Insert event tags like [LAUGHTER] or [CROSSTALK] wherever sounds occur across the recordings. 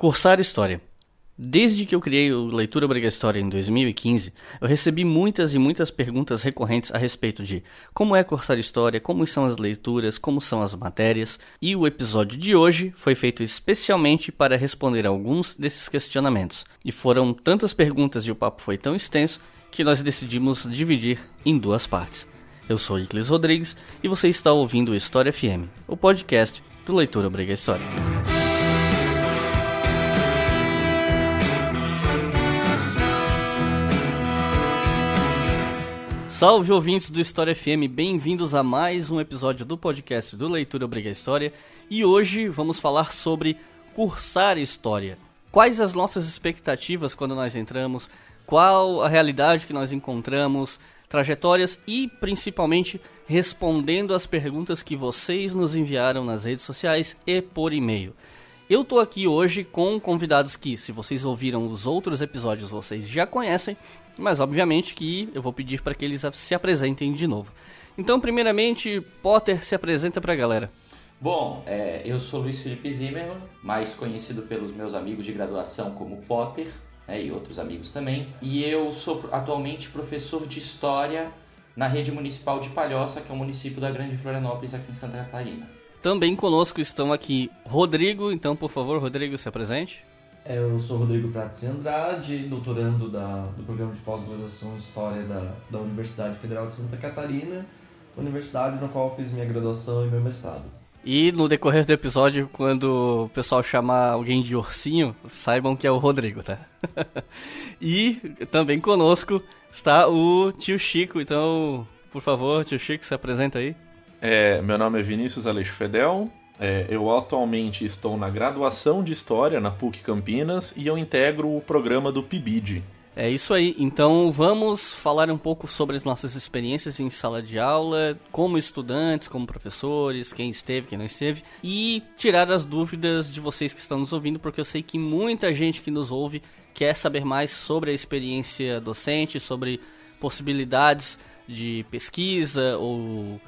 Cursar História. Desde que eu criei o Leitura Obriga História em 2015, eu recebi muitas e muitas perguntas recorrentes a respeito de como é cursar história, como são as leituras, como são as matérias, e o episódio de hoje foi feito especialmente para responder alguns desses questionamentos. E foram tantas perguntas e o papo foi tão extenso que nós decidimos dividir em duas partes. Eu sou Iclis Rodrigues e você está ouvindo o História FM, o podcast do Leitura Obriga História. Salve ouvintes do História FM, bem-vindos a mais um episódio do podcast do Leitura Obriga História e hoje vamos falar sobre cursar História. Quais as nossas expectativas quando nós entramos, qual a realidade que nós encontramos, trajetórias e principalmente respondendo às perguntas que vocês nos enviaram nas redes sociais e por e-mail. Eu tô aqui hoje com convidados que, se vocês ouviram os outros episódios, vocês já conhecem, mas obviamente que eu vou pedir para que eles se apresentem de novo. Então, primeiramente, Potter se apresenta para a galera. Bom, é, eu sou Luiz Felipe Zimmermann, mais conhecido pelos meus amigos de graduação como Potter né, e outros amigos também, e eu sou atualmente professor de História na rede municipal de Palhoça, que é um município da Grande Florianópolis, aqui em Santa Catarina. Também conosco estão aqui Rodrigo, então por favor, Rodrigo, se apresente. É, eu sou Rodrigo Prates Andrade, doutorando da, do programa de pós-graduação em História da, da Universidade Federal de Santa Catarina, universidade na qual fiz minha graduação e meu mestrado. E no decorrer do episódio, quando o pessoal chamar alguém de ursinho, saibam que é o Rodrigo, tá? [LAUGHS] e também conosco está o tio Chico, então, por favor, tio Chico, se apresenta aí. É, meu nome é Vinícius Aleixo Fedel. É, eu atualmente estou na graduação de História na PUC Campinas e eu integro o programa do PIBID. É isso aí, então vamos falar um pouco sobre as nossas experiências em sala de aula, como estudantes, como professores, quem esteve, quem não esteve, e tirar as dúvidas de vocês que estão nos ouvindo, porque eu sei que muita gente que nos ouve quer saber mais sobre a experiência docente, sobre possibilidades de pesquisa ou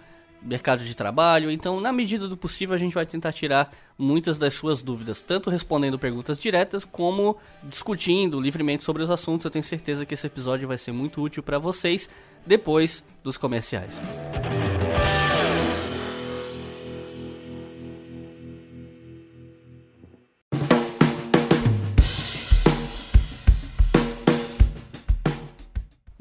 mercado de trabalho. Então, na medida do possível, a gente vai tentar tirar muitas das suas dúvidas, tanto respondendo perguntas diretas como discutindo livremente sobre os assuntos. Eu tenho certeza que esse episódio vai ser muito útil para vocês depois dos comerciais.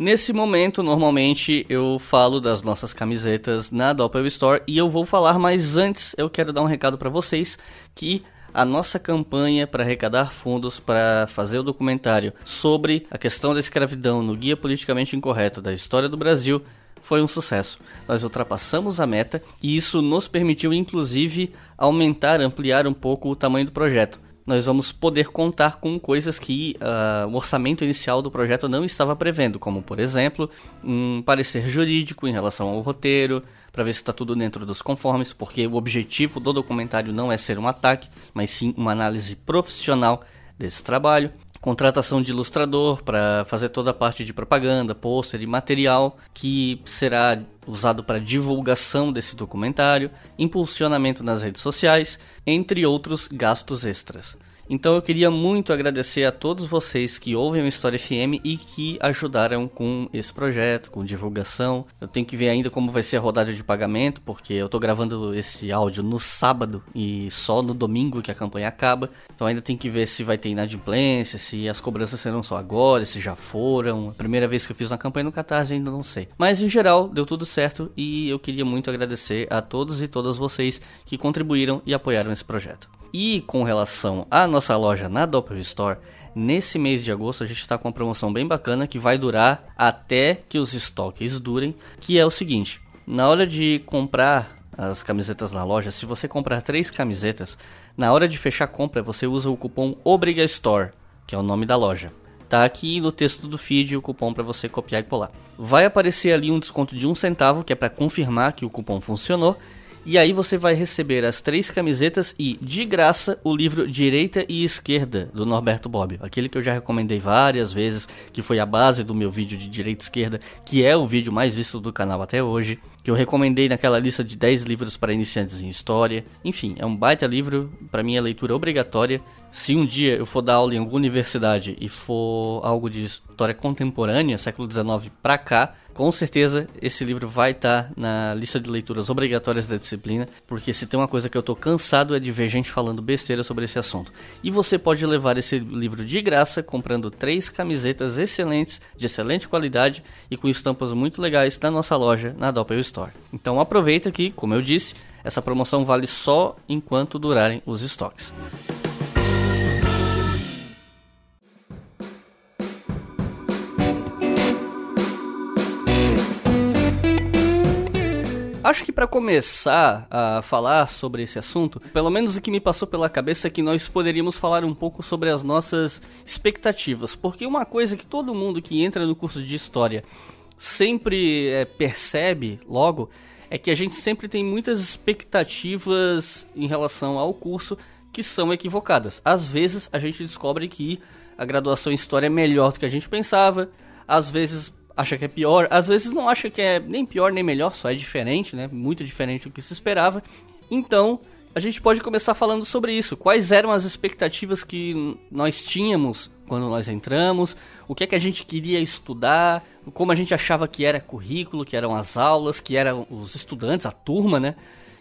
Nesse momento, normalmente eu falo das nossas camisetas na Doppel Store e eu vou falar, mas antes eu quero dar um recado para vocês que a nossa campanha para arrecadar fundos para fazer o documentário sobre a questão da escravidão no Guia Politicamente Incorreto da História do Brasil foi um sucesso. Nós ultrapassamos a meta e isso nos permitiu, inclusive, aumentar, ampliar um pouco o tamanho do projeto nós vamos poder contar com coisas que uh, o orçamento inicial do projeto não estava prevendo, como, por exemplo, um parecer jurídico em relação ao roteiro, para ver se está tudo dentro dos conformes, porque o objetivo do documentário não é ser um ataque, mas sim uma análise profissional desse trabalho contratação de ilustrador para fazer toda a parte de propaganda, pôster e material que será usado para divulgação desse documentário, impulsionamento nas redes sociais, entre outros gastos extras. Então eu queria muito agradecer a todos vocês que ouvem o História FM e que ajudaram com esse projeto, com divulgação. Eu tenho que ver ainda como vai ser a rodada de pagamento, porque eu estou gravando esse áudio no sábado e só no domingo que a campanha acaba. Então ainda tem que ver se vai ter inadimplência, se as cobranças serão só agora, se já foram. A primeira vez que eu fiz uma campanha no Catarse ainda não sei. Mas em geral deu tudo certo e eu queria muito agradecer a todos e todas vocês que contribuíram e apoiaram esse projeto. E com relação à nossa loja na Doppel Store, nesse mês de agosto a gente está com uma promoção bem bacana que vai durar até que os estoques durem, que é o seguinte: na hora de comprar as camisetas na loja, se você comprar três camisetas, na hora de fechar a compra você usa o cupom ObrigaStore, que é o nome da loja. Tá aqui no texto do feed o cupom para você copiar e colar. Vai aparecer ali um desconto de um centavo, que é para confirmar que o cupom funcionou e aí você vai receber as três camisetas e, de graça, o livro Direita e Esquerda, do Norberto Bobbio. Aquele que eu já recomendei várias vezes, que foi a base do meu vídeo de Direita e Esquerda, que é o vídeo mais visto do canal até hoje. Que eu recomendei naquela lista de 10 livros para iniciantes em História. Enfim, é um baita livro, para mim é leitura obrigatória. Se um dia eu for dar aula em alguma universidade e for algo de história contemporânea, século XIX pra cá, com certeza esse livro vai estar tá na lista de leituras obrigatórias da disciplina, porque se tem uma coisa que eu tô cansado é de ver gente falando besteira sobre esse assunto. E você pode levar esse livro de graça comprando três camisetas excelentes, de excelente qualidade e com estampas muito legais na nossa loja na Doppel Store. Então aproveita que, como eu disse, essa promoção vale só enquanto durarem os estoques. Acho que para começar a falar sobre esse assunto, pelo menos o que me passou pela cabeça é que nós poderíamos falar um pouco sobre as nossas expectativas, porque uma coisa que todo mundo que entra no curso de história sempre é, percebe logo é que a gente sempre tem muitas expectativas em relação ao curso que são equivocadas. Às vezes a gente descobre que a graduação em história é melhor do que a gente pensava, às vezes acha que é pior, às vezes não acha que é nem pior nem melhor, só é diferente, né? Muito diferente do que se esperava. Então, a gente pode começar falando sobre isso. Quais eram as expectativas que nós tínhamos quando nós entramos? O que é que a gente queria estudar? Como a gente achava que era currículo, que eram as aulas, que eram os estudantes, a turma, né?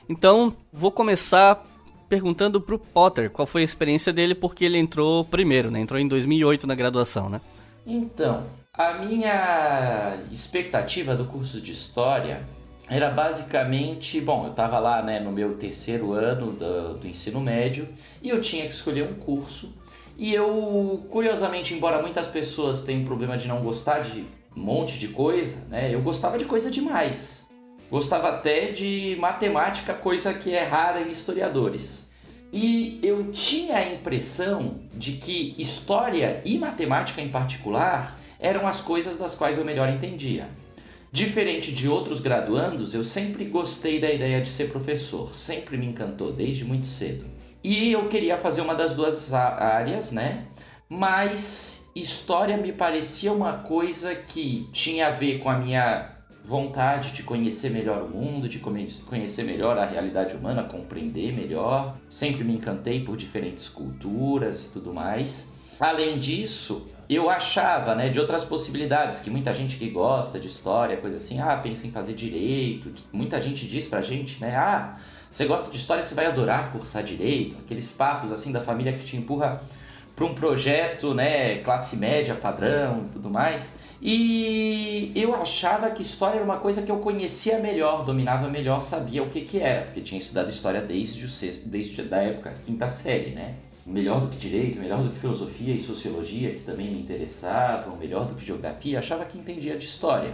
Então, vou começar perguntando pro Potter qual foi a experiência dele, porque ele entrou primeiro, né? Entrou em 2008 na graduação, né? Então, a minha expectativa do curso de História era basicamente, bom, eu estava lá né, no meu terceiro ano do, do, ensino médio e eu tinha que escolher um curso. E eu, curiosamente, embora muitas pessoas tenham problema de não gostar de um monte de coisa, né, eu gostava de coisa demais. Gostava até de matemática, coisa que é rara em historiadores. E eu tinha a impressão de que história e matemática em particular eram as coisas das quais eu melhor entendia. Diferente de outros graduandos, eu sempre gostei da ideia de ser professor, sempre me encantou desde muito cedo. E eu queria fazer uma das duas áreas, né? Mas história me parecia uma coisa que tinha a ver com a minha vontade de conhecer melhor o mundo, de conhecer melhor a realidade humana, compreender melhor. Sempre me encantei por diferentes culturas e tudo mais. Além disso, eu achava, né, de outras possibilidades, que muita gente que gosta de história, coisa assim, ah, pensa em fazer direito. Muita gente diz pra gente, né, ah, você gosta de história, você vai adorar cursar direito. Aqueles papos, assim, da família que te empurra para um projeto, né, classe média, padrão e tudo mais. E eu achava que história era uma coisa que eu conhecia melhor, dominava melhor, sabia o que que era, porque tinha estudado história desde o sexto, desde da época quinta série, né? melhor do que direito, melhor do que filosofia e sociologia, que também me interessavam, melhor do que geografia, achava que entendia de história.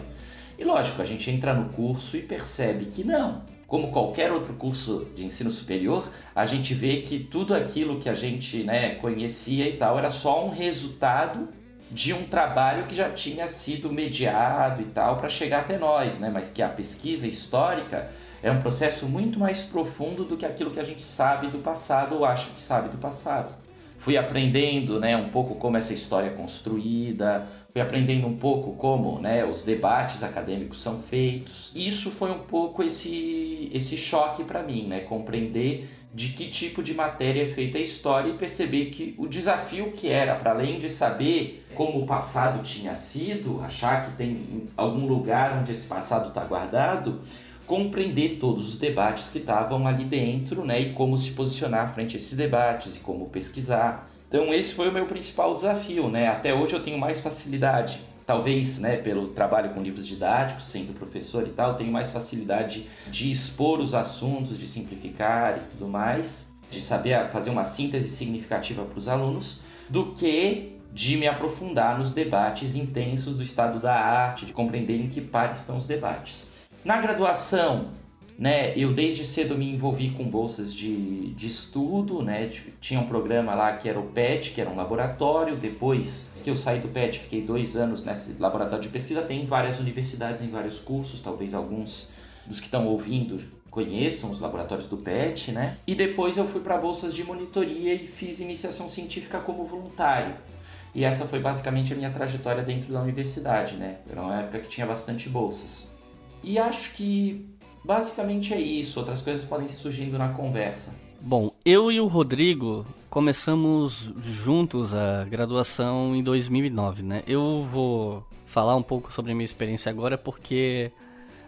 E lógico, a gente entra no curso e percebe que não. Como qualquer outro curso de ensino superior, a gente vê que tudo aquilo que a gente né, conhecia e tal era só um resultado de um trabalho que já tinha sido mediado e tal para chegar até nós, né? Mas que a pesquisa histórica é um processo muito mais profundo do que aquilo que a gente sabe do passado ou acha que sabe do passado. Fui aprendendo né, um pouco como essa história é construída, fui aprendendo um pouco como né, os debates acadêmicos são feitos. Isso foi um pouco esse, esse choque para mim, né, compreender de que tipo de matéria é feita a história e perceber que o desafio que era, para além de saber como o passado tinha sido, achar que tem algum lugar onde esse passado está guardado, compreender todos os debates que estavam ali dentro, né, e como se posicionar frente a esses debates e como pesquisar. Então esse foi o meu principal desafio, né? Até hoje eu tenho mais facilidade, talvez, né, pelo trabalho com livros didáticos, sendo professor e tal, tenho mais facilidade de expor os assuntos, de simplificar e tudo mais, de saber fazer uma síntese significativa para os alunos, do que de me aprofundar nos debates intensos do estado da arte, de compreender em que par estão os debates. Na graduação, né, eu desde cedo me envolvi com bolsas de, de estudo, né, tinha um programa lá que era o PET, que era um laboratório, depois que eu saí do PET, fiquei dois anos nesse laboratório de pesquisa, tem várias universidades em vários cursos, talvez alguns dos que estão ouvindo conheçam os laboratórios do PET, né? E depois eu fui para bolsas de monitoria e fiz iniciação científica como voluntário. E essa foi basicamente a minha trajetória dentro da universidade, né? Era uma época que tinha bastante bolsas. E acho que basicamente é isso. Outras coisas podem surgindo na conversa. Bom, eu e o Rodrigo começamos juntos a graduação em 2009, né? Eu vou falar um pouco sobre a minha experiência agora porque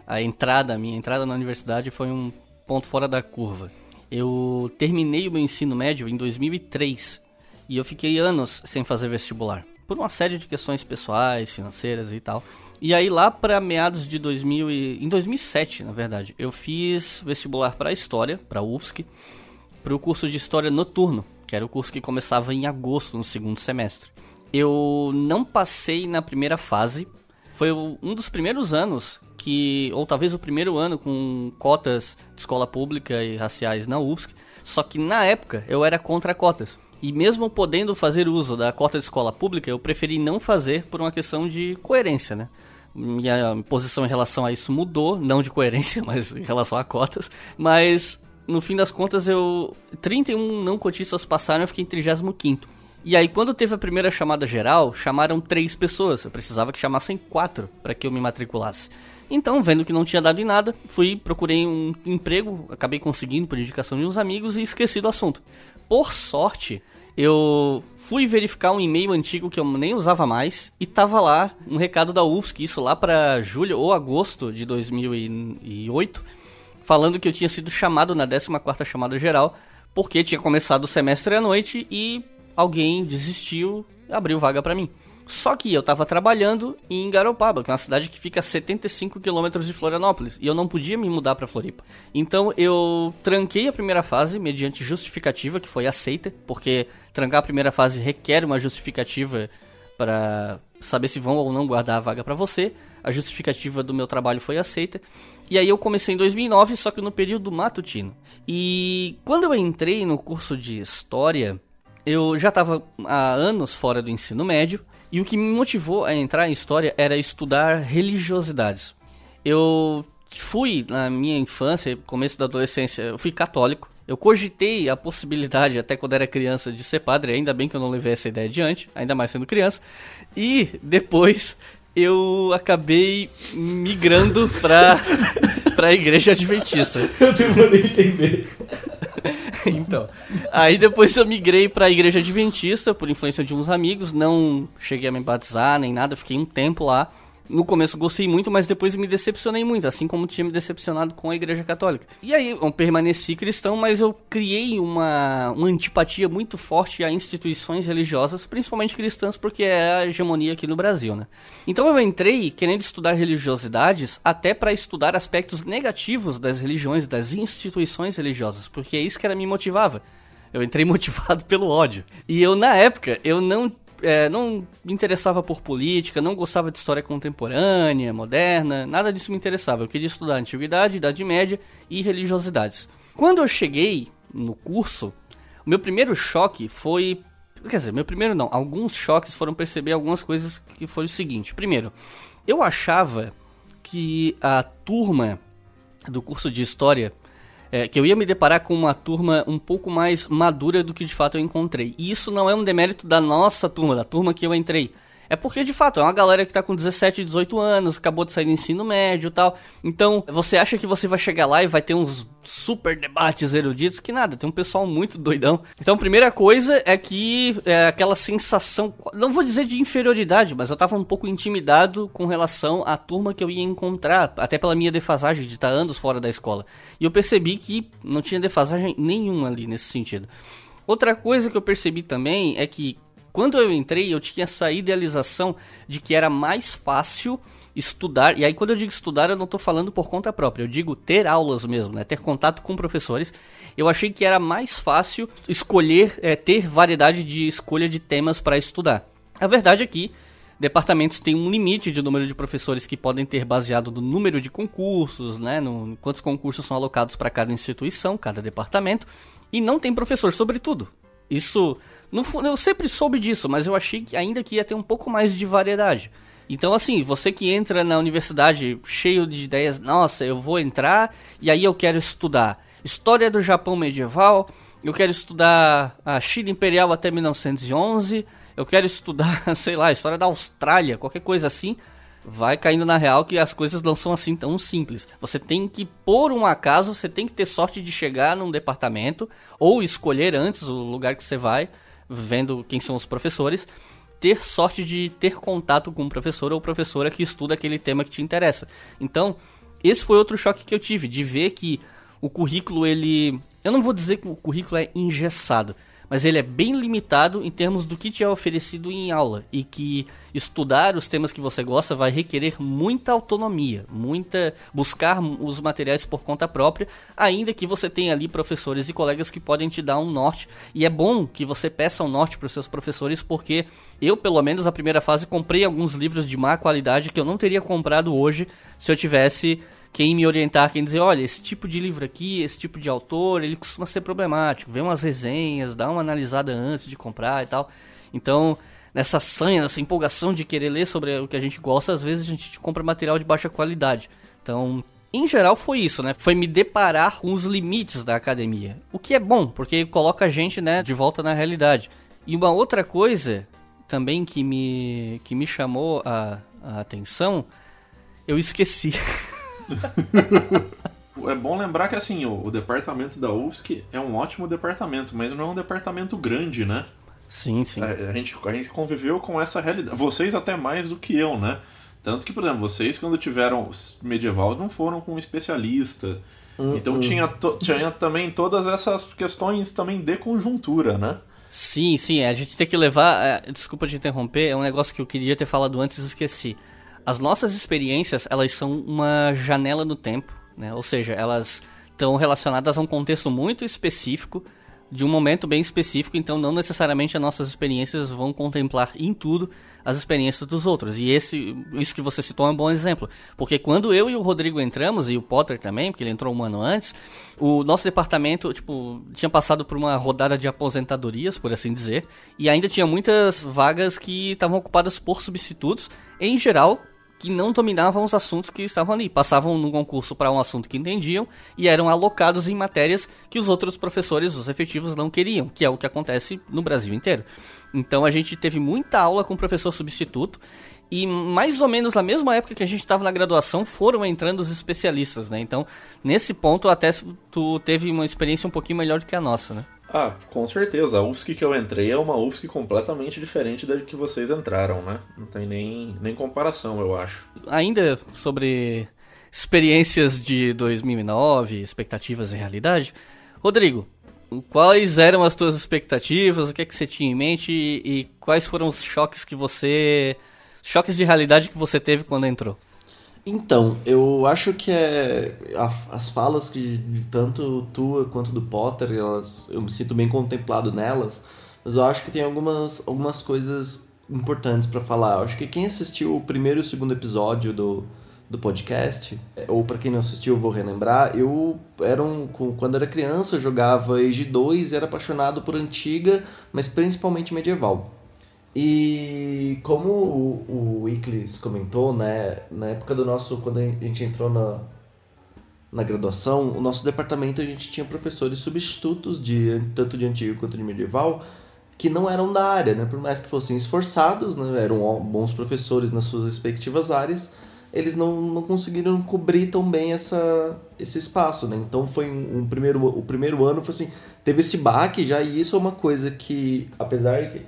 a entrada, a minha entrada na universidade foi um ponto fora da curva. Eu terminei o meu ensino médio em 2003 e eu fiquei anos sem fazer vestibular, por uma série de questões pessoais, financeiras e tal. E aí lá para meados de 2000 e, em 2007, na verdade, eu fiz vestibular para história, para UFSC, para o curso de história noturno, que era o curso que começava em agosto no segundo semestre. Eu não passei na primeira fase. Foi um dos primeiros anos que, ou talvez o primeiro ano com cotas de escola pública e raciais na UFSC. Só que na época eu era contra cotas. E mesmo podendo fazer uso da cota de escola pública, eu preferi não fazer por uma questão de coerência, né? Minha posição em relação a isso mudou, não de coerência, [LAUGHS] mas em relação a cotas. Mas no fim das contas, eu. 31 não cotistas passaram, eu fiquei em 35. E aí, quando teve a primeira chamada geral, chamaram três pessoas. Eu precisava que chamassem quatro para que eu me matriculasse. Então, vendo que não tinha dado em nada, fui, procurei um emprego, acabei conseguindo por indicação de uns amigos e esqueci do assunto. Por sorte, eu fui verificar um e-mail antigo que eu nem usava mais e tava lá um recado da UFSC, isso lá para julho ou agosto de 2008, falando que eu tinha sido chamado na 14ª chamada geral porque tinha começado o semestre à noite e alguém desistiu abriu vaga para mim. Só que eu tava trabalhando em Garopaba, que é uma cidade que fica a 75 quilômetros de Florianópolis, e eu não podia me mudar para Floripa. Então eu tranquei a primeira fase mediante justificativa, que foi aceita, porque trancar a primeira fase requer uma justificativa para saber se vão ou não guardar a vaga para você. A justificativa do meu trabalho foi aceita. E aí eu comecei em 2009, só que no período matutino. E quando eu entrei no curso de história, eu já estava há anos fora do ensino médio e o que me motivou a entrar em história era estudar religiosidades. Eu fui, na minha infância, começo da adolescência, eu fui católico. Eu cogitei a possibilidade, até quando era criança, de ser padre, ainda bem que eu não levei essa ideia adiante, ainda mais sendo criança. E depois eu acabei migrando pra, [LAUGHS] pra igreja adventista. Eu demorei a entender. [LAUGHS] então, aí depois eu migrei para a igreja adventista por influência de uns amigos, não cheguei a me batizar nem nada, fiquei um tempo lá. No começo gostei muito, mas depois me decepcionei muito, assim como tinha me decepcionado com a Igreja Católica. E aí eu permaneci cristão, mas eu criei uma, uma antipatia muito forte a instituições religiosas, principalmente cristãs, porque é a hegemonia aqui no Brasil, né? Então eu entrei querendo estudar religiosidades até para estudar aspectos negativos das religiões, das instituições religiosas, porque é isso que era me motivava. Eu entrei [LAUGHS] motivado pelo ódio. E eu, na época, eu não é, não me interessava por política, não gostava de história contemporânea, moderna, nada disso me interessava. Eu queria estudar antiguidade, idade média e religiosidades. Quando eu cheguei no curso, o meu primeiro choque foi. Quer dizer, meu primeiro não, alguns choques foram perceber algumas coisas que foi o seguinte. Primeiro, eu achava que a turma do curso de história é, que eu ia me deparar com uma turma um pouco mais madura do que de fato eu encontrei. E isso não é um demérito da nossa turma, da turma que eu entrei. É porque, de fato, é uma galera que tá com 17, 18 anos, acabou de sair do ensino médio e tal. Então, você acha que você vai chegar lá e vai ter uns super debates eruditos? Que nada, tem um pessoal muito doidão. Então, a primeira coisa é que é aquela sensação, não vou dizer de inferioridade, mas eu tava um pouco intimidado com relação à turma que eu ia encontrar, até pela minha defasagem de estar tá anos fora da escola. E eu percebi que não tinha defasagem nenhuma ali nesse sentido. Outra coisa que eu percebi também é que quando eu entrei, eu tinha essa idealização de que era mais fácil estudar, e aí quando eu digo estudar, eu não estou falando por conta própria, eu digo ter aulas mesmo, né? ter contato com professores. Eu achei que era mais fácil escolher, é, ter variedade de escolha de temas para estudar. A verdade é que departamentos têm um limite de número de professores que podem ter baseado no número de concursos, né? No, quantos concursos são alocados para cada instituição, cada departamento, e não tem professor sobre tudo. Isso não, eu sempre soube disso, mas eu achei que ainda que ia ter um pouco mais de variedade. Então, assim, você que entra na universidade cheio de ideias, nossa, eu vou entrar e aí eu quero estudar história do Japão medieval, eu quero estudar a China imperial até 1911, eu quero estudar, [LAUGHS] sei lá, história da Austrália, qualquer coisa assim. vai caindo na real que as coisas não são assim tão simples. Você tem que, por um acaso, você tem que ter sorte de chegar num departamento ou escolher antes o lugar que você vai, vendo quem são os professores, ter sorte de ter contato com um professor ou professora que estuda aquele tema que te interessa. Então, esse foi outro choque que eu tive, de ver que o currículo ele, eu não vou dizer que o currículo é engessado, mas ele é bem limitado em termos do que te é oferecido em aula e que estudar os temas que você gosta vai requerer muita autonomia, muita buscar os materiais por conta própria, ainda que você tenha ali professores e colegas que podem te dar um norte. E é bom que você peça um norte para os seus professores, porque eu, pelo menos na primeira fase, comprei alguns livros de má qualidade que eu não teria comprado hoje se eu tivesse quem me orientar, quem dizer, olha, esse tipo de livro aqui, esse tipo de autor, ele costuma ser problemático. Vê umas resenhas, dá uma analisada antes de comprar e tal. Então, nessa sanha, nessa empolgação de querer ler sobre o que a gente gosta, às vezes a gente compra material de baixa qualidade. Então, em geral foi isso, né? Foi me deparar com os limites da academia. O que é bom, porque coloca a gente, né, de volta na realidade. E uma outra coisa também que me, que me chamou a, a atenção, eu esqueci. [LAUGHS] [LAUGHS] é bom lembrar que assim, o, o, departamento da UFSC é um ótimo departamento, mas não é um departamento grande, né? Sim, sim. A, a, gente, a gente conviveu com essa realidade. Vocês até mais do que eu, né? Tanto que, por exemplo, vocês quando tiveram medieval não foram com um especialista. Uh, então uh. Tinha, to, tinha também todas essas questões também de conjuntura, né? Sim, sim, a gente tem que levar. É, desculpa te interromper, é um negócio que eu queria ter falado antes e esqueci. As nossas experiências, elas são uma janela no tempo, né? Ou seja, elas estão relacionadas a um contexto muito específico, de um momento bem específico, então não necessariamente as nossas experiências vão contemplar em tudo as experiências dos outros. E esse, isso que você citou é um bom exemplo, porque quando eu e o Rodrigo entramos e o Potter também, porque ele entrou um ano antes, o nosso departamento, tipo, tinha passado por uma rodada de aposentadorias, por assim dizer, e ainda tinha muitas vagas que estavam ocupadas por substitutos, em geral que não dominavam os assuntos que estavam ali. Passavam no concurso para um assunto que entendiam e eram alocados em matérias que os outros professores, os efetivos, não queriam, que é o que acontece no Brasil inteiro. Então a gente teve muita aula com o professor substituto e mais ou menos na mesma época que a gente estava na graduação foram entrando os especialistas, né? Então nesse ponto até tu teve uma experiência um pouquinho melhor do que a nossa, né? Ah, com certeza. A UFSC que eu entrei é uma UFSC completamente diferente da que vocês entraram, né? Não tem nem, nem comparação, eu acho. Ainda sobre experiências de 2009, expectativas e realidade, Rodrigo, quais eram as tuas expectativas? O que é que você tinha em mente e, e quais foram os choques que você choques de realidade que você teve quando entrou? Então, eu acho que é a, as falas que tanto tua quanto do Potter, elas, eu me sinto bem contemplado nelas, mas eu acho que tem algumas, algumas coisas importantes para falar. Eu acho que quem assistiu o primeiro e o segundo episódio do, do podcast, ou para quem não assistiu, eu vou relembrar, eu era um, quando era criança eu jogava Age 2 e era apaixonado por antiga, mas principalmente medieval. E como o, o Iclis comentou, né, na época do nosso, quando a gente entrou na, na graduação, o nosso departamento a gente tinha professores substitutos de tanto de antigo quanto de medieval que não eram da área, né? Por mais que fossem esforçados, né? eram bons professores nas suas respectivas áreas, eles não, não conseguiram cobrir tão bem essa, esse espaço, né? Então foi um, um primeiro o primeiro ano foi assim, teve esse baque já e isso é uma coisa que apesar que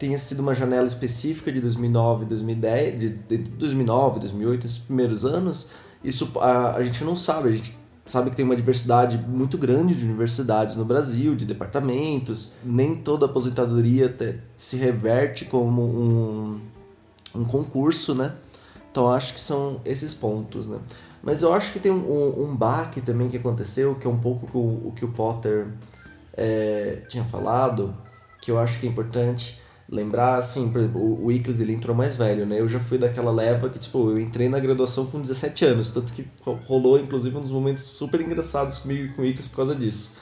tenha sido uma janela específica de 2009, 2010, de, de 2009, 2008, esses primeiros anos, isso a, a gente não sabe, a gente sabe que tem uma diversidade muito grande de universidades no Brasil, de departamentos, nem toda aposentadoria se reverte como um, um concurso, né? Então acho que são esses pontos, né? Mas eu acho que tem um, um, um baque também que aconteceu, que é um pouco o, o que o Potter é, tinha falado, que eu acho que é importante, lembrar, assim, por exemplo, o, Iclis ele entrou mais velho, né? Eu já fui daquela leva que, tipo, eu entrei na graduação com 17 anos, tanto que rolou, inclusive, uns momentos super engraçados comigo e com o Iclis por causa disso.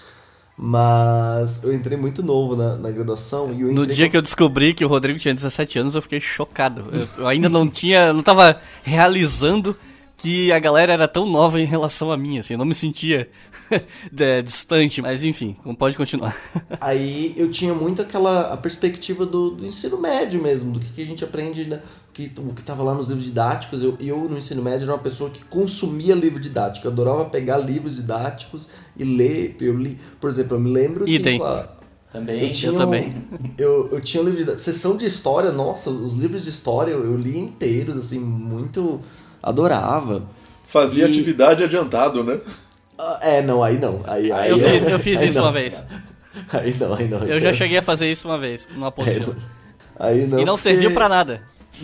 Mas eu entrei muito novo na, na graduação e No dia com... que eu descobri que o Rodrigo tinha 17 anos, eu fiquei chocado. Eu, eu ainda não [LAUGHS] tinha. não tava realizando que a galera era tão nova em relação a mim, assim, eu não me sentia [LAUGHS] distante, mas enfim, pode continuar. [LAUGHS] Aí eu tinha muito aquela a perspectiva do, do ensino médio mesmo, do que, que a gente aprende, né? que, o que estava lá nos livros didáticos. Eu, eu, no ensino médio, era uma pessoa que consumia livro didático. Eu adorava pegar livros didáticos e ler. Eu li, por exemplo, eu me lembro e que. Tem. Lá, também, eu, tinha eu também. Eu, eu tinha um livro de sessão de história, nossa, os livros de história eu, eu li inteiros, assim, muito adorava. Fazia E- atividade adiantado, né? Ah, é, não, aí não. Aí, aí, Eu fiz, eu fiz aí isso não. uma vez. Aí não, aí não. Eu já é- cheguei a fazer isso uma vez, numa apostila. Aí não. E não porque- serviu pra nada. [LAUGHS]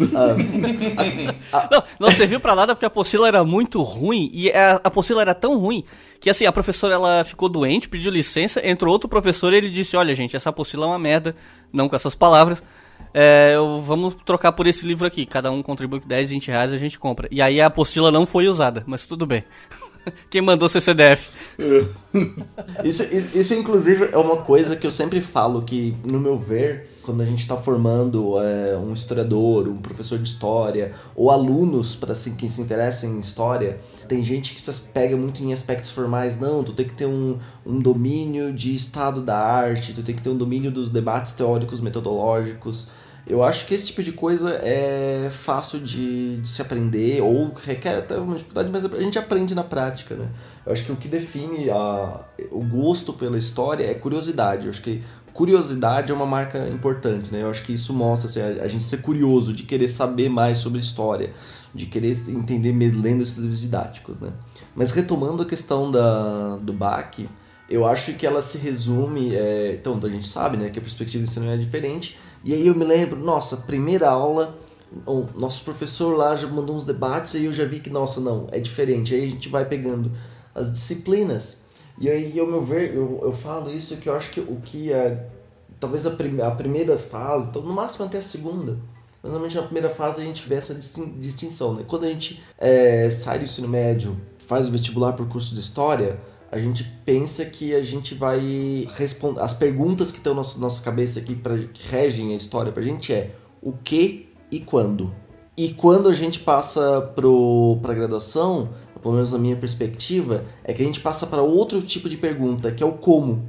Ah, Não, não serviu pra nada porque a apostila era muito ruim e a apostila era tão ruim que assim, a professora ela ficou doente, pediu licença, entrou outro professor e ele disse: "Olha, gente, essa apostila é uma merda", não com essas palavras. É, vamos trocar por esse livro aqui. Cada um contribui com 10, 20 reais e a gente compra. E aí a apostila não foi usada, mas tudo bem. [LAUGHS] [LAUGHS] Quem mandou ser CDF? [LAUGHS] Isso, isso, isso, inclusive, é uma coisa que eu sempre falo que, no meu ver, quando a gente está formando é, um historiador, um professor de história, ou alunos para assim, quem se interessa em história, tem gente que se pega muito em aspectos formais. Não, tu tem que ter um, um domínio de estado da arte, tu tem que ter um domínio dos debates teóricos metodológicos. Eu acho que esse tipo de coisa é fácil de, de se aprender, ou requer até uma dificuldade, mas a gente aprende na prática, né? Eu acho que o que define a, o gosto pela história é curiosidade. Eu acho que curiosidade é uma marca importante, né? Eu acho que isso mostra assim, a, a gente ser curioso, de querer saber mais sobre história, de querer entender lendo esses livros didáticos, né? Mas retomando a questão da, do BAC, eu acho que ela se resume. É, então, a gente sabe né, que a perspectiva do ensino é diferente. E aí eu me lembro, nossa, primeira aula, o nosso professor lá já mandou uns debates e eu já vi que, nossa, não, é diferente. Aí a gente vai pegando as disciplinas. E aí, ao meu ver, eu, eu falo isso que eu acho que o que é. Talvez a, prim a primeira fase, então, no máximo até a segunda. Normalmente na primeira fase a gente vê essa distin distinção, né? Quando a gente é, sai do ensino médio, faz o vestibular por curso de história, a gente pensa que a gente vai responder. As perguntas que estão na nossa, cabeça aqui, pra, que regem a história pra gente é o que e quando. E quando a gente passa para a graduação, pelo menos na minha perspectiva, é que a gente passa para outro tipo de pergunta, que é o como.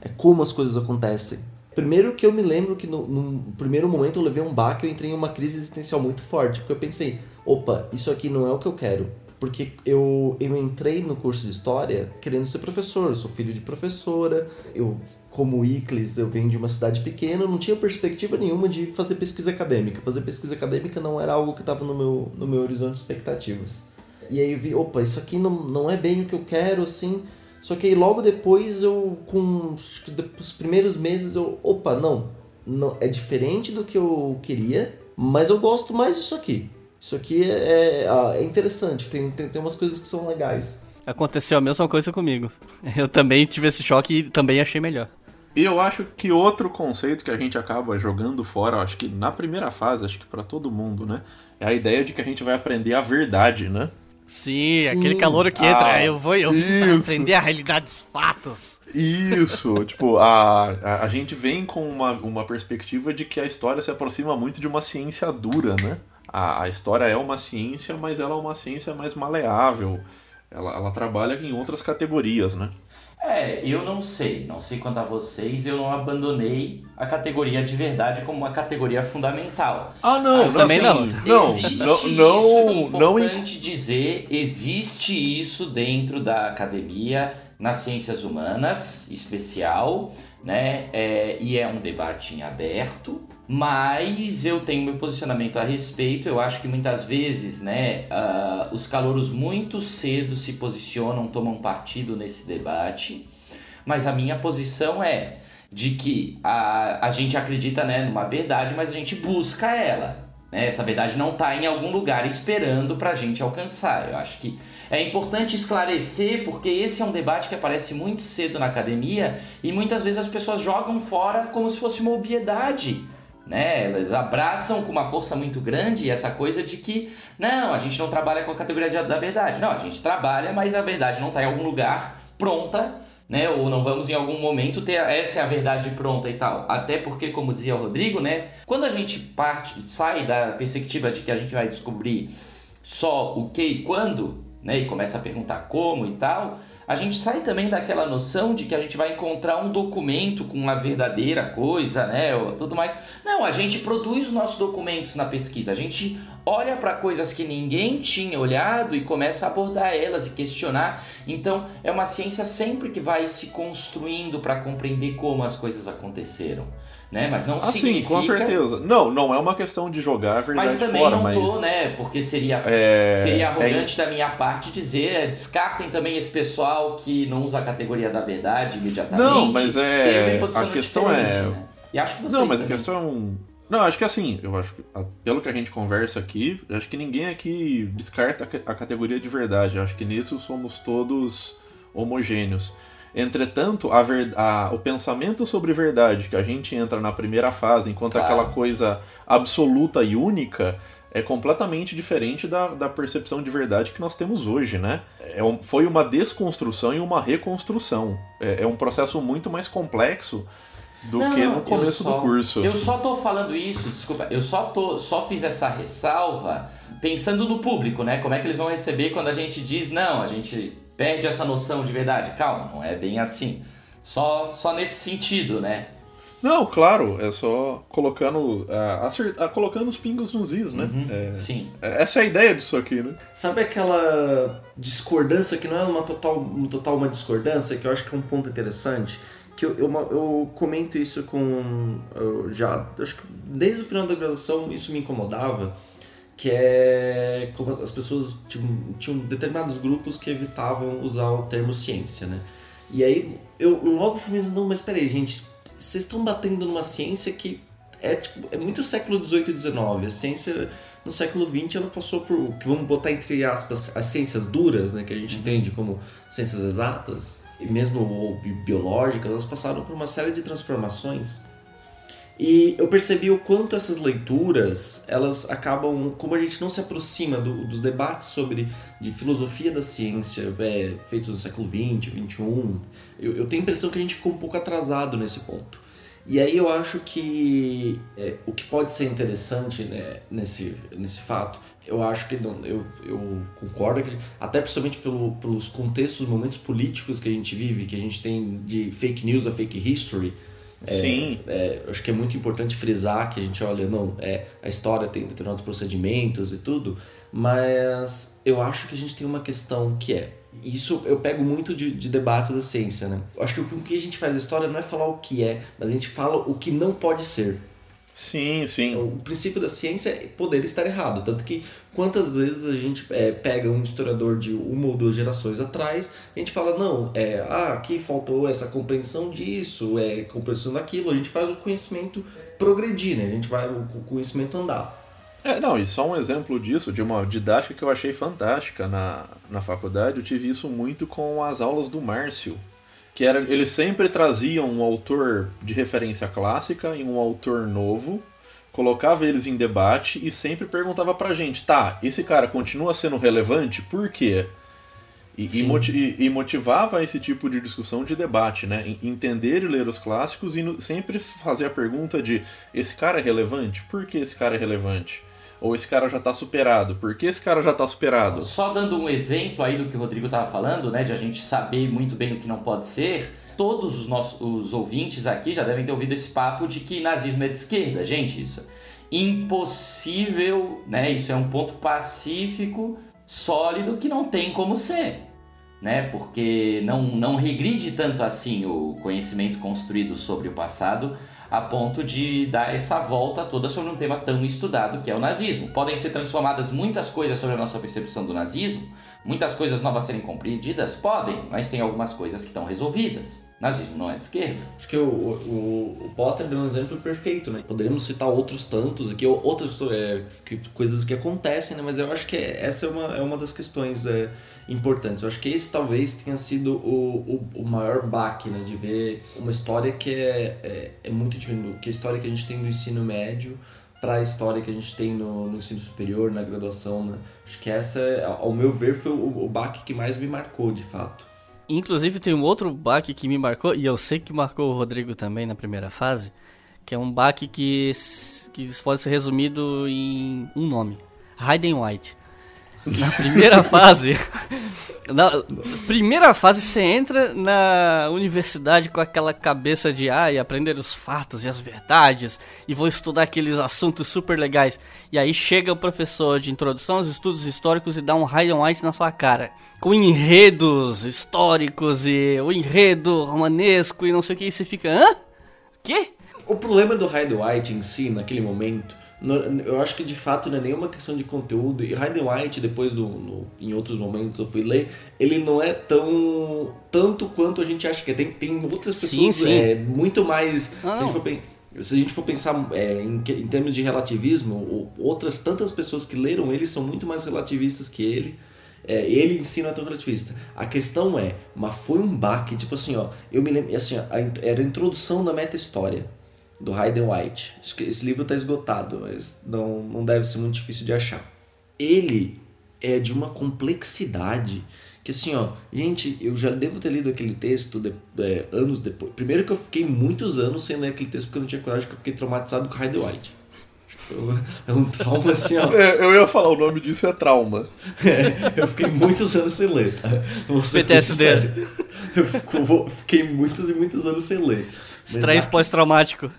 É como as coisas acontecem. Primeiro que eu me lembro que no, no primeiro momento eu levei um baque, eu entrei em uma crise existencial muito forte, porque eu pensei, opa, isso aqui não é o que eu quero. Porque eu, eu entrei no curso de História querendo ser professor, eu sou filho de professora, eu, como Iclis, eu venho de uma cidade pequena, não tinha perspectiva nenhuma de fazer pesquisa acadêmica. Fazer pesquisa acadêmica não era algo que estava no meu, no meu horizonte de expectativas. E aí eu vi, opa, isso aqui não, não é bem o que eu quero, assim. Só que aí logo depois eu, com os primeiros meses, eu, opa, não, não é diferente do que eu queria, mas eu gosto mais disso aqui. Isso aqui é, é, é interessante, tem, tem, tem umas coisas que são legais. Aconteceu a mesma coisa comigo. Eu também tive esse choque e também achei melhor. E eu acho que outro conceito que a gente acaba jogando fora, acho que na primeira fase, acho que para todo mundo, né? É a ideia de que a gente vai aprender a verdade, né? Sim, Sim. aquele calor que entra, Ah, eu vou, eu vou aprender a realidade dos fatos. Isso, [LAUGHS] tipo, a, a, a gente vem com uma, uma perspectiva de que a história se aproxima muito de uma ciência dura, né? A, a história é uma ciência, mas ela é uma ciência mais maleável. Ela, ela trabalha em outras categorias, né? É, eu não sei, não sei quanto a vocês, eu não abandonei a categoria de verdade como uma categoria fundamental. Ah, não, Eu também não. Não, existe não, isso, não, é não, importante dizer, existe isso dentro da academia, nas ciências humanas, especial, né? É, e é um debate em aberto, mas eu tenho meu posicionamento a respeito. Eu acho que muitas vezes, né, ah, os calouros muito cedo se posicionam, tomam partido nesse debate, mas a minha posição é de que a, a gente acredita né, numa verdade, mas a gente busca ela. Né? Essa verdade não está em algum lugar esperando para a gente alcançar. Eu acho que é importante esclarecer, porque esse é um debate que aparece muito cedo na academia e muitas vezes as pessoas jogam fora como se fosse uma obviedade. Né? Elas abraçam com uma força muito grande essa coisa de que não, a gente não trabalha com a categoria de- da verdade. Não, a gente trabalha, mas a verdade não está em algum lugar pronta né? Ou não vamos em algum momento ter essa é a verdade pronta e tal. Até porque, como dizia o Rodrigo, né? Quando a gente parte, sai da perspectiva de que a gente vai descobrir só o que e quando, né? E começa a perguntar como e tal, a gente sai também daquela noção de que a gente vai encontrar um documento com uma verdadeira coisa, né, ou tudo mais. Não, a gente produz os nossos documentos na pesquisa. A gente olha para coisas que ninguém tinha olhado e começa a abordar elas e questionar. Então, é uma ciência sempre que vai se construindo para compreender como as coisas aconteceram né? Mas não assim, significa... com certeza. Não, não é uma questão de jogar a verdade Mas também fora, não mas... tô, né? Porque seria, É, seria arrogante da minha parte dizer, é, descartem também esse pessoal que não usa a categoria da verdade imediatamente. Não, mas é- a questão é- né? E acho que vocês Não, mas a também. questão. Não, acho que assim, eu acho que a- pelo que a gente conversa aqui, acho que ninguém aqui descarta a ca- a categoria de verdade. Eu acho que nisso somos todos homogêneos. Entretanto, a ver, a- o pensamento sobre verdade que a gente entra na primeira fase, enquanto Claro. aquela coisa absoluta e única, é completamente diferente da, da percepção de verdade que nós temos hoje, né? É um- foi uma desconstrução e uma reconstrução. É, é um processo muito mais complexo do Não, que no começo só- do curso. Eu só tô falando isso, desculpa, eu só tô, só fiz essa ressalva pensando no público, né? Como é que eles vão receber quando a gente diz não, a gente perde essa noção de verdade. Calma, não é bem assim. Só, só nesse sentido, né? Não, claro, é só colocando, acert- ah, colocando os pingos nos is, né? É- Sim. é- essa é a ideia disso aqui, né? Sabe aquela discordância que não é uma total, uma total uma discordância, que eu acho que é um ponto interessante? Que eu, eu, eu comento isso com. eu já. Acho que desde o final da graduação isso me incomodava, que é como as as pessoas tinham, tinham determinados grupos que evitavam usar o termo ciência, né? E aí eu logo fui pensando, mas peraí, gente, vocês estão batendo numa ciência que é tipo, é muito século XVIII e XIX. A ciência no século XX ela passou por que vamos botar entre aspas as ciências duras, né, que a gente entende como ciências exatas e mesmo ou bi- biológicas, elas passaram por uma série de transformações. E eu percebi o quanto essas leituras, elas acabam, como a gente não se aproxima do- dos debates sobre de filosofia da ciência é, feitos no século XX, XXI, eu, eu tenho a impressão que a gente ficou um pouco atrasado nesse ponto. E aí eu acho que é, o que pode ser interessante né, nesse, nesse fato, eu acho que não, eu, eu concordo, que, até principalmente pelo, pelos contextos, momentos políticos que a gente vive, que a gente tem de fake news a fake history, Sim. é, acho que é muito importante frisar que a gente olha, não, é, a história tem determinados procedimentos e tudo, mas eu acho que a gente tem uma questão que é. Isso eu pego muito de, de debates da ciência, né? Eu acho que o que a gente faz na história não é falar o que é, mas a gente fala o que não pode ser. Sim, sim. O princípio da ciência é poder estar errado. Tanto que quantas vezes a gente é, pega um historiador de uma ou duas gerações atrás, a gente fala, não, é, ah, aqui faltou essa compreensão disso, é compreensão daquilo, a gente faz o conhecimento progredir, né? A gente vai o conhecimento andar. É, não, e só um exemplo disso, de uma didática que eu achei fantástica na, na faculdade, eu tive isso muito com as aulas do Márcio. Que era, ele sempre trazia um autor de referência clássica e um autor novo, colocava eles em debate e sempre perguntava pra gente, tá, esse cara continua sendo relevante? Por quê? E, e, e- motivava esse tipo de discussão de debate, né? En- Entender e ler os clássicos e sempre fazer a pergunta de esse cara é relevante? Por que esse cara é relevante? Ou esse cara já tá superado? Por que esse cara já tá superado? Só dando um exemplo aí do que o Rodrigo estava falando, né, de a gente saber muito bem o que não pode ser, todos os nossos os ouvintes aqui já devem ter ouvido esse papo de que nazismo é de esquerda. Gente, isso é impossível, né? Isso é um ponto pacífico, sólido, que não tem como ser. Né? Porque não, não regride tanto assim o conhecimento construído sobre o passado a ponto de dar essa volta toda sobre um tema tão estudado que é o nazismo. Podem ser transformadas muitas coisas sobre a nossa percepção do nazismo, muitas coisas novas serem compreendidas? Podem, mas tem algumas coisas que estão resolvidas. Nazismo não é de esquerda. Acho que o, o, o Potter deu um exemplo perfeito, né? Poderíamos citar outros tantos aqui, ou outras é, que- coisas que acontecem, né? Mas eu acho que essa é uma, é uma das questões é, importantes. Eu acho que esse talvez tenha sido o, o, o maior baque, né? De ver uma história que é, é, é muito diferente do que a história que a gente tem no ensino médio para a história que a gente tem no, no ensino superior, na graduação, né? Acho que essa, ao meu ver, foi o, o baque que mais me marcou, de fato. Inclusive tem um outro baque que me marcou, e eu sei que marcou o Rodrigo também na primeira fase, que é um baque que, que pode ser resumido em um nome. Hayden White. Na primeira fase. Na primeira fase você entra na universidade com aquela cabeça de ah, e aprender os fatos e as verdades e vou estudar aqueles assuntos super legais. E aí chega o professor de introdução aos estudos históricos e dá um high white na sua cara. Com enredos históricos e o enredo romanesco e não sei o que, e você fica, hã? Quê? O problema do Hyde White em si, naquele momento, eu acho que de fato não é nenhuma questão de conteúdo. E Hyde White, depois do, no, em outros momentos eu fui ler, ele não é tão tanto quanto a gente acha que é. Tem, tem outras pessoas Sim, sim. É, muito mais. Ah, se, a gente for, se a gente for pensar é, em, em termos de relativismo, outras tantas pessoas que leram ele são muito mais relativistas que ele. É, ele em si não é tão relativista. A questão é, mas foi um baque, tipo assim, ó, eu me lembro, assim, ó, a era a introdução da meta-história do Hayden White. Acho que esse livro está esgotado, mas não, não deve ser muito difícil de achar. Ele é de uma complexidade que assim, ó, gente, eu já devo ter lido aquele texto de- é, anos depois. Primeiro que eu fiquei muitos anos sem ler aquele texto porque eu não tinha coragem, porque eu fiquei traumatizado com Hayden White. É um trauma assim, ó. [LAUGHS] É, eu ia falar, o nome disso é trauma. [LAUGHS] É, eu fiquei muitos anos sem ler. Tá? PTSD. Eu fico- vou- fiquei muitos e muitos anos sem ler. Estresse pós-traumático.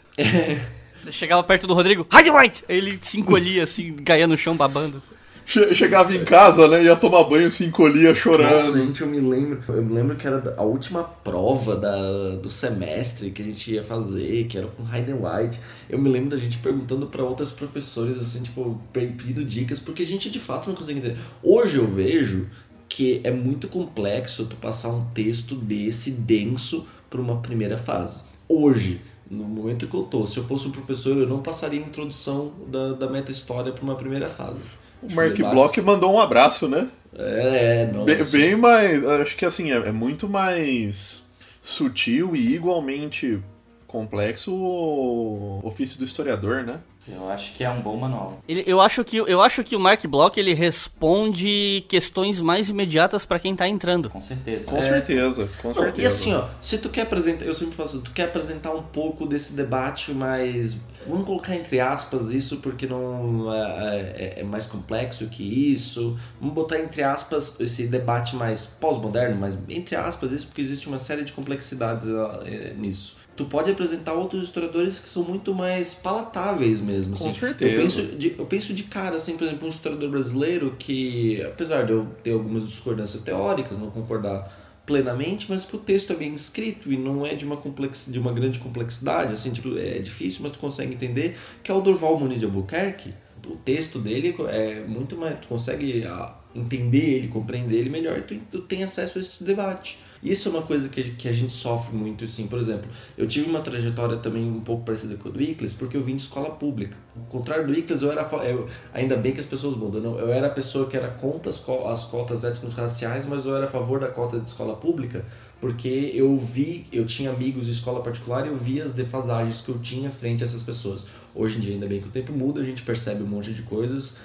Você [LAUGHS] chegava perto do Rodrigo, Hide White! Aí ele se encolhia assim, caía no chão babando. Che- Chegava em casa, né? Ia tomar banho, se encolhia chorando. Nossa, gente, eu me lembro. Eu me lembro que era a última prova da, do semestre que a gente ia fazer, que era com Hayden White. Eu me lembro da gente perguntando pra outras professores, assim, tipo, pe- pedindo dicas, porque a gente de fato não consegue entender. Hoje eu vejo que é muito complexo tu passar um texto desse denso pra uma primeira fase. Hoje, no momento que eu tô, se eu fosse um professor, eu não passaria a introdução da, da meta-história pra uma primeira fase. O Acho Mark debate- Block mandou um abraço, né? É, nossa. Bem, bem mais. Acho que assim, é, é muito mais sutil e igualmente complexo o ofício do historiador, né? Eu acho que é um bom manual. Ele- eu, acho que, eu acho que o Mark Block ele responde questões mais imediatas pra quem tá entrando. Com certeza. Com certeza, com Não, certeza. e assim, ó, se tu quer apresentar, eu sempre falo assim, tu quer apresentar um pouco desse debate, mas vamos colocar entre aspas isso porque não é, é- é mais complexo que isso. Vamos botar entre aspas esse debate mais pós-moderno, mas entre aspas isso porque existe uma série de complexidades é, nisso. Tu pode apresentar outros historiadores que são muito mais palatáveis mesmo. Com assim. certeza. Eu penso, de, eu penso de cara, assim, por exemplo, um historiador brasileiro que, apesar de eu ter algumas discordâncias teóricas, não concordar plenamente, mas que o texto é bem escrito e não é de uma, complex, de uma grande complexidade, assim, tipo, é difícil, mas tu consegue entender, que é o Durval Muniz de Albuquerque. O texto dele é muito mais. Tu consegue ah, entender ele, compreender ele melhor e tu, tu tem acesso a esse debate. Isso é uma coisa que, que a gente sofre muito, assim. Por exemplo, eu tive uma trajetória também um pouco parecida com a do Icles, porque eu vim de escola pública. Ao contrário do Icles, eu era. Eu, ainda bem que as pessoas mudam. Não, eu era a pessoa que era contra as, as cotas étnico-raciais, mas eu era a favor da cota de escola pública, porque eu vi, eu tinha amigos de escola particular e eu via as defasagens que eu tinha frente a essas pessoas. Hoje em dia, ainda bem que o tempo muda, a gente percebe um monte de coisas.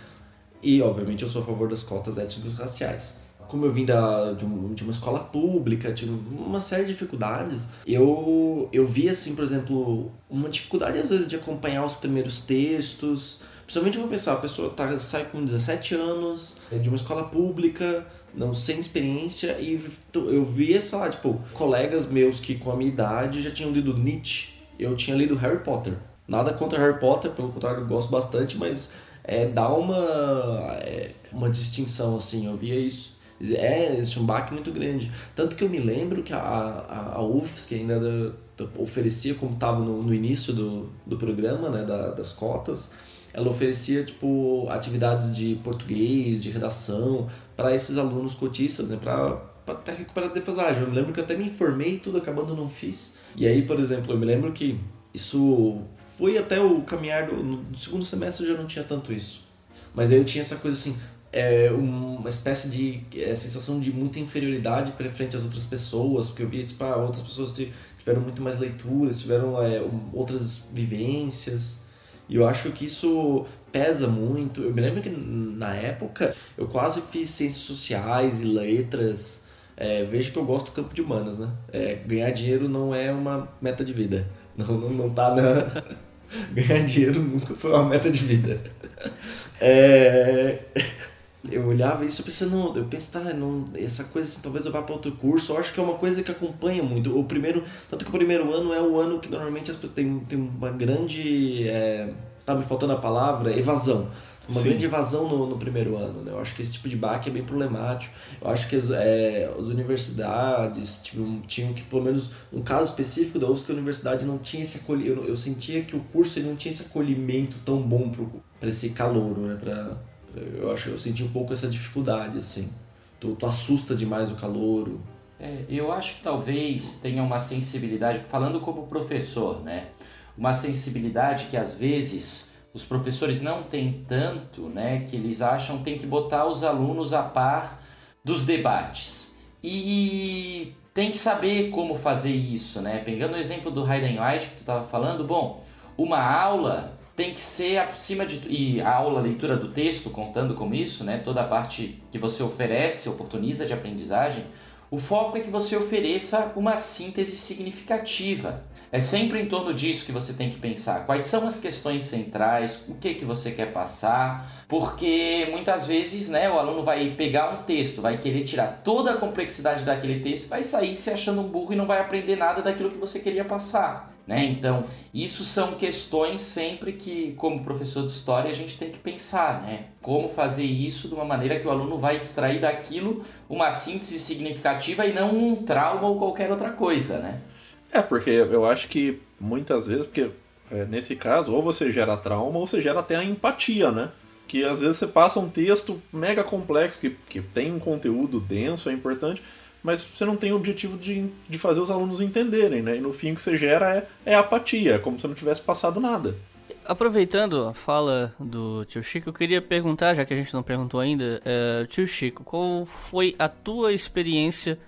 E, obviamente, eu sou a favor das cotas étnicos raciais. Como eu vim da, de, um- de uma escola pública, tinha uma série de dificuldades, eu, eu vi, assim, por exemplo, uma dificuldade, às vezes, de acompanhar os primeiros textos. Principalmente, vou pensar, a pessoa tá, sai com 17 anos, é de uma escola pública, não sem experiência, e eu via, sei lá, tipo, colegas meus que com a minha idade já tinham lido Nietzsche, eu tinha lido Harry Potter. Nada contra Harry Potter, pelo contrário, eu gosto bastante, mas é, dá uma, é, uma distinção, assim, eu via isso. É, existe um baque muito grande. Tanto que eu me lembro que a, a, a UFSC ainda da- da- oferecia, como estava no, no início do, do programa, né, da, das cotas, ela oferecia, tipo, atividades de português, de redação, para esses alunos cotistas, né, para até recuperar a defasagem. Eu me lembro que eu até me informei tudo, acabando não fiz. E aí, por exemplo, eu me lembro que isso foi até o caminhar do no segundo semestre eu já não tinha tanto isso. Mas aí eu tinha essa coisa assim, é, uma espécie de é, sensação de muita inferioridade para frente às outras pessoas, porque eu via tipo, ah, outras pessoas ti- tiveram muito mais leituras, tiveram é, outras vivências. E eu acho que isso pesa muito. Eu me lembro que na época eu quase fiz ciências sociais e letras. É, vejo que eu gosto do campo de humanas, né? É, ganhar dinheiro não é uma meta de vida. Não, não, não tá na. [LAUGHS] ganhar dinheiro nunca foi uma meta de vida. É... eu olhava isso pensando, eu pensava, tá, não, essa coisa assim, talvez eu vá para outro curso. Eu acho que é uma coisa que acompanha muito. O primeiro, tanto que o primeiro ano é o ano que normalmente as pessoas tem, tem uma grande. É, tá me faltando a palavra, evasão uma Sim. grande evasão no, no primeiro ano. Né? Eu acho que esse tipo de baque é bem problemático. Eu acho que as, é, as universidades tipo, tinham que, pelo menos, um caso específico da UFSC, a universidade não tinha esse acolhimento. Eu, eu sentia que o curso não tinha esse acolhimento tão bom para esse calouro. Né? Pra, eu acho eu senti um pouco essa dificuldade. assim. Tu, tu assusta demais o calouro. É, eu acho que talvez tenha uma sensibilidade, falando como professor, né? Uma sensibilidade que às vezes os professores não têm tanto, né, que eles acham que tem que botar os alunos a par dos debates. E tem que saber como fazer isso, né? Pegando o exemplo do Heidenreich que tu estava falando, bom, uma aula tem que ser acima de e a aula leitura do texto contando com isso, né? Toda a parte que você oferece, oportuniza de aprendizagem, o foco é que você ofereça uma síntese significativa. É sempre em torno disso que você tem que pensar. Quais são as questões centrais, o que que você quer passar, porque muitas vezes, né, o aluno vai pegar um texto, vai querer tirar toda a complexidade daquele texto, vai sair se achando um burro e não vai aprender nada daquilo que você queria passar. Né? Então, isso são questões sempre que, como professor de história, a gente tem que pensar, né? Como fazer isso de uma maneira que o aluno vai extrair daquilo uma síntese significativa e não um trauma ou qualquer outra coisa, né? É, porque eu acho que muitas vezes, porque é, nesse caso, ou você gera trauma ou você gera até a empatia, né? Que às vezes você passa um texto mega complexo, que, que tem um conteúdo denso, é importante, mas você não tem o objetivo de, de fazer os alunos entenderem, né? E no fim o que você gera é, é apatia, é como se não tivesse passado nada. Aproveitando a fala do tio Chico, eu queria perguntar, já que a gente não perguntou ainda, uh, tio Chico, qual foi a tua experiência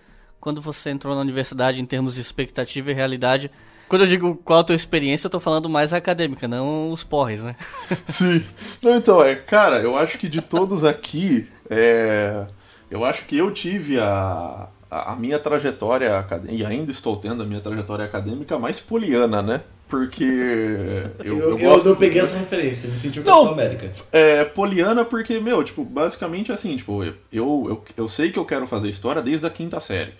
quando você entrou na universidade em termos de expectativa e realidade. Quando eu digo qual a tua experiência, eu tô falando mais acadêmica, não os porres, né? [LAUGHS] Sim. Não, então, é, cara, eu acho que de todos aqui, é, eu acho que eu tive a, a minha trajetória acadêmica, e ainda estou tendo a minha trajetória acadêmica mais poliana, né? Porque [LAUGHS] eu, eu, eu, eu não peguei essa referência, me senti o Capitão América. É, poliana porque, meu, tipo, basicamente assim, tipo, eu, eu, eu sei que eu quero fazer história desde a quinta série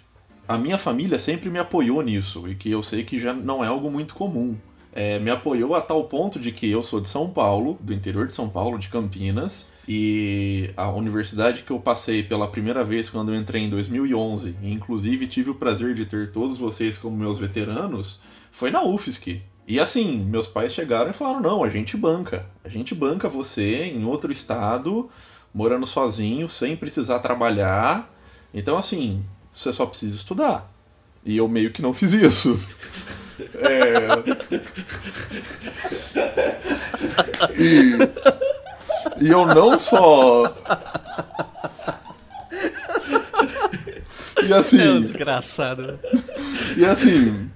a minha família sempre me apoiou nisso, e que eu sei que já não é algo muito comum. É, me apoiou a tal ponto de que eu sou de São Paulo, do interior de São Paulo, de Campinas, e a universidade que eu passei pela primeira vez quando eu entrei em 2011, e inclusive tive o prazer de ter todos vocês como meus veteranos, foi na UFSC. E assim, meus pais chegaram e falaram: não, a gente banca. A gente banca você em outro estado, morando sozinho, sem precisar trabalhar. Então, assim, você só precisa estudar. E eu meio que não fiz isso. [LAUGHS] É... E... e eu não só. E assim. É um desgraçado. E assim,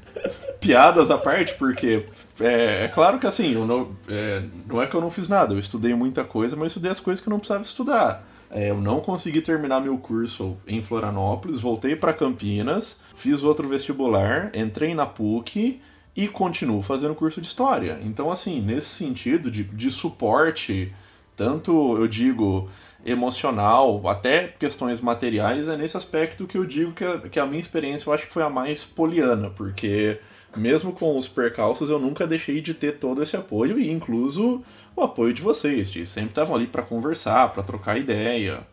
piadas à parte, porque é, é claro que assim, eu não, é, não é que eu não fiz nada, eu estudei muita coisa, mas eu estudei as coisas que eu não precisava estudar. É, eu não consegui terminar meu curso em Florianópolis, voltei para Campinas, fiz outro vestibular, entrei na PUC e continuo fazendo curso de História. Então, assim, nesse sentido de, de suporte, tanto eu digo emocional, até questões materiais, é nesse aspecto que eu digo que a, que a minha experiência eu acho que foi a mais poliana, porque mesmo com os percalços, eu nunca deixei de ter todo esse apoio e incluso o apoio de vocês, que sempre estavam ali para conversar, para trocar ideia.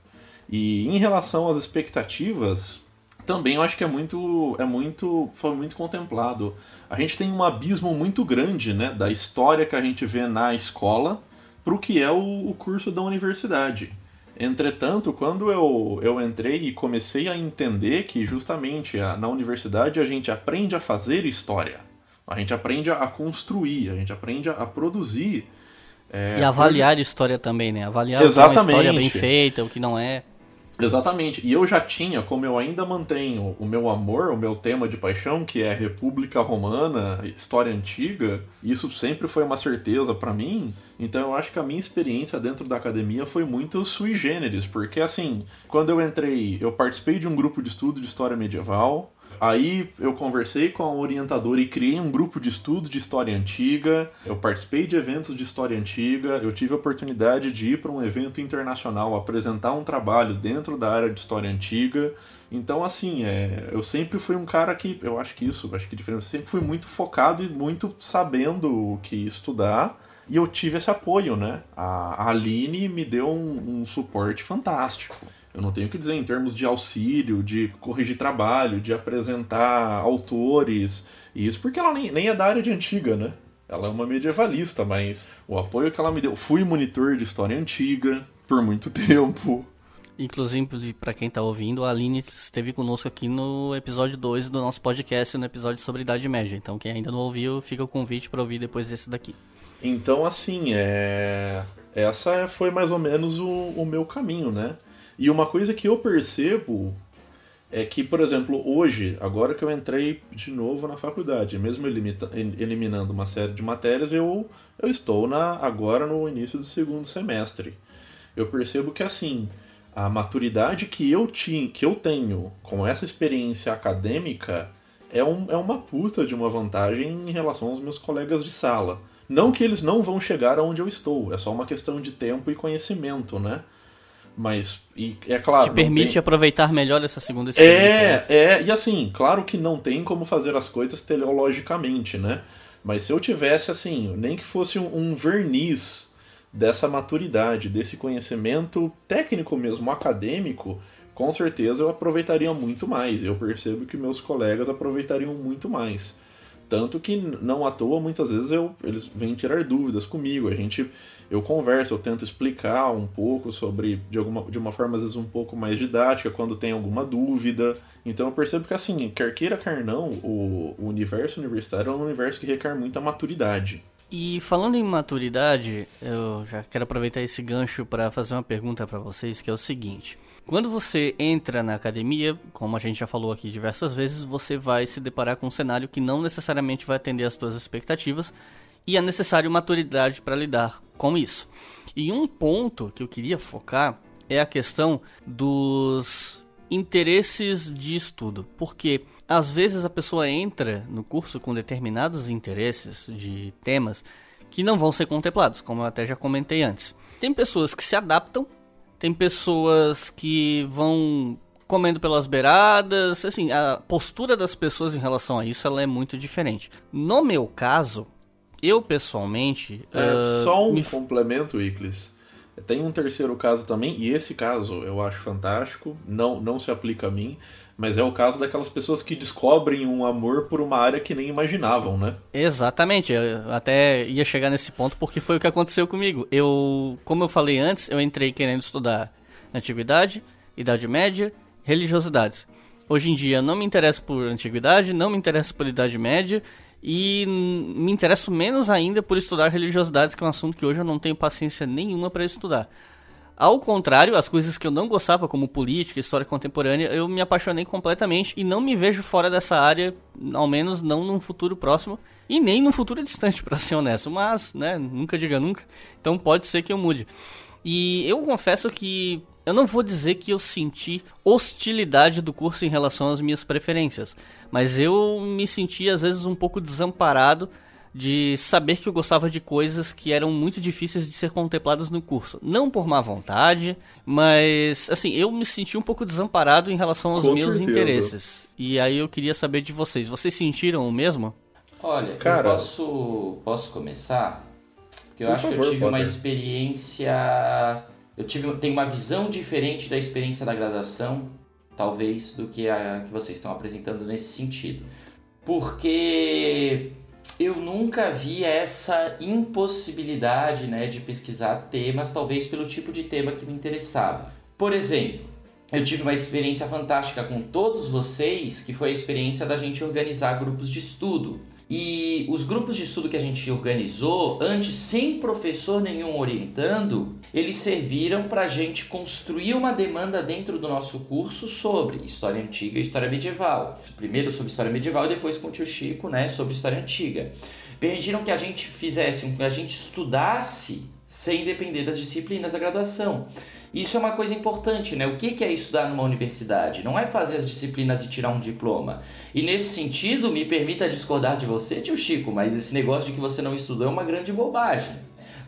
E em relação às expectativas, também eu acho que é muito, é muito, foi muito contemplado. A gente tem um abismo muito grande, né, da história que a gente vê na escola para o que é o, o curso da universidade. Entretanto, quando eu, eu entrei e comecei a entender que justamente a, na universidade a gente aprende a fazer história, a gente aprende a construir, a gente aprende a, produzir. É, e avaliar história também, né? Avaliar Exatamente. uma história bem feita, o que não é. Exatamente. E eu já tinha, como eu ainda mantenho o meu amor, o meu tema de paixão, que é República Romana, história antiga, isso sempre foi uma certeza para mim. Então eu acho que a minha experiência dentro da academia foi muito sui generis, porque assim, quando eu entrei, eu participei de um grupo de estudo de história medieval, Aí eu conversei com a orientadora e criei um grupo de estudo de história antiga. Eu participei de eventos de história antiga. Eu tive a oportunidade de ir para um evento internacional apresentar um trabalho dentro da área de história antiga. Então, assim, é, eu sempre fui um cara que, eu acho que isso, acho que diferente, sempre fui muito focado e muito sabendo o que estudar. E eu tive esse apoio, né? A, Aline me deu um, um suporte fantástico. Eu não tenho o que dizer em termos de auxílio, de corrigir trabalho, de apresentar autores, e isso porque ela nem, nem é da área de antiga, né? Ela é uma medievalista, mas o apoio que ela me deu. Fui monitor de história antiga por muito [LAUGHS] tempo. Inclusive, para quem tá ouvindo, a Aline esteve conosco aqui no episódio 2 do nosso podcast, no episódio sobre Idade Média. Então, quem ainda não ouviu, fica o convite para ouvir depois desse daqui. Então, assim, é... essa foi mais ou menos o, o meu caminho, né? E uma coisa que eu percebo é que, por exemplo, hoje, agora que eu entrei de novo na faculdade, mesmo eliminando uma série de matérias, eu, eu estou na, agora no início do segundo semestre. Eu percebo que assim, a maturidade que eu tinha, que eu tenho com essa experiência acadêmica é, um, é uma puta de uma vantagem em relação aos meus colegas de sala. Não que eles não vão chegar aonde eu estou, é só uma questão de tempo e conhecimento, né? Mas, e é claro. Te permite tem... aproveitar melhor essa segunda experiência. É, é, e assim, claro que não tem como fazer as coisas teleologicamente, né? Mas se eu tivesse, assim, nem que fosse um, um verniz dessa maturidade, desse conhecimento técnico mesmo, acadêmico, com certeza eu aproveitaria muito mais. Eu percebo que meus colegas aproveitariam muito mais. Tanto que não à toa, muitas vezes eu, eles vêm tirar dúvidas comigo. A gente eu converso, eu tento explicar um pouco sobre, de, alguma, de uma forma às vezes um pouco mais didática, quando tem alguma dúvida. Então eu percebo que assim, quer queira, quer não, o, o universo universitário é um universo que requer muita maturidade. E falando em maturidade, eu já quero aproveitar esse gancho para fazer uma pergunta para vocês, que é o seguinte: quando você entra na academia, como a gente já falou aqui diversas vezes, você vai se deparar com um cenário que não necessariamente vai atender às suas expectativas e é necessário maturidade para lidar com isso. E um ponto que eu queria focar é a questão dos interesses de estudo, porque às vezes a pessoa entra no curso com determinados interesses de temas que não vão ser contemplados, como eu até já comentei antes. Tem pessoas que se adaptam, tem pessoas que vão comendo pelas beiradas, assim, a postura das pessoas em relação a isso ela é muito diferente. No meu caso, eu, pessoalmente. É, uh, só um me... complemento, Iclis. Tem um terceiro caso também, e esse caso eu acho fantástico, não, não se aplica a mim, mas é o caso daquelas pessoas que descobrem um amor por uma área que nem imaginavam, né? Exatamente, eu até ia chegar nesse ponto porque foi o que aconteceu comigo. Eu, como eu falei antes, eu entrei querendo estudar Antiguidade, Idade Média, religiosidades. Hoje em dia não me interesso por Antiguidade, não me interesso por Idade Média e me interesso menos ainda por estudar religiosidades, que é um assunto que hoje eu não tenho paciência nenhuma para estudar. Ao contrário, as coisas que eu não gostava, como política, história contemporânea, eu me apaixonei completamente e não me vejo fora dessa área, ao menos não num futuro próximo e nem num futuro distante, [LAUGHS] para ser honesto. Mas, né, nunca diga nunca. Então pode ser que eu mude. E eu confesso que eu não vou dizer que eu senti hostilidade do curso em relação às minhas preferências, mas eu me senti às vezes um pouco desamparado de saber que eu gostava de coisas que eram muito difíceis de ser contempladas no curso. Não por má vontade, mas assim, eu me senti um pouco desamparado em relação aos Com meus certeza. interesses. E aí eu queria saber de vocês. Vocês sentiram o mesmo? Olha, Cara, eu posso, posso começar? Porque eu acho favor, que eu tive uma experiência eu tive, tenho uma visão diferente da experiência da graduação, talvez, do que a que vocês estão apresentando nesse sentido. Porque eu nunca vi essa impossibilidade né, de pesquisar temas, talvez pelo tipo de tema que me interessava. Por exemplo, eu tive uma experiência fantástica com todos vocês, que foi a experiência da gente organizar grupos de estudo. E os grupos de estudo que a gente organizou, antes sem professor nenhum orientando, eles serviram para a gente construir uma demanda dentro do nosso curso sobre história antiga e história medieval. Primeiro sobre história medieval e depois com o tio Chico né, sobre história antiga. Permitiram que a gente fizesse, que a gente estudasse sem depender das disciplinas da graduação. Isso é uma coisa importante, né? O que é estudar numa universidade? Não é fazer as disciplinas e tirar um diploma. E nesse sentido, me permita discordar de você, tio Chico, mas esse negócio de que você não estudou é uma grande bobagem.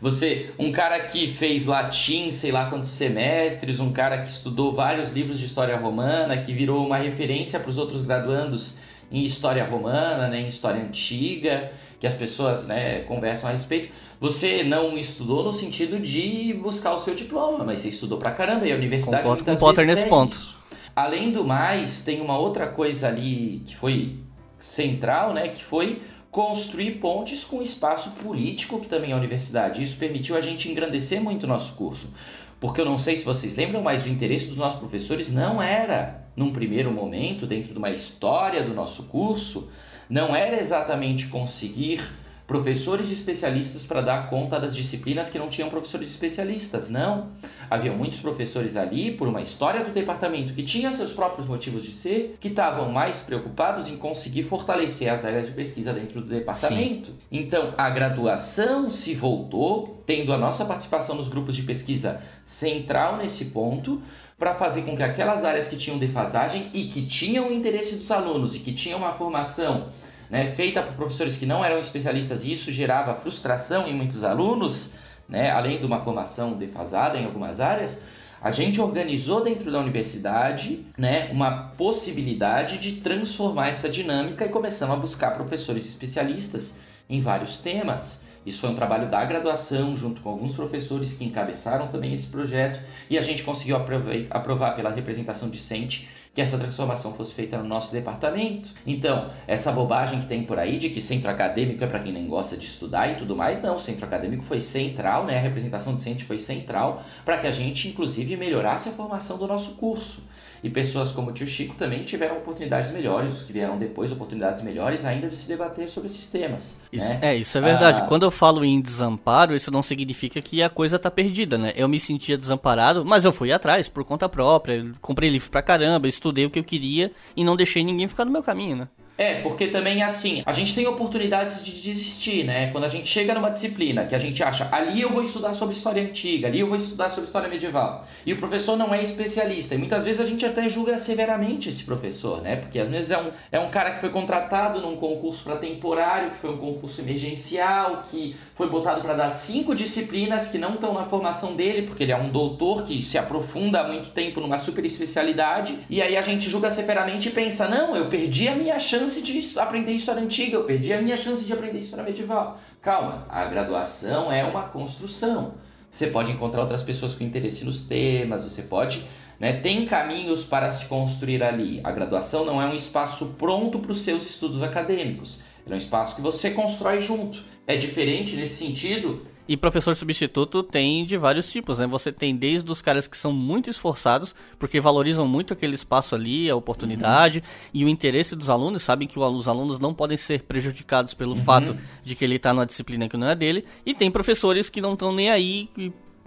Você, um cara que fez latim, sei lá quantos semestres, um cara que estudou vários livros de história romana, que virou uma referência para os outros graduandos em história romana, né, em história antiga, que as pessoas né, conversam a respeito. Você não estudou no sentido de buscar o seu diploma, mas você estudou pra caramba e a universidade Concordo muitas com Potter nesse é ponto. isso. Além do mais, tem uma outra coisa ali que foi central, né, que foi construir pontes com o espaço político que também é a universidade. Isso permitiu a gente engrandecer muito o nosso curso. Porque eu não sei se vocês lembram, mas o interesse dos nossos professores não era, num primeiro momento, dentro de uma história do nosso curso, não era exatamente conseguir professores especialistas para dar conta das disciplinas que não tinham professores especialistas. Não. Havia muitos professores ali, por uma história do departamento que tinha seus próprios motivos de ser, que estavam mais preocupados em conseguir fortalecer as áreas de pesquisa dentro do departamento. Sim. Então, a graduação se voltou, tendo a nossa participação nos grupos de pesquisa central nesse ponto, para fazer com que aquelas áreas que tinham defasagem e que tinham interesse dos alunos e que tinham uma formação né, feita por professores que não eram especialistas e isso gerava frustração em muitos alunos, né, além de uma formação defasada em algumas áreas, a gente organizou dentro da universidade né, uma possibilidade de transformar essa dinâmica e começamos a buscar professores especialistas em vários temas. Isso foi um trabalho da graduação, junto com alguns professores que encabeçaram também esse projeto, e a gente conseguiu aprovar pela representação discente que essa transformação fosse feita no nosso departamento. Então, essa bobagem que tem por aí de que centro acadêmico é para quem nem gosta de estudar e tudo mais, não, o centro acadêmico foi central, né? A representação docente foi central para que a gente inclusive melhorasse a formação do nosso curso. E pessoas como o tio Chico também tiveram oportunidades melhores, os que vieram depois, oportunidades melhores ainda de se debater sobre esses temas. Isso, né? É, isso é verdade. Ah, Quando eu falo em desamparo, isso não significa que a coisa tá perdida, né? Eu me sentia desamparado, mas eu fui atrás por conta própria, comprei livro pra caramba, estudei o que eu queria e não deixei ninguém ficar no meu caminho, né? É, porque também assim, a gente tem oportunidades de desistir, né? Quando a gente chega numa disciplina que a gente acha, ali eu vou estudar sobre história antiga, ali eu vou estudar sobre história medieval, e o professor não é especialista, e muitas vezes a gente até julga severamente esse professor, né? Porque às vezes é um, é um cara que foi contratado num concurso para temporário, que foi um concurso emergencial, que foi botado para dar cinco disciplinas que não estão na formação dele, porque ele é um doutor que se aprofunda há muito tempo numa super especialidade, e aí a gente julga severamente e pensa, não, eu perdi a minha chance chance de aprender história antiga, eu perdi a minha chance de aprender história medieval. Calma, a graduação é uma construção. Você pode encontrar outras pessoas com interesse nos temas, você pode. Né, tem caminhos para se construir ali. A graduação não é um espaço pronto para os seus estudos acadêmicos. é um espaço que você constrói junto. É diferente nesse sentido e professor substituto tem de vários tipos, né? Você tem desde os caras que são muito esforçados, porque valorizam muito aquele espaço ali, a oportunidade uhum. e o interesse dos alunos, sabem que os alunos não podem ser prejudicados pelo uhum. fato de que ele está numa disciplina que não é dele. E tem professores que não estão nem aí,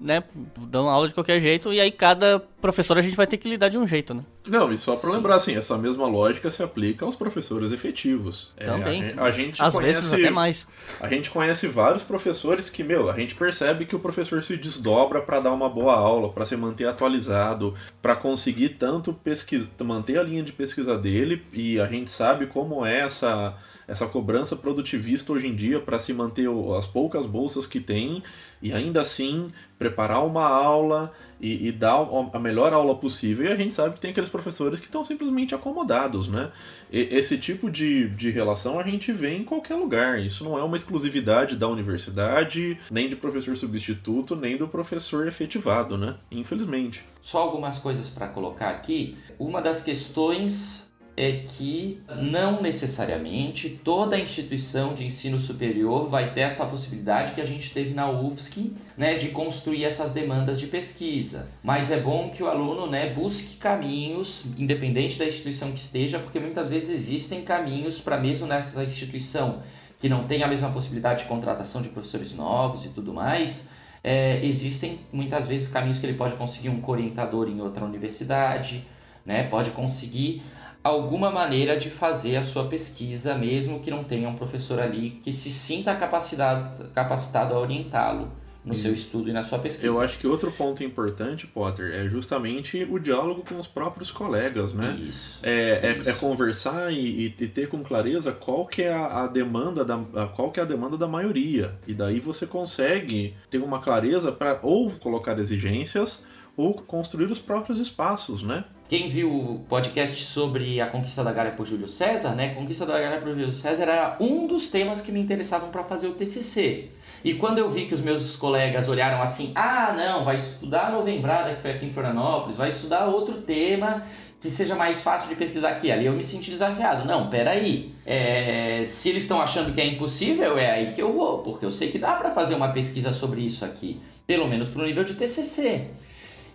né, dão aula de qualquer jeito, e aí cada professor a gente vai ter que lidar de um jeito, né? Não, e só para lembrar, assim, essa mesma lógica se aplica aos professores efetivos. Também. É, a, a, gente Às conhece, vezes até mais. A gente conhece vários professores que, meu, a gente percebe que o professor se desdobra para dar uma boa aula, para se manter atualizado, para conseguir tanto pesquisa, manter a linha de pesquisa dele, e a gente sabe como é essa essa cobrança produtivista hoje em dia para se manter as poucas bolsas que tem e ainda assim preparar uma aula e, e, dar a melhor aula possível. E a gente sabe que tem aqueles professores que estão simplesmente acomodados, né? E, esse tipo de, de relação a gente vê em qualquer lugar. Isso não é uma exclusividade da universidade, nem de professor substituto, nem do professor efetivado, né? Infelizmente. Só algumas coisas para colocar aqui. Uma das questões é que não necessariamente toda instituição de ensino superior vai ter essa possibilidade que a gente teve na UFSC, né, de construir essas demandas de pesquisa. Mas é bom que o aluno, né, busque caminhos, independente da instituição que esteja, porque muitas vezes existem caminhos para mesmo nessa instituição que não tem a mesma possibilidade de contratação de professores novos e tudo mais, é, existem muitas vezes caminhos que ele pode conseguir um orientador em outra universidade, né, pode conseguir alguma maneira de fazer a sua pesquisa, mesmo que não tenha um professor ali que se sinta capacitado, capacitado a orientá-lo. no seu estudo e na sua pesquisa. Eu acho que outro ponto importante, Potter, é justamente o diálogo com os próprios colegas, né? Isso. É, Isso. é, é conversar e, e ter com clareza qual que é a, a demanda da a- qual que é a demanda da maioria e daí você consegue ter uma clareza para ou colocar exigências ou construir os próprios espaços, né? Quem viu o podcast sobre a conquista da Gália por Júlio César, né? Conquista da Gália por Júlio César era um dos temas que me interessavam para fazer o TCC. E quando eu vi que os meus colegas olharam assim, ah, não, vai estudar Novembrada, que foi aqui em Florianópolis, vai estudar outro tema que seja mais fácil de pesquisar aqui. Ali eu me senti desafiado. Não, peraí. É, se eles estão achando que é impossível, é aí que eu vou, porque eu sei que dá para fazer uma pesquisa sobre isso aqui, pelo menos para o nível de TCC.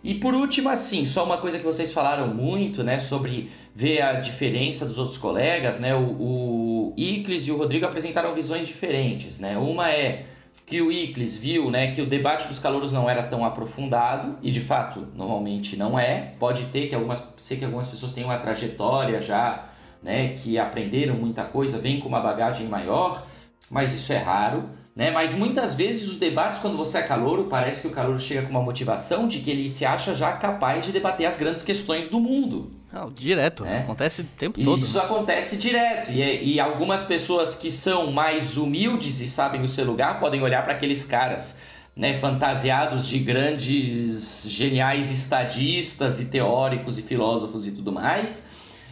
E por último, assim, só uma coisa que vocês falaram muito, né, sobre ver a diferença dos outros colegas, né, o, o Iclis e o Rodrigo apresentaram visões diferentes, né, uma é que o Iclis viu, né, que o debate dos calouros não era tão aprofundado, e de fato, normalmente não é, pode ter que algumas, sei que algumas pessoas têm uma trajetória já, né, que aprenderam muita coisa, vêm com uma bagagem maior, mas isso é raro, né? Mas muitas vezes os debates, quando você é calouro, parece que o calouro chega com uma motivação de que ele se acha já capaz de debater as grandes questões do mundo. Não, direto. É. Acontece o tempo E todo. isso acontece direto. E, e algumas pessoas que são mais humildes e sabem o seu lugar podem olhar para aqueles caras. Né, fantasiados de grandes, geniais estadistas e teóricos e filósofos e tudo mais,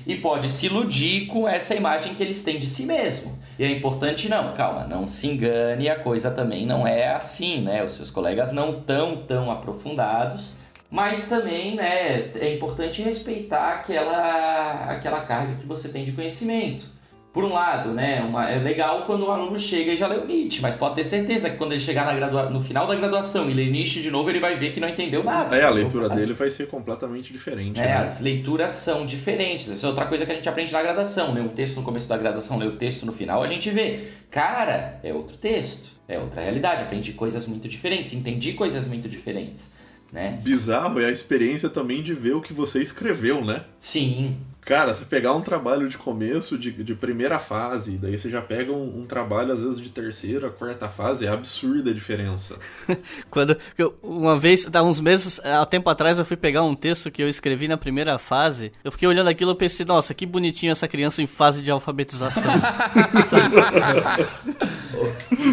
e pode se iludir com essa imagem que eles têm de si mesmo. E é importante não, calma, não se engane, a coisa também não é assim, né? Os seus colegas não tão tão aprofundados, mas também, né, é importante respeitar aquela aquela carga que você tem de conhecimento. Por um lado, né, uma, é legal quando o aluno chega e já leu Nietzsche, mas pode ter certeza que quando ele chegar na gradua, no final da graduação e ler Nietzsche de novo, ele vai ver que não entendeu nada. É, a leitura As- dele vai ser completamente diferente. é, né? as leituras são diferentes. Essa é outra coisa que a gente aprende na graduação. Ler um texto no começo da graduação, ler o texto no final, a gente vê. Cara, é outro texto. É outra realidade. Aprendi coisas muito diferentes. Entendi coisas muito diferentes. Né? Bizarro é a experiência também de ver o que você escreveu, né? Sim. Cara, você pegar um trabalho de começo, de, de primeira fase, daí você já pega um, um trabalho, às vezes, de terceira, quarta fase, é absurda a diferença. [LAUGHS] Quando eu- uma vez, há uns meses, há tempo atrás, eu fui pegar um texto que eu escrevi na primeira fase. Eu fiquei olhando aquilo e pensei, nossa, que bonitinho essa criança em fase de alfabetização. [LAUGHS]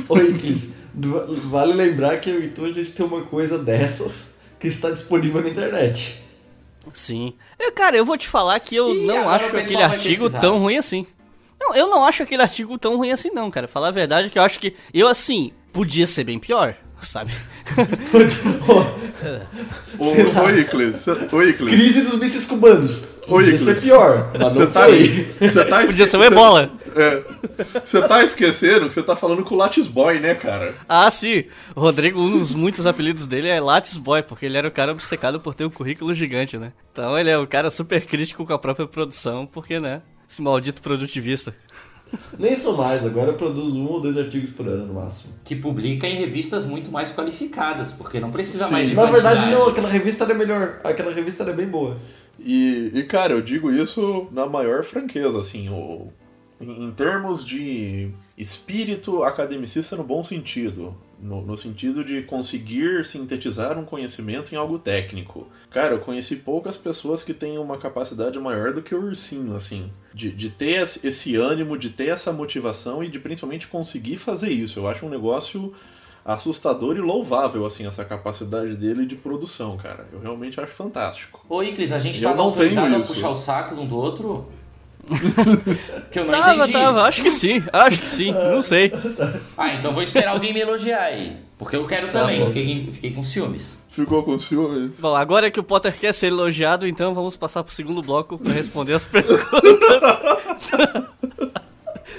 Oi, Cris. Va- Vale lembrar que eu e tu a gente tem uma coisa dessas que está disponível na internet. Sim. Eu, cara, eu vou te falar que eu Ih, não acho o aquele artigo pesquisar. tão ruim assim. Não, eu não acho aquele artigo tão ruim assim, não, cara. Falar a verdade é que eu acho que. Eu, assim, podia ser bem pior, sabe? [LAUGHS] Ô, Icles, ô Icles, Crise dos mísseis cubanos. Oi, Podia ser pior, mas você não tá, foi. você tá Podia ser esque- ebola. É. Você tá esquecendo que você tá falando com o Lattes Boy, né, cara? Ah, sim. O Rodrigo, um dos muitos apelidos dele é Lattes Boy, porque ele era o cara obcecado por ter um currículo gigante, né? Então ele é o cara super crítico com a própria produção, porque, né? Esse maldito produtivista. Nem sou mais, agora eu produzo um ou dois artigos por ano no máximo. Que publica em revistas muito mais qualificadas, porque não precisa Sim. mais de Na verdade, não, aquela revista era melhor. Aquela revista era bem boa. E, e, cara, eu digo isso na maior franqueza, assim, o, em, termos de espírito academicista no bom sentido. No, no sentido de conseguir sintetizar um conhecimento em algo técnico. Cara, eu conheci poucas pessoas que têm uma capacidade maior do que o ursinho, assim. De, de ter esse ânimo, de ter essa motivação e de principalmente conseguir fazer isso. Eu acho um negócio assustador e louvável, assim, essa capacidade dele de produção, cara. Eu realmente acho fantástico. Ô, Iclis, a gente Eu tava não autorizado a puxar o saco um do outro? Que eu não Tava, entendi tava, isso. acho que sim, acho que sim, não sei. Ah, então vou esperar alguém me elogiar aí. Porque eu quero Tá também, bom. fiquei, fiquei com ciúmes. Ficou com ciúmes? Bom, agora que o Potter quer ser elogiado, então vamos passar pro segundo bloco pra responder as [LAUGHS] perguntas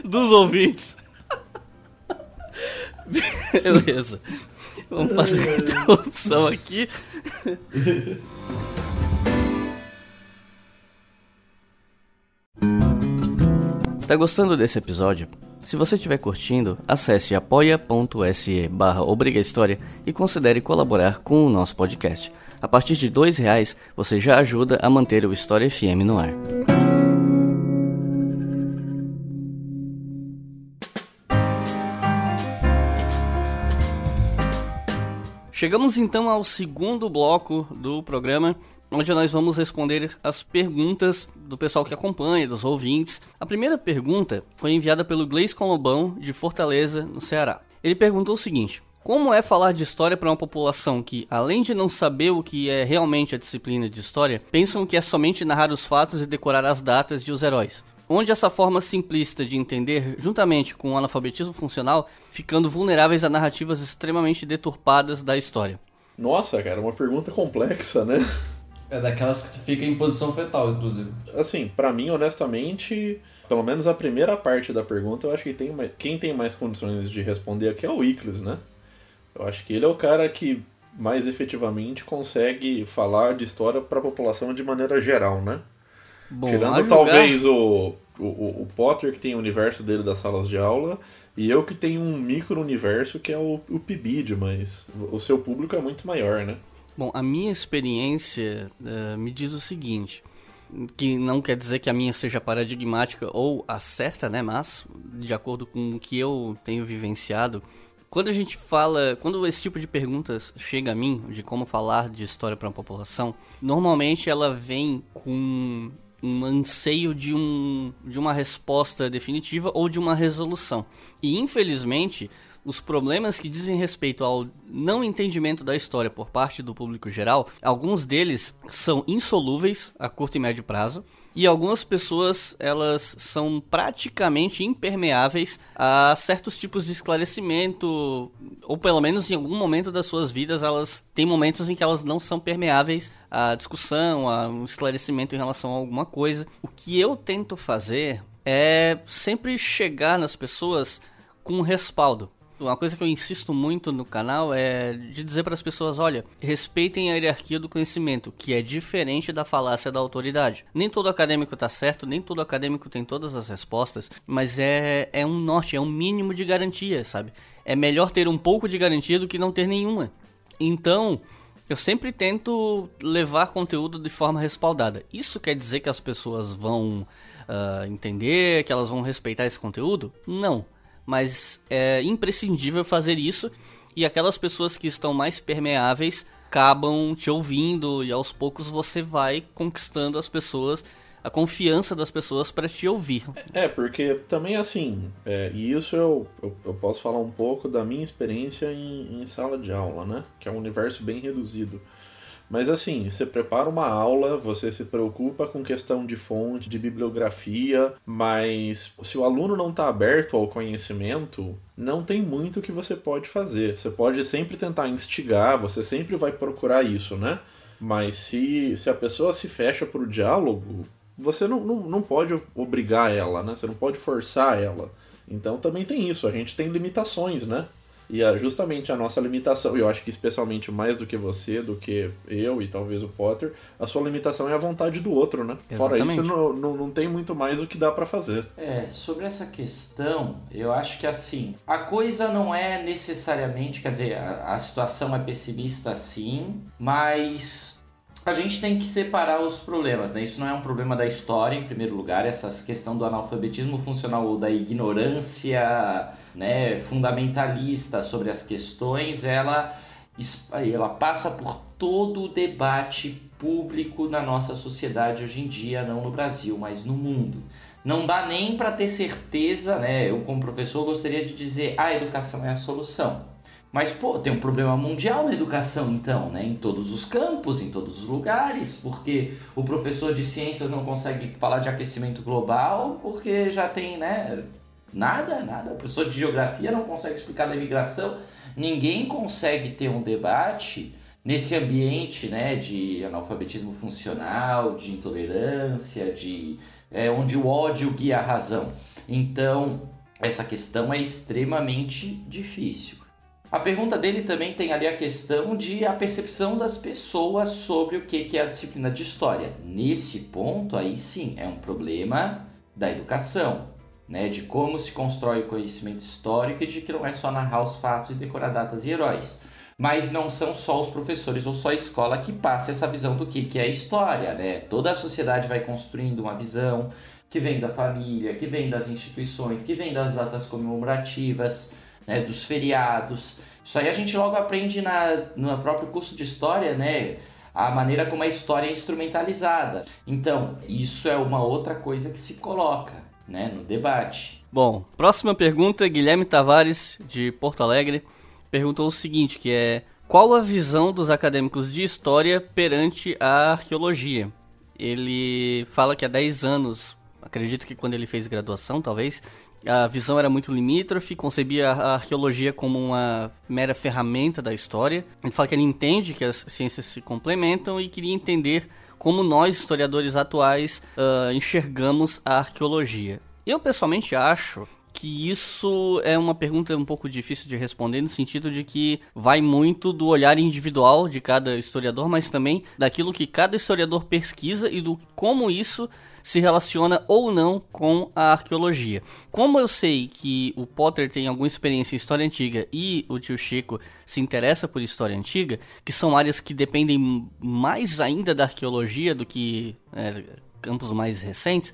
dos ouvintes. [LAUGHS] Beleza. Vamos fazer a interrupção aqui. Tá gostando desse episódio? Se você estiver curtindo, acesse apoia.se barra e considere colaborar com o nosso podcast. A partir de R$ reais você já ajuda a manter o História FM no ar. Chegamos então ao segundo bloco do programa, onde nós vamos responder as perguntas do pessoal que acompanha, dos ouvintes. A primeira pergunta foi enviada pelo Gleis Colobão, de Fortaleza, no Ceará. Ele perguntou o seguinte: como é falar de história para uma população que, além de não saber o que é realmente a disciplina de história, pensam que é somente narrar os fatos e decorar as datas de os heróis? Onde essa forma simplista de entender, juntamente com o analfabetismo funcional, ficando vulneráveis a narrativas extremamente deturpadas da história. Nossa, cara, uma pergunta complexa, né? É daquelas que tu fica em posição fetal, inclusive. Assim, para mim, honestamente, pelo menos a primeira parte da pergunta, eu acho que tem mais, quem tem mais condições de responder aqui é o Iclis, né? Eu acho que ele é o cara que mais efetivamente consegue falar de história para a população de maneira geral, né? Bom, Tirando talvez o, o, o, Potter, que tem o universo dele das salas de aula, e eu que tenho um micro-universo que é o, o PIBID, mas o seu público é muito maior, né? Bom, a minha experiência uh, me diz o seguinte, que não quer dizer que a minha seja paradigmática ou a certa, né? Mas, de acordo com o que eu tenho vivenciado, quando a gente fala, quando esse tipo de perguntas chega a mim, de como falar de história para uma população, normalmente ela vem com um anseio de, um, de uma resposta definitiva ou de uma resolução. E infelizmente, os problemas que dizem respeito ao não entendimento da história por parte do público geral, alguns deles são insolúveis a curto e médio prazo. E algumas pessoas, elas são praticamente impermeáveis a certos tipos de esclarecimento, ou pelo menos em algum momento das suas vidas, elas têm momentos em que elas não são permeáveis à discussão, a um esclarecimento em relação a alguma coisa. O que eu tento fazer é sempre chegar nas pessoas com um respaldo uma coisa que eu insisto muito no canal é de dizer para as pessoas, olha, respeitem a hierarquia do conhecimento, que é diferente da falácia da autoridade. Nem todo acadêmico está certo, nem todo acadêmico tem todas as respostas, mas é, é um norte, é um mínimo de garantia, sabe? É melhor ter um pouco de garantia do que não ter nenhuma. Então, eu sempre tento levar conteúdo de forma respaldada. Isso quer dizer que as pessoas vão uh, entender, que elas vão respeitar esse conteúdo? Não mas é imprescindível fazer isso e aquelas pessoas que estão mais permeáveis acabam te ouvindo e aos poucos você vai conquistando as pessoas a confiança das pessoas para te ouvir. É, porque também assim, é, e isso eu, eu, eu, posso falar um pouco da minha experiência em, em sala de aula, né? Que é um universo bem reduzido. Mas assim, você prepara uma aula, você se preocupa com questão de fonte, de bibliografia, mas se o aluno não está aberto ao conhecimento, não tem muito que você pode fazer. Você pode sempre tentar instigar, você sempre vai procurar isso, né? Mas se, se a pessoa se fecha para o diálogo, você não, não, não pode obrigar ela, né? Você não pode forçar ela. Então também tem isso, a gente tem limitações, né? E é justamente a nossa limitação, e eu acho que especialmente mais do que você, do que eu e talvez o Potter, a sua limitação é a vontade do outro, né? Exatamente. Fora isso, não, não, não tem muito mais o que dá para fazer. É, sobre essa questão, eu acho que assim, a coisa não é necessariamente, quer dizer, a, a situação é pessimista sim, mas a gente tem que separar os problemas, né? Isso não é um problema da história, em primeiro lugar, essa questão do analfabetismo funcional ou da ignorância né, fundamentalista sobre as questões, ela, ela passa por todo o debate público na nossa sociedade hoje em dia, não no Brasil, mas no mundo. Não dá nem para ter certeza, né? Eu, como professor, gostaria de dizer a educação é a solução. Mas, pô, tem um problema mundial na educação, então, né? Em todos os campos, em todos os lugares, porque o professor de ciências não consegue falar de aquecimento global, porque já tem, né? Nada, nada. O professor de geografia não consegue explicar da imigração. Ninguém consegue ter um debate nesse ambiente né, de analfabetismo funcional, de intolerância, de é, onde o ódio guia a razão. Então, essa questão é extremamente difícil. A pergunta dele também tem ali a questão de a percepção das pessoas sobre o que é a disciplina de história. Nesse ponto, aí sim, é um problema da educação né, de como se constrói o conhecimento histórico e de que não é só narrar os fatos e decorar datas e heróis. Mas não são só os professores ou só a escola que passa essa visão do que, que é história, né? Toda a sociedade vai construindo uma visão que vem da família, que vem das instituições, que vem das datas comemorativas, né, dos feriados. Isso aí a gente logo aprende na, no próprio curso de história, né? A maneira como a história é instrumentalizada. Então, isso é uma outra coisa que se coloca né, no debate. Bom, próxima pergunta, Guilherme Tavares, de Porto Alegre, perguntou o seguinte, que é qual a visão dos acadêmicos de história perante a arqueologia? Ele fala que há 10 anos, acredito que quando ele fez graduação, talvez, a visão era muito limítrofe, concebia a arqueologia como uma mera ferramenta da história. Ele fala que ele entende que as ciências se complementam e queria entender como nós, historiadores atuais, uh, enxergamos a arqueologia. Eu pessoalmente acho que isso é uma pergunta um pouco difícil de responder no sentido de que vai muito do olhar individual de cada historiador, mas também daquilo que cada historiador pesquisa e do como isso se relaciona ou não com a arqueologia. Como eu sei que o Potter tem alguma experiência em história antiga e o tio Chico se interessa por história antiga, que são áreas que dependem mais ainda da arqueologia do que é, campos mais recentes,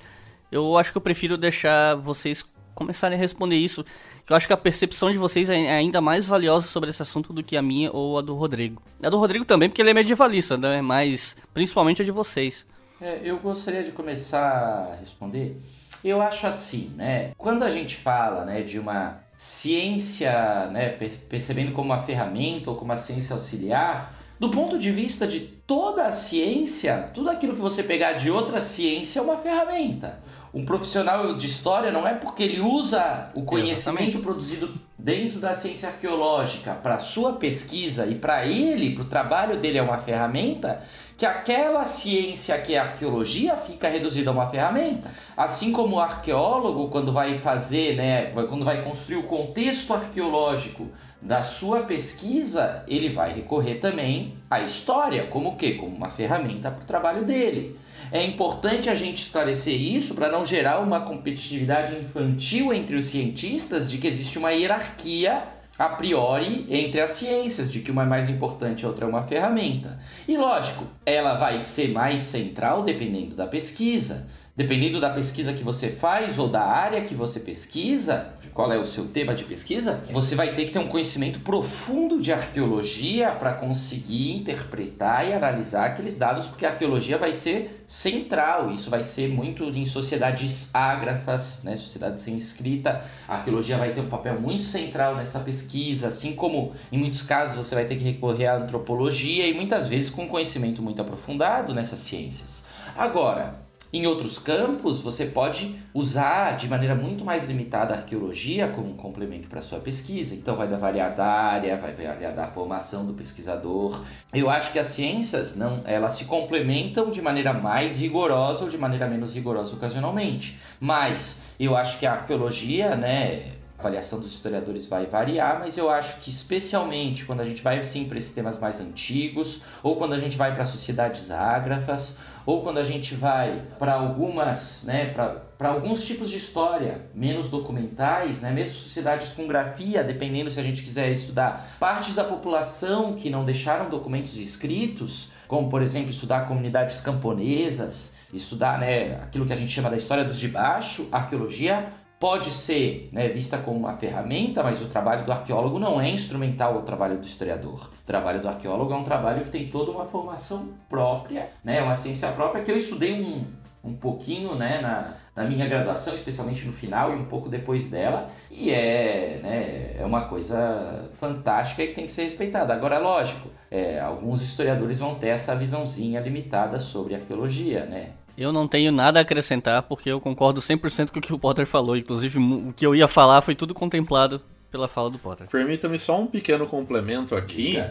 eu acho que eu prefiro deixar vocês começarem a responder isso. Eu acho que a percepção de vocês é ainda mais valiosa sobre esse assunto do que a minha ou a do Rodrigo. A do Rodrigo também, porque ele é medievalista, né? Mas principalmente a de vocês. É, eu gostaria de começar a responder. Eu acho assim, né? Quando a gente fala, né, de uma ciência, né, percebendo como uma ferramenta ou como uma ciência auxiliar, do ponto de vista de toda a ciência, tudo aquilo que você pegar de outra ciência é uma ferramenta. Um profissional de história não é porque ele usa o conhecimento Exatamente. produzido dentro da ciência arqueológica para sua pesquisa e para ele, para o trabalho dele é uma ferramenta, que aquela ciência que é arqueologia fica reduzida a uma ferramenta. Assim como o arqueólogo, quando vai fazer, né, quando vai construir o contexto arqueológico da sua pesquisa, ele vai recorrer também à história, como o quê? Como uma ferramenta para o trabalho dele. É importante a gente esclarecer isso para não gerar uma competitividade infantil entre os cientistas de que existe uma hierarquia a priori entre as ciências, de que uma é mais importante a outra é uma ferramenta. E lógico, ela vai ser mais central dependendo da pesquisa. Dependendo da pesquisa que você faz ou da área que você pesquisa, qual é o seu tema de pesquisa, você vai ter que ter um conhecimento profundo de arqueologia para conseguir interpretar e analisar aqueles dados, porque a arqueologia vai ser central. Isso vai ser muito em sociedades ágrafas, né, sociedades sem escrita. A arqueologia vai ter um papel muito central nessa pesquisa, assim como em muitos casos você vai ter que recorrer à antropologia e muitas vezes com conhecimento muito aprofundado nessas ciências. Agora, em outros campos, você pode usar de maneira muito mais limitada a arqueologia como um complemento para sua pesquisa. Então, vai variar da área, vai variar da formação do pesquisador. Eu acho que as ciências não, elas se complementam de maneira mais rigorosa ou de maneira menos rigorosa ocasionalmente. Mas eu acho que a arqueologia, né, a avaliação dos historiadores vai variar, mas eu acho que especialmente quando a gente vai sim para esses temas mais antigos, ou quando a gente vai para sociedades ágrafas, ou quando a gente vai para algumas, né, para alguns tipos de história menos documentais, né, mesmo sociedades com grafia, dependendo se a gente quiser estudar partes da população que não deixaram documentos escritos, como por exemplo estudar comunidades camponesas, estudar né, aquilo que a gente chama da história dos de baixo, arqueologia pode ser né, vista como uma ferramenta, mas o trabalho do arqueólogo não é instrumental ao trabalho do historiador. O trabalho do arqueólogo é um trabalho que tem toda uma formação própria, né, uma ciência própria que eu estudei um, um pouquinho né, na, na minha graduação, especialmente no final e um pouco depois dela, e é, né, é uma coisa fantástica e que tem que ser respeitada. Agora, é lógico, é, alguns historiadores vão ter essa visãozinha limitada sobre arqueologia, né? Eu não tenho nada a acrescentar porque eu concordo 100% com o que o Potter falou. Inclusive, o que eu ia falar foi tudo contemplado pela fala do Potter. Permita-me só um pequeno complemento aqui.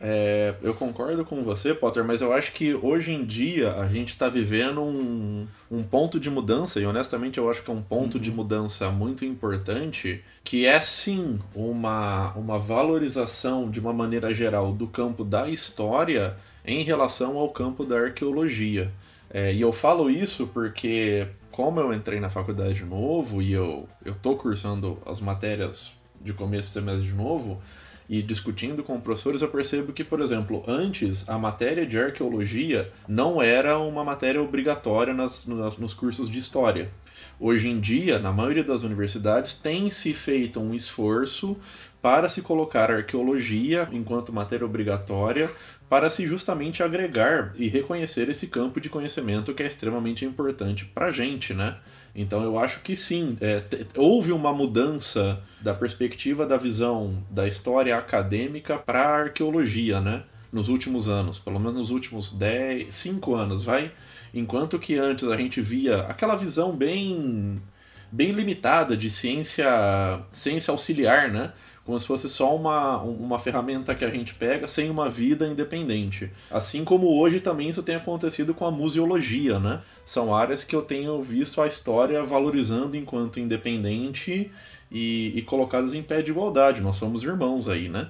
É, eu concordo com você, Potter, mas eu acho que hoje em dia a gente está vivendo um, um ponto de mudança, e honestamente eu acho que é um ponto uhum. de mudança muito importante, que é sim uma, uma valorização de uma maneira geral do campo da história em relação ao campo da arqueologia. É, e eu falo isso porque, como eu entrei na faculdade de novo e eu, eu cursando as matérias de começo do semestre de novo e discutindo com professores, eu percebo que, por exemplo, antes a matéria de arqueologia não era uma matéria obrigatória nas, nas nos cursos de história. Hoje em dia, na maioria das universidades, tem se feito um esforço para se colocar arqueologia enquanto matéria obrigatória, para se justamente agregar e reconhecer esse campo de conhecimento que é extremamente importante para a gente, né? Então eu acho que sim, é, houve uma mudança da perspectiva da visão da história acadêmica para a arqueologia, né? Nos últimos anos, pelo menos nos últimos 10, 5 anos, vai. Enquanto que antes a gente via aquela visão bem bem limitada de ciência, ciência auxiliar, né? Como se fosse só uma, uma ferramenta que a gente pega sem uma vida independente. Assim como hoje também isso tem acontecido com a museologia, né? São áreas que eu tenho visto a história valorizando enquanto independente e, e colocadas em pé de igualdade. Nós somos irmãos aí, né?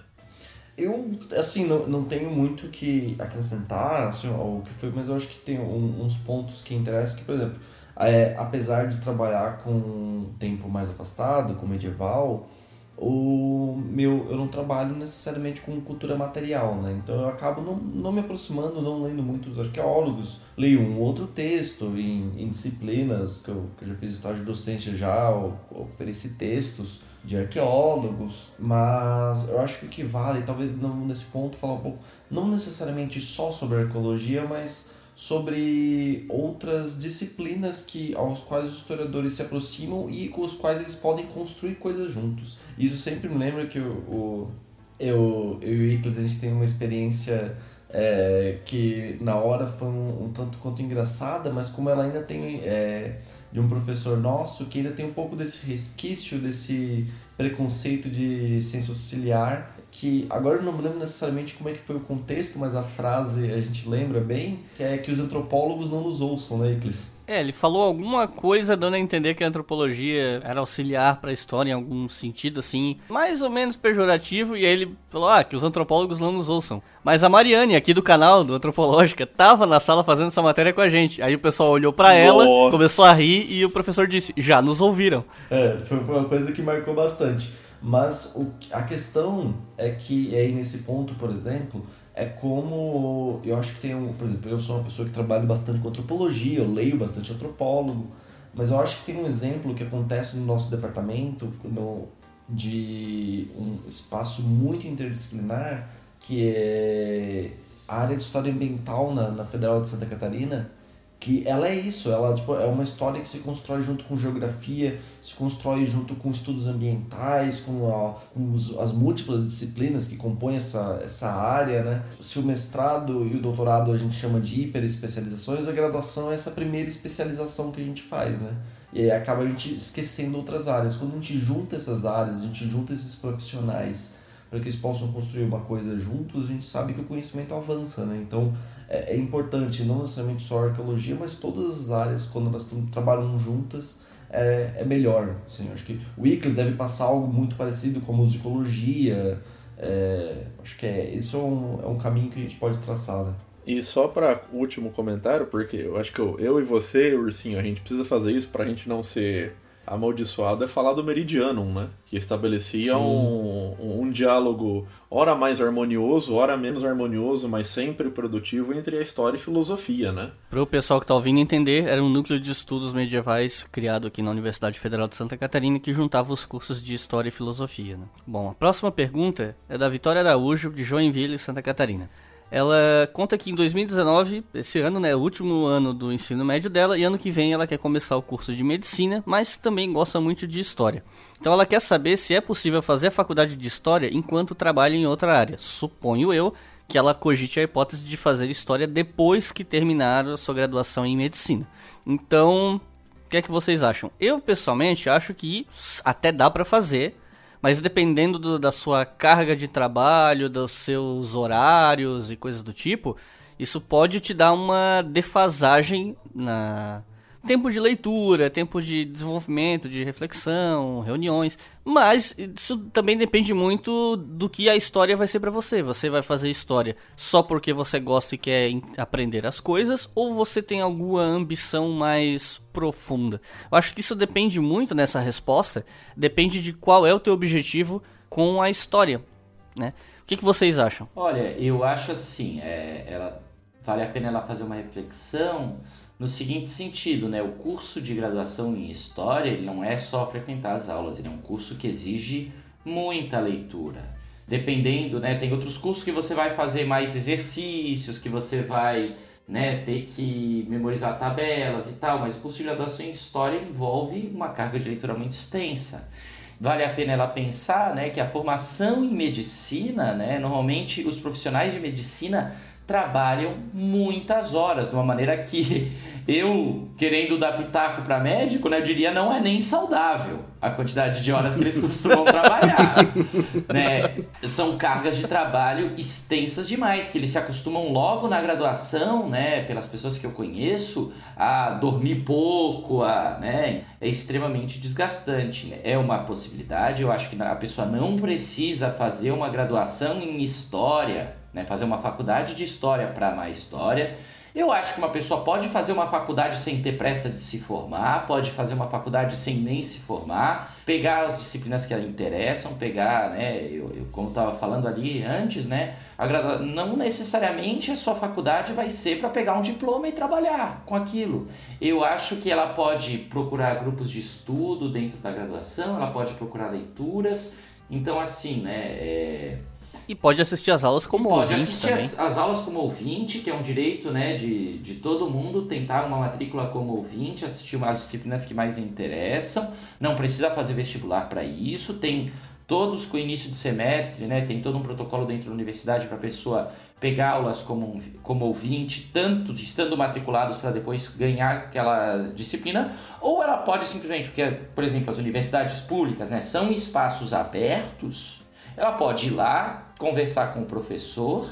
Eu, assim, não, não tenho muito que acrescentar assim, que foi, mas eu acho que tem um, uns pontos que interessam, que, por exemplo, é, apesar de trabalhar com um tempo mais afastado, com medieval, o meu eu não trabalho necessariamente com cultura material, né? Então eu acabo não, não me aproximando, não lendo muitos arqueólogos. Leio um outro texto em, em disciplinas que eu, que eu já fiz estágio docência já, ofereci textos de arqueólogos, mas eu acho que o que vale, talvez não nesse ponto falar um pouco, não necessariamente só sobre arqueologia, mas sobre outras disciplinas que aos quais os historiadores se aproximam e com os quais eles podem construir coisas juntos. Isso sempre me lembra que o, o eu, eu e o a gente tem uma experiência é, que na hora foi um, um, tanto quanto engraçada, mas como ela ainda tem é, de um professor nosso que ainda tem um pouco desse resquício, desse preconceito de ciência auxiliar, que agora eu não me lembro necessariamente como é que foi o contexto, mas a frase a gente lembra bem, que é que os antropólogos não nos ouçam, né, Iclis? É, ele falou alguma coisa dando a entender que a antropologia era auxiliar para a história em algum sentido, assim, mais ou menos pejorativo, e aí ele falou, ah, que os antropólogos não nos ouçam. Mas a Mariane, aqui do canal, do Antropológica, tava na sala fazendo essa matéria com a gente. Aí o pessoal olhou para ela, começou a rir, e o professor disse, já nos ouviram. É, foi uma coisa que marcou bastante. Mas o, a questão é que, aí nesse ponto, por exemplo, é como. Eu acho que tem um. Por exemplo, eu sou uma pessoa que trabalha bastante com antropologia, eu leio bastante antropólogo, mas eu acho que tem um exemplo que acontece no nosso departamento no, de um espaço muito interdisciplinar, que é a área de história ambiental na, na Federal de Santa Catarina que ela é isso, ela tipo, é uma história que se constrói junto com geografia, se constrói junto com estudos ambientais, com, a, com os, as múltiplas disciplinas que compõem essa, essa área, né? Se o mestrado e o doutorado a gente chama de hiperespecializações, a graduação é essa primeira especialização que a gente faz, né? E acaba a gente esquecendo outras áreas. Quando a gente junta essas áreas, a gente junta esses profissionais para que eles possam construir uma coisa juntos, a gente sabe que o conhecimento avança, né? Então, é, é importante, não necessariamente só a arqueologia, mas todas as áreas, quando elas trabalham juntas, é, é melhor. Assim, acho que o ICLES deve passar algo muito parecido com a musicologia. É, acho que é, isso é um, é um caminho que a gente pode traçar, né? E só para último comentário, porque eu acho que eu, eu e você, Ursinho, a gente precisa fazer isso para a gente não ser amaldiçoado é falar do Meridianum, né? Que estabelecia um, um, um, diálogo ora mais harmonioso, ora menos harmonioso, mas sempre produtivo entre a história e filosofia, né? Para o pessoal que está ouvindo entender, era um núcleo de estudos medievais criado aqui na Universidade Federal de Santa Catarina que juntava os cursos de história e filosofia. Né? Bom, a próxima pergunta é da Vitória Araújo, de Joinville, Santa Catarina. Ela conta que em 2019, esse ano, né, o último ano do ensino médio dela, e ano que vem ela quer começar o curso de medicina, mas também gosta muito de história. Então ela quer saber se é possível fazer a faculdade de história enquanto trabalha em outra área. Suponho eu que ela cogite a hipótese de fazer história depois que terminar a sua graduação em medicina. Então, o que é que vocês acham? Eu pessoalmente acho que até dá para fazer, mas dependendo do, da sua carga de trabalho, dos seus horários e coisas do tipo, isso pode te dar uma defasagem na tempo de leitura, tempo de desenvolvimento, de reflexão, reuniões. Mas isso também depende muito do que a história vai ser para você. Você vai fazer história só porque você gosta e quer aprender as coisas ou você tem alguma ambição mais profunda? Eu acho que isso depende muito nessa resposta, depende de qual é o teu objetivo com a história, né? O que, que vocês acham? Olha, eu acho assim, é, ela vale a pena ela fazer uma reflexão no seguinte sentido, né? O curso de graduação em História ele não é só frequentar as aulas, ele é um curso que exige muita leitura. Dependendo, né? Tem outros cursos que você vai fazer mais exercícios, que você vai né, ter que memorizar tabelas e tal, mas o curso de graduação em História envolve uma carga de leitura muito extensa. Vale a pena ela pensar né, que a formação em medicina, né, normalmente os profissionais de medicina trabalham muitas horas, de uma maneira que [LAUGHS] eu, querendo dar pitaco para médico, né, eu diria não é nem saudável a quantidade de horas que eles [LAUGHS] costumam trabalhar. né? São cargas de trabalho extensas demais, que eles se acostumam logo na graduação, né, pelas pessoas que eu conheço, a dormir pouco, a, né, é extremamente desgastante. Né? É uma possibilidade, eu acho que a pessoa não precisa fazer uma graduação em história né? fazer uma faculdade de história para amar história. Eu acho que uma pessoa pode fazer uma faculdade sem ter pressa de se formar, pode fazer uma faculdade sem nem se formar, pegar as disciplinas que ela interessam, pegar, né, eu, eu como estava falando ali antes, né, não necessariamente a sua faculdade vai ser para pegar um diploma e trabalhar com aquilo. Eu acho que ela pode procurar grupos de estudo dentro da graduação, ela pode procurar leituras. Então, assim, né, é e pode assistir as aulas como pode ouvinte. Pode assistir as, as, aulas como ouvinte, que é um direito né, de, de todo mundo tentar uma matrícula como ouvinte, assistir as disciplinas que mais interessam. Não precisa fazer vestibular para isso. Tem todos com início do semestre, né, tem todo um protocolo dentro da universidade para a pessoa pegar aulas como, como ouvinte, tanto estando matriculados para depois ganhar aquela disciplina, ou ela pode simplesmente, porque, por exemplo, as universidades públicas né, são espaços abertos ela pode ir lá, conversar com o professor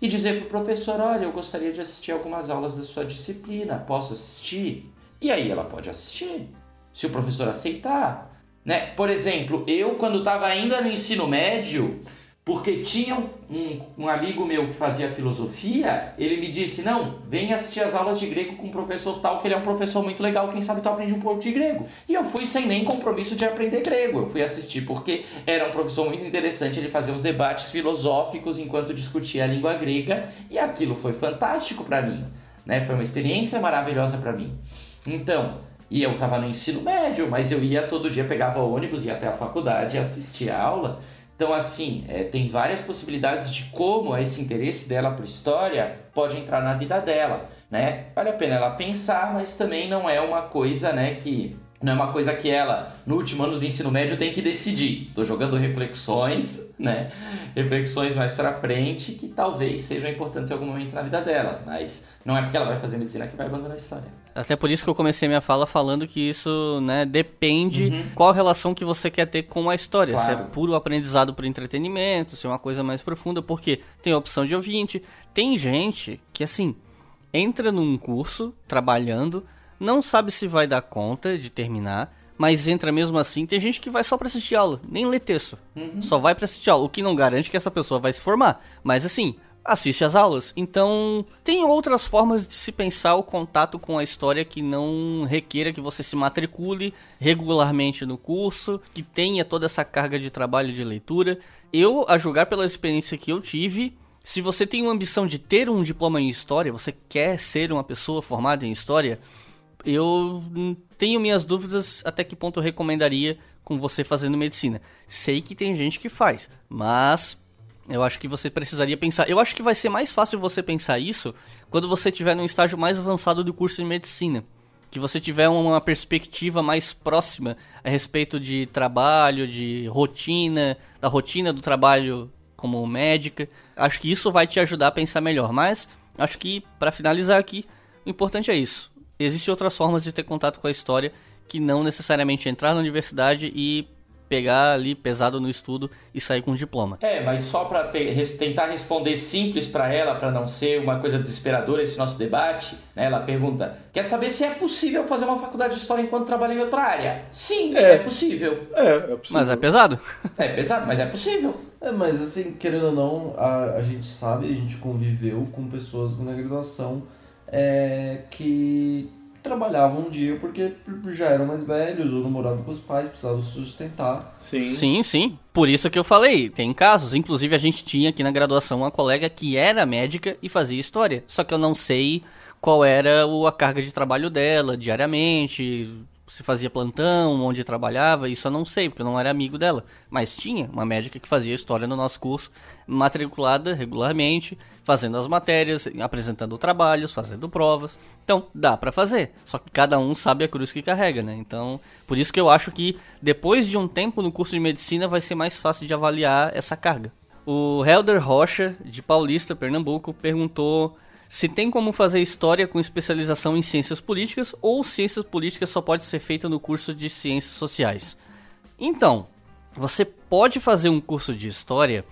e dizer para o professor: Olha, eu gostaria de assistir algumas aulas da sua disciplina, posso assistir? E aí ela pode assistir, se o professor aceitar. Né? Por exemplo, eu, quando estava ainda no ensino médio, porque tinha um, um, amigo meu que fazia filosofia, ele me disse: Não, vem assistir as aulas de grego com um professor tal, que ele é um professor muito legal, quem sabe tu aprende um pouco de grego. E eu fui sem nem compromisso de aprender grego. Eu fui assistir porque era um professor muito interessante, ele fazia uns debates filosóficos enquanto discutia a língua grega, e aquilo foi fantástico para mim. Né? Foi uma experiência maravilhosa para mim. Então, e eu estava no ensino médio, mas eu ia todo dia, pegava ônibus, ia até a faculdade, assistia a aula. Então, assim, é, tem várias possibilidades de como esse interesse dela por história pode entrar na vida dela, né? Vale a pena ela pensar, mas também não é uma coisa, né, que não é uma coisa que ela, no último ano do ensino médio, tem que decidir. Tô jogando reflexões, [LAUGHS] né? Reflexões mais pra frente que talvez sejam importantes em algum momento na vida dela, mas não é porque ela vai fazer medicina que vai abandonar a história. Até por isso que eu comecei minha fala falando que isso, né, depende uhum. qual relação que você quer ter com a história. Claro. Se é puro aprendizado por entretenimento, se é uma coisa mais profunda, porque tem a opção de ouvinte. Tem gente que, assim, entra num curso trabalhando, não sabe se vai dar conta de terminar, mas entra mesmo assim. Tem gente que vai só pra assistir aula, nem ler texto. Uhum. Só vai pra assistir aula, o que não garante que essa pessoa vai se formar. Mas assim, assiste às aulas. Então, tem outras formas de se pensar o contato com a história que não requeira que você se matricule regularmente no curso, que tenha toda essa carga de trabalho de leitura. Eu, a julgar pela experiência que eu tive, se você tem uma ambição de ter um diploma em história, você quer ser uma pessoa formada em história, eu tenho minhas dúvidas até que ponto eu recomendaria com você fazendo medicina. Sei que tem gente que faz, mas eu acho que você precisaria pensar. Eu acho que vai ser mais fácil você pensar isso quando você estiver num estágio mais avançado do curso de medicina. Que você tiver uma perspectiva mais próxima a respeito de trabalho, de rotina, da rotina do trabalho como médica. Acho que isso vai te ajudar a pensar melhor. Mas acho que, para finalizar aqui, o importante é isso. Existem outras formas de ter contato com a história que não necessariamente entrar na universidade e pegar ali pesado no estudo e sair com um diploma. É, mas só para tentar responder simples para ela, para não ser uma coisa desesperadora esse nosso debate, né? Ela pergunta: quer saber se é possível fazer uma faculdade de história enquanto trabalha em outra área? Sim, é, é possível. É, é possível. Mas é pesado? [LAUGHS] É pesado, mas é possível. É, mas assim, querendo ou não, a, a gente sabe, a gente conviveu com pessoas na graduação é, que trabalhavam um dia porque já eram mais velhos ou não moravam com os pais, precisavam se sustentar. Sim. Sim, sim. Por isso que eu falei, tem casos. Inclusive, a gente tinha aqui na graduação uma colega que era médica e fazia história. Só que eu não sei qual era a carga de trabalho dela diariamente, se fazia plantão, onde trabalhava, isso eu não sei, porque eu não era amigo dela. Mas tinha uma médica que fazia história no nosso curso, matriculada regularmente, fazendo as matérias, apresentando trabalhos, fazendo provas. Então, dá para fazer. Só que cada um sabe a cruz que carrega, né? Então, por isso que eu acho que depois de um tempo no curso de medicina vai ser mais fácil de avaliar essa carga. O Helder Rocha, de Paulista, Pernambuco, perguntou se tem como fazer história com especialização em ciências políticas ou ciências políticas só pode ser feita no curso de ciências sociais. Então, você pode fazer um curso de história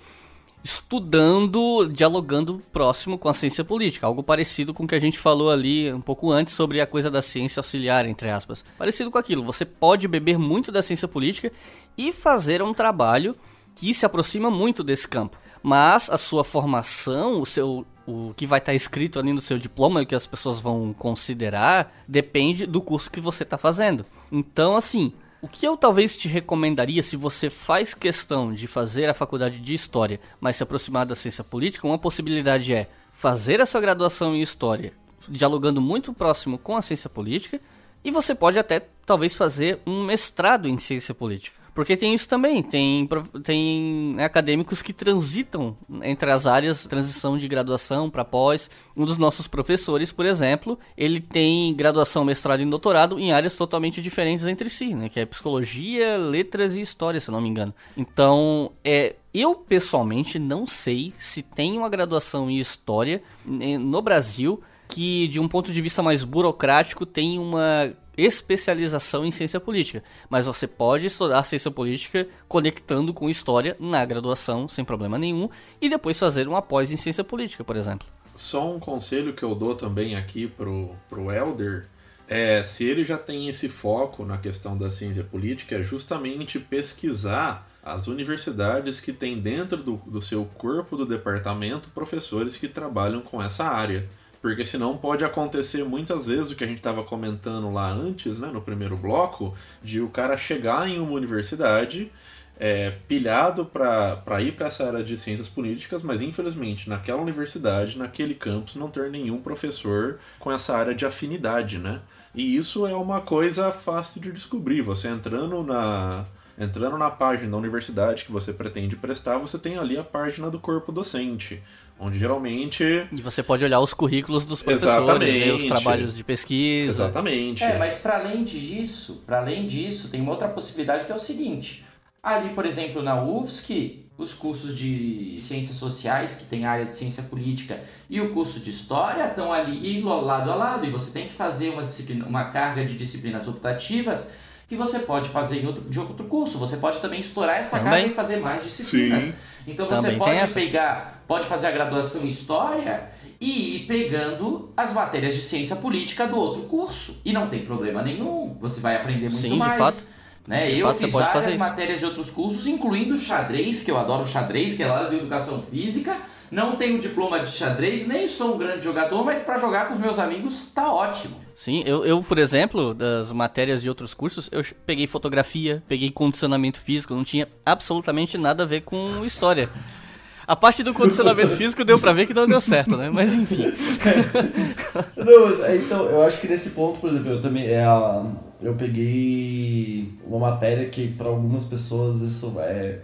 estudando, dialogando próximo com a ciência política, algo parecido com o que a gente falou ali um pouco antes sobre a coisa da ciência auxiliar, entre aspas. Parecido com aquilo, você pode beber muito da ciência política e fazer um trabalho que se aproxima muito desse campo. Mas a sua formação, o seu o que vai estar escrito ali no seu diploma e o que as pessoas vão considerar depende do curso que você está fazendo. Então, assim, o que eu talvez te recomendaria se você faz questão de fazer a faculdade de História, mas se aproximar da ciência política, uma possibilidade é fazer a sua graduação em História, dialogando muito próximo com a ciência política, e você pode até talvez fazer um mestrado em ciência política. Porque tem isso também, tem, tem acadêmicos que transitam entre as áreas, transição de graduação para pós. Um dos nossos professores, por exemplo, ele tem graduação, mestrado e doutorado em áreas totalmente diferentes entre si, né? Que é psicologia, letras e história, se não me engano. Então, é, eu pessoalmente não sei se tem uma graduação em história no Brasil que, de um ponto de vista mais burocrático, tem uma especialização em ciência política. Mas você pode estudar ciência política conectando com história na graduação, sem problema nenhum, e depois fazer uma pós em ciência política, por exemplo. Só um conselho que eu dou também aqui pro, pro Elder é, se ele já tem esse foco na questão da ciência política, é justamente pesquisar as universidades que têm dentro do, do seu corpo do departamento professores que trabalham com essa área. Porque senão pode acontecer muitas vezes o que a gente estava comentando lá antes, né, no primeiro bloco, de o cara chegar em uma universidade é, pilhado para ir para essa área de ciências políticas, mas infelizmente naquela universidade, naquele campus, não ter nenhum professor com essa área de afinidade, né? E isso é uma coisa fácil de descobrir. Você entrando na, entrando na página da universidade que você pretende prestar, você tem ali a página do corpo docente onde geralmente e você pode olhar os currículos dos professores, ver os trabalhos de pesquisa. Exatamente. É, mas para além disso, para além disso, tem uma outra possibilidade que é o seguinte: ali, por exemplo, na UFSC, os cursos de ciências sociais, que tem área de ciência política, e o curso de história estão ali lado a lado, e você tem que fazer uma, uma carga de disciplinas optativas que você pode fazer em outro, de outro curso. Você pode também estourar essa também. carga e fazer mais disciplinas. Sim. Então você também pode pegar, pode fazer a graduação em História e ir pegando as matérias de ciência política do outro curso. E não tem problema nenhum. Você vai aprender muito Sim, mais. De fato. Né? De eu fato, fiz várias matérias de outros cursos, incluindo xadrez, que eu adoro xadrez, que é lá da educação física. Não tenho diploma de xadrez, nem sou um grande jogador, mas para jogar com os meus amigos tá ótimo. Sim, eu, eu, por exemplo, das matérias de outros cursos, eu peguei fotografia, peguei condicionamento físico, não tinha absolutamente nada a ver com história. A parte do condicionamento físico deu pra ver que não deu certo, né? Mas enfim. [LAUGHS] não, mas, então, eu acho que nesse ponto, por exemplo, eu também. É a, eu peguei uma matéria que para algumas pessoas isso é.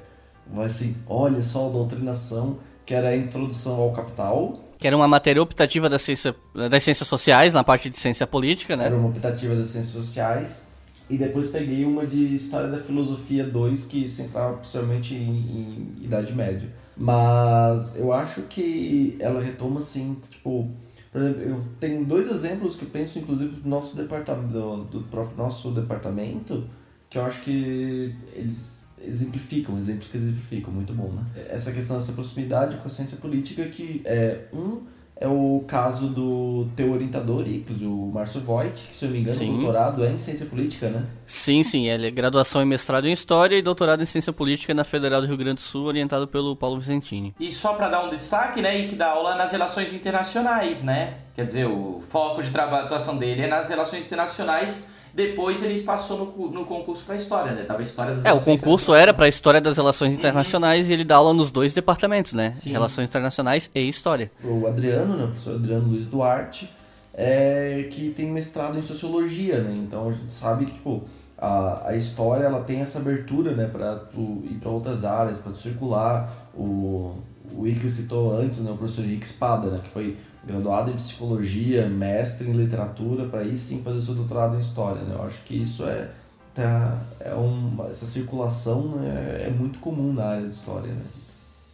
Vai assim, olha só a doutrinação que era a introdução ao capital. Que era uma matéria optativa da ciência, das ciências sociais, na parte de ciência política, né? Era uma optativa das ciências sociais. E depois peguei uma de História da Filosofia 2, que se entrava principalmente em, em Idade Média. Mas eu acho que ela retoma, assim, tipo... Por exemplo, eu tenho dois exemplos que penso, inclusive, do nosso departamento, do, próprio nosso departamento, que eu acho que eles exemplificam, exemplos que exemplificam, muito bom, né? Essa questão dessa proximidade com a ciência política que é um é o caso do teu orientador, Ictus, o Márcio Voigt, que se eu não me engano, sim. doutorado é em ciência política, né? Sim, sim, ele é graduação e mestrado em História e doutorado em Ciência Política na Federal do Rio Grande do Sul, orientado pelo Paulo Vicentini. E só para dar um destaque, né, que dá aula nas relações internacionais, né? Quer dizer, o foco de trabalho, atuação dele é nas relações internacionais depois ele passou no, no concurso para história, né? Tava história das É, o concurso era para história das relações uhum. internacionais uhum. e ele dá aula nos dois departamentos, né? Sim. Relações internacionais e história. O Adriano, né? O professor Adriano Luiz Duarte, é, que tem mestrado em sociologia, né? Então a gente sabe que tipo, a, a história ela tem essa abertura né, para ir para outras áreas, para circular. O, o Ike citou antes, né, o professor Henrique Espada, né, que foi graduado em psicologia, mestre em literatura, para aí sim fazer o seu doutorado em história. Né? Eu acho que isso é, tá, é uma, essa circulação né, é muito comum na área de história. Né?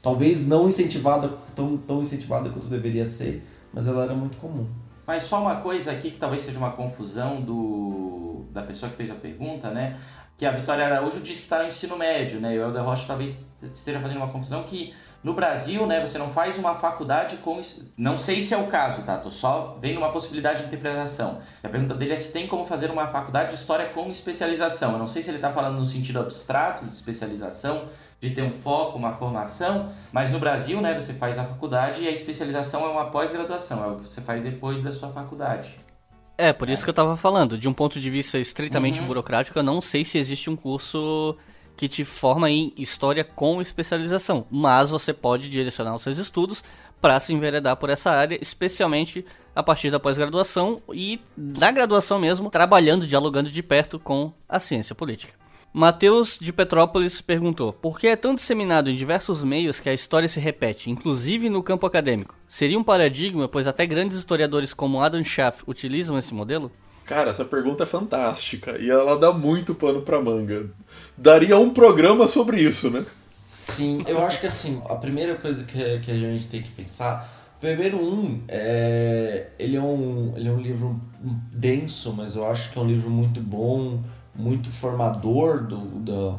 Talvez não incentivada, tão, tão incentivada quanto deveria ser, mas ela era muito comum. Mas só uma coisa aqui que talvez seja uma confusão do, da pessoa que fez a pergunta, né? Que a Vitória Araújo disse que está no ensino médio, né? E o Helder Rocha talvez esteja fazendo uma confusão que no Brasil, né, você não faz uma faculdade com. Não sei se é o caso, tá? Tô só vendo uma possibilidade de interpretação. a pergunta dele é se tem como fazer uma faculdade de história com especialização. Eu não sei se ele está falando no sentido abstrato de especialização, de ter um foco, uma formação, mas no Brasil, né, você faz a faculdade e a especialização é uma pós-graduação, é o que você faz depois da sua faculdade. É, por isso que eu estava falando, de um ponto de vista estritamente uhum. burocrático, eu não sei se existe um curso que te forma em história com especialização, mas você pode direcionar os seus estudos para se enveredar por essa área, especialmente a partir da pós-graduação e na graduação mesmo, trabalhando, dialogando de perto com a ciência política. Mateus de Petrópolis perguntou: Por que é tão disseminado em diversos meios que a história se repete, inclusive no campo acadêmico? Seria um paradigma, pois até grandes historiadores como Adam Schaff utilizam esse modelo? Cara, essa pergunta é fantástica e ela dá muito pano pra manga. Daria um programa sobre isso, né? Sim, eu acho que assim, a primeira coisa que, que a gente tem que pensar. Primeiro, um, é, ele, é um, ele é um livro denso, mas eu acho que é um livro muito bom, muito formador do, do,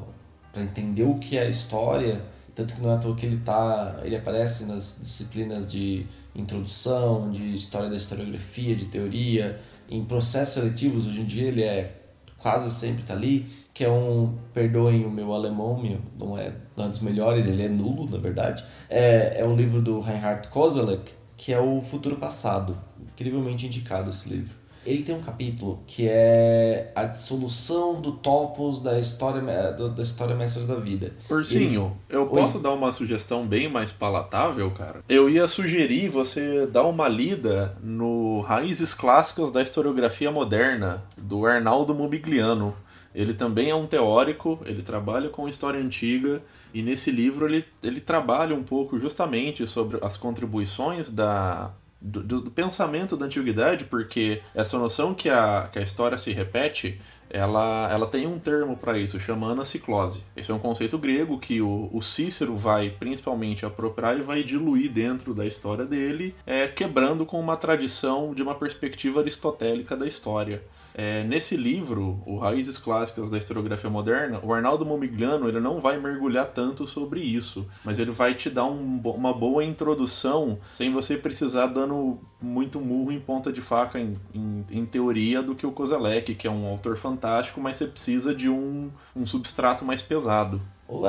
para entender o que é a história. Tanto que não é à toa que ele, tá, ele aparece nas disciplinas de introdução, de história da historiografia, de teoria em processos seletivos, hoje em dia ele é quase sempre tá ali, que é um, perdoem o meu alemão, meu, não é, não é dos melhores, ele é nulo, na verdade. É, é um livro do Reinhard Koselleck, que é o Futuro Passado. Incrivelmente indicado esse livro ele tem um capítulo que é a dissolução do topos da história da história mestra da vida. Ursinho, ele... eu posso Oi? dar uma sugestão bem mais palatável, cara? Eu ia sugerir você dar uma lida no Raízes Clássicas da Historiografia Moderna, do Arnaldo Mobigliano. Ele também é um teórico, ele trabalha com história antiga e nesse livro ele, ele trabalha um pouco justamente sobre as contribuições da do, do, pensamento da antiguidade, porque essa noção que a, que a história se repete, ela, ela tem um termo para isso, chamando ciclose. Esse é um conceito grego que o, o Cícero vai principalmente apropriar e vai diluir dentro da história dele, é, quebrando com uma tradição de uma perspectiva aristotélica da história. É, nesse livro, o Raízes Clássicas da Historiografia Moderna, o Arnaldo Momigliano ele não vai mergulhar tanto sobre isso, mas ele vai te dar um, uma boa introdução sem você precisar dando muito murro em ponta de faca em, em, em teoria do que o Kozelek, que é um autor fantástico, mas você precisa de um, um substrato mais pesado.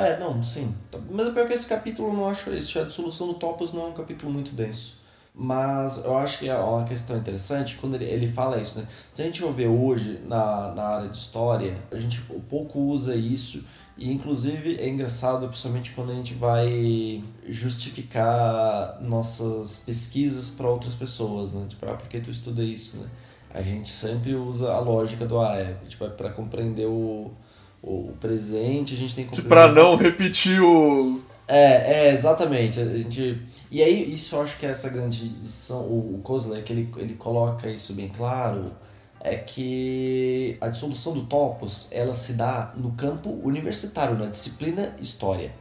É, não, sim. Mas é pior que esse capítulo não acho isso. A dissolução do Topos não é um capítulo muito denso. Mas eu acho que é uma questão interessante quando ele, ele fala isso, né? Se a gente for ver hoje na, na área de história, a gente pouco usa isso e inclusive é engraçado, principalmente quando a gente vai justificar nossas pesquisas para outras pessoas, né? Tipo, ah, por que tu estuda isso, né? A gente sempre usa a lógica do ah, é, tipo, é para compreender o, o presente, a gente tem que Para não repetir o é, é, exatamente. A gente e aí, isso eu acho que é essa grande lição, o, o que ele, ele coloca isso bem claro, é que a dissolução do topos, ela se dá no campo universitário, na disciplina História.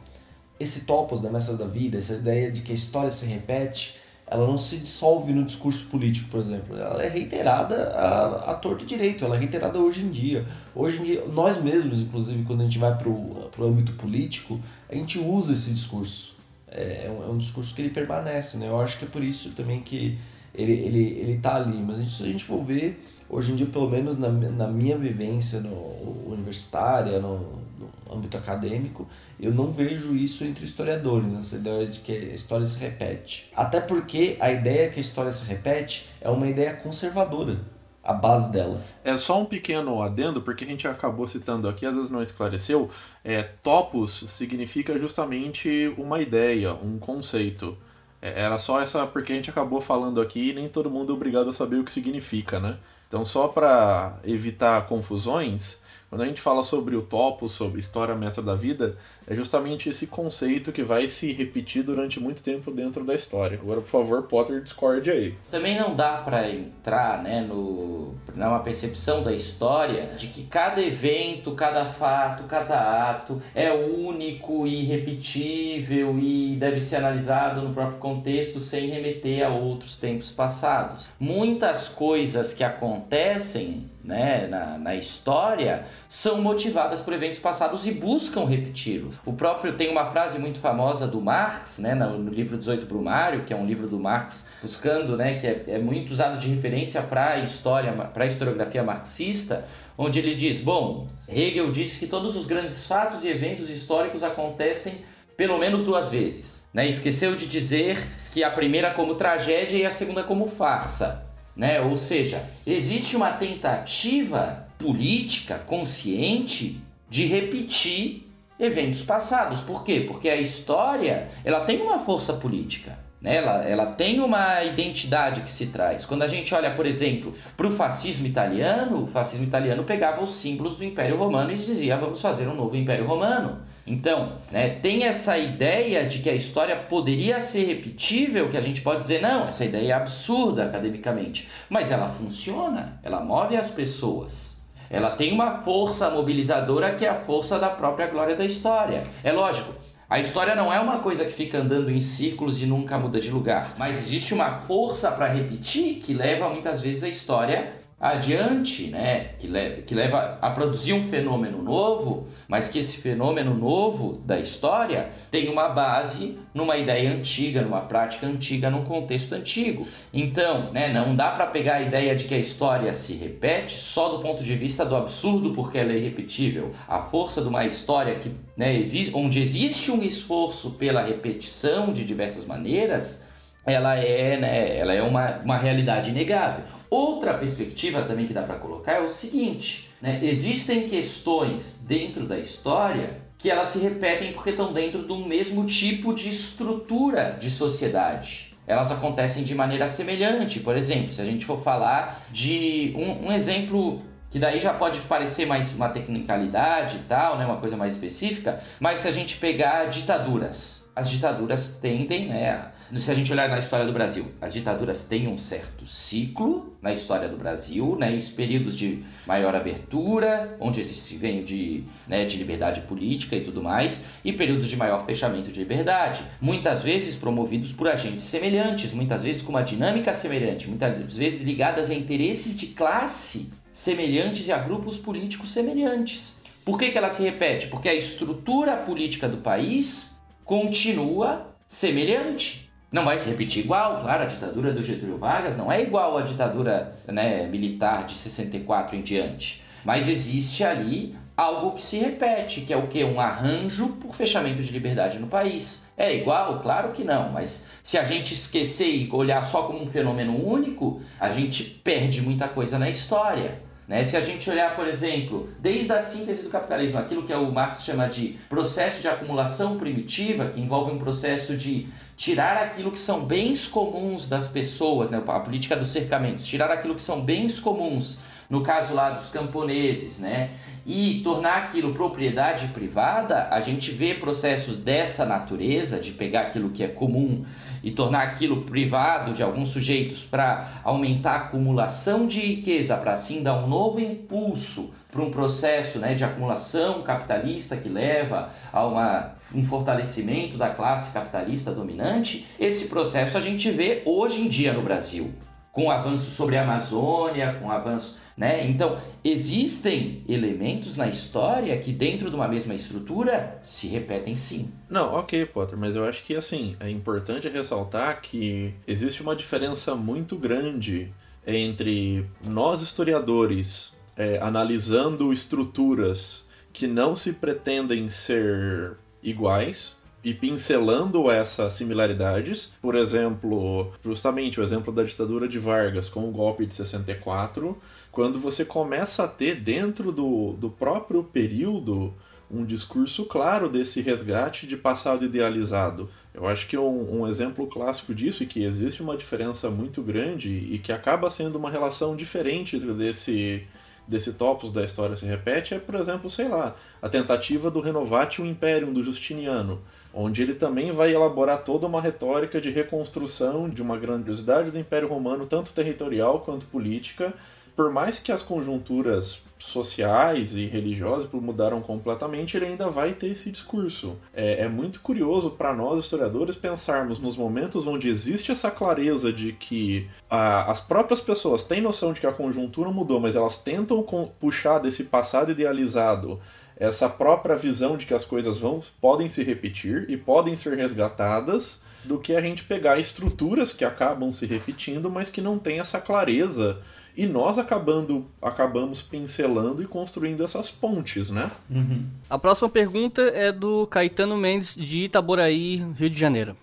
Esse topos da Mestra da Vida, essa ideia de que a história se repete, ela não se dissolve no discurso político, por exemplo. Ela é reiterada a, a torto e direito, ela é reiterada hoje em dia. Hoje em dia, nós mesmos, inclusive, quando a gente vai para o âmbito político, a gente usa esse discurso é, é, um, é um discurso que ele permanece, né? Eu acho que é por isso também que ele, ele, ele tá ali. Mas se a gente for ver, hoje em dia, pelo menos na, na minha vivência no, universitária, no, no âmbito acadêmico, eu não vejo isso entre historiadores, né? essa ideia de que a história se repete. Até porque a ideia que a história se repete é uma ideia conservadora a base dela. É só um pequeno adendo, porque a gente acabou citando aqui, às vezes não esclareceu. É, topos significa justamente uma ideia, um conceito. É, era só essa porque a gente acabou falando aqui e nem todo mundo é obrigado a saber o que significa, né? Então, só para evitar confusões, quando a gente fala sobre o topo, sobre história meta da vida, é justamente esse conceito que vai se repetir durante muito tempo dentro da história. Agora, por favor, Potter, discorde aí. Também não dá para entrar, né, no numa percepção da história de que cada evento, cada fato, cada ato é único e irrepetível e deve ser analisado no próprio contexto sem remeter a outros tempos passados. Muitas coisas que acontecem né, na, na história são motivadas por eventos passados e buscam repeti-los. O próprio tem uma frase muito famosa do Marx, né, no, livro 18 Brumário, que é um livro do Marx buscando, né, que é, é muito usado de referência para a história, para a historiografia marxista, onde ele diz: bom, Hegel disse que todos os grandes fatos e eventos históricos acontecem pelo menos duas vezes. Né? Esqueceu de dizer que a primeira como tragédia e a segunda como farsa né? Ou seja, existe uma tentativa política consciente de repetir eventos passados. Por quê? Porque a história ela tem uma força política. Né? Ela, ela tem uma identidade que se traz. Quando a gente olha, por exemplo, para o fascismo italiano, o fascismo italiano pegava os símbolos do Império Romano e dizia: vamos fazer um novo Império Romano. Então, né, tem essa ideia de que a história poderia ser repetível, que a gente pode dizer, não, essa ideia é absurda academicamente, mas ela funciona, ela move as pessoas. Ela tem uma força mobilizadora que é a força da própria glória da história. É lógico, a história não é uma coisa que fica andando em círculos e nunca muda de lugar, mas existe uma força para repetir que leva muitas vezes a história adiante, né, que, leva, que leva a produzir um fenômeno novo, mas que esse fenômeno novo da história tem uma base numa ideia antiga, numa prática antiga, num contexto antigo. Então, né, não dá para pegar a ideia de que a história se repete só do ponto de vista do absurdo porque ela é irrepetível. A força de uma história que, né, existe, onde existe um esforço pela repetição de diversas maneiras, ela é, né, ela é uma, uma realidade inegável. Outra perspectiva também que dá para colocar é o seguinte: né, existem questões dentro da história que elas se repetem porque estão dentro do mesmo tipo de estrutura de sociedade. Elas acontecem de maneira semelhante. Por exemplo, se a gente for falar de um, um exemplo que daí já pode parecer mais uma tecnicalidade e tal, né, uma coisa mais específica, mas se a gente pegar ditaduras, as ditaduras tendem né, se a gente olhar na história do Brasil, as ditaduras têm um certo ciclo na história do Brasil, né, em períodos de maior abertura, onde existe ganho de, né, de liberdade política e tudo mais, e períodos de maior fechamento de liberdade, muitas vezes promovidos por agentes semelhantes, muitas vezes com uma dinâmica semelhante, muitas vezes ligadas a interesses de classe semelhantes e a grupos políticos semelhantes. Por que, que ela se repete? Porque a estrutura política do país continua semelhante. Não vai se repetir igual, claro, a ditadura do Getúlio Vargas não é igual à ditadura né, militar de 64 em diante. Mas existe ali algo que se repete, que é o que? Um arranjo por fechamento de liberdade no país. É igual? Claro que não, mas se a gente esquecer e olhar só como um fenômeno único, a gente perde muita coisa na história. Né? Se a gente olhar, por exemplo, desde a síntese do capitalismo, aquilo que o Marx chama de processo de acumulação primitiva, que envolve um processo de tirar aquilo que são bens comuns das pessoas, né? a política dos cercamentos, tirar aquilo que são bens comuns, no caso lá dos camponeses, né? e tornar aquilo propriedade privada, a gente vê processos dessa natureza, de pegar aquilo que é comum e tornar aquilo privado de alguns sujeitos para aumentar a acumulação de riqueza, para assim dar um novo impulso para um processo né, de acumulação capitalista que leva a uma, um fortalecimento da classe capitalista dominante, esse processo a gente vê hoje em dia no Brasil, com avanço sobre a Amazônia, com avanço né? Então, existem elementos na história que, dentro de uma mesma estrutura, se repetem sim. Não, ok, Potter, mas eu acho que assim, é importante ressaltar que existe uma diferença muito grande entre nós historiadores é, analisando estruturas que não se pretendem ser iguais e pincelando essas similaridades. Por exemplo, justamente o exemplo da ditadura de Vargas com o golpe de 64, quando você começa a ter dentro do, do próprio período um discurso claro desse resgate de passado idealizado. Eu acho que um, um, exemplo clássico disso, e que existe uma diferença muito grande e que acaba sendo uma relação diferente desse, desse topos da história se repete, é, por exemplo, sei lá, a tentativa do Renovatio Imperium do Justiniano, onde ele também vai elaborar toda uma retórica de reconstrução de uma grandiosidade do Império Romano, tanto territorial quanto política, por mais que as conjunturas sociais e religiosas mudaram completamente, ele ainda vai ter esse discurso. É, é muito curioso para nós, historiadores, pensarmos nos momentos onde existe essa clareza de que a, as próprias pessoas têm noção de que a conjuntura mudou, mas elas tentam puxar desse passado idealizado essa própria visão de que as coisas vão podem se repetir e podem ser resgatadas do que a gente pegar estruturas que acabam se repetindo, mas que não tem essa clareza e nós acabando, acabamos pincelando e construindo essas pontes, né? Uhum. A próxima pergunta é do Caetano Mendes, de Itaboraí, Rio de Janeiro.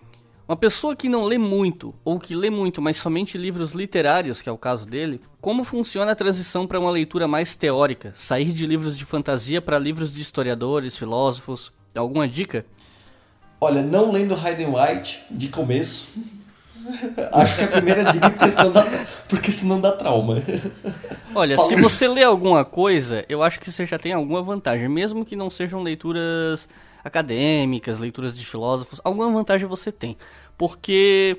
Uma pessoa que não lê muito, ou que lê muito, mas somente livros literários, que é o caso dele, como funciona a transição para uma leitura mais teórica? Sair de livros de fantasia para livros de historiadores, filósofos? Alguma dica? Olha, não lendo Hayden White de começo, [LAUGHS] Acho que a primeira dica é porque senão dá, porque senão dá trauma. [LAUGHS] Olha, se você lê alguma coisa, eu acho que você já tem alguma vantagem. Mesmo que não sejam leituras acadêmicas, leituras de filósofos, alguma vantagem você tem. Porque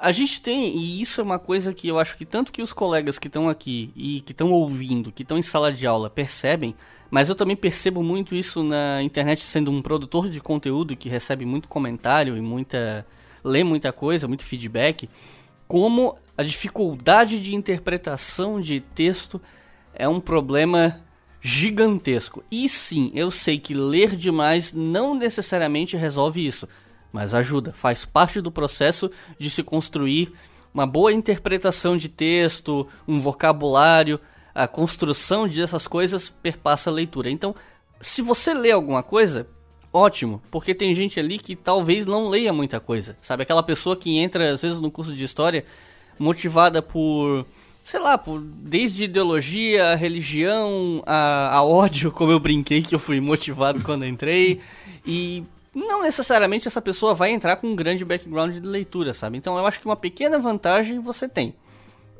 a gente tem, e isso é uma coisa que eu acho que tanto que os colegas que estão aqui e que estão ouvindo, que estão em sala de aula, percebem, mas eu também percebo muito isso na internet sendo um produtor de conteúdo que recebe muito comentário e muita lê muita coisa, muito feedback, como a dificuldade de interpretação de texto é um problema gigantesco. E sim, eu sei que ler demais não necessariamente resolve isso, mas ajuda, faz parte do processo de se construir uma boa interpretação de texto, um vocabulário, a construção dessas coisas perpassa a leitura. Então, se você lê alguma coisa, ótimo, porque tem gente ali que talvez não leia muita coisa, sabe? Aquela pessoa que entra às vezes no curso de história motivada por, sei lá, por desde ideologia, religião, a, a ódio, [LAUGHS] como eu brinquei que eu fui motivado quando entrei, e não necessariamente essa pessoa vai entrar com um grande background de leitura, sabe? Então eu acho que uma pequena vantagem você tem.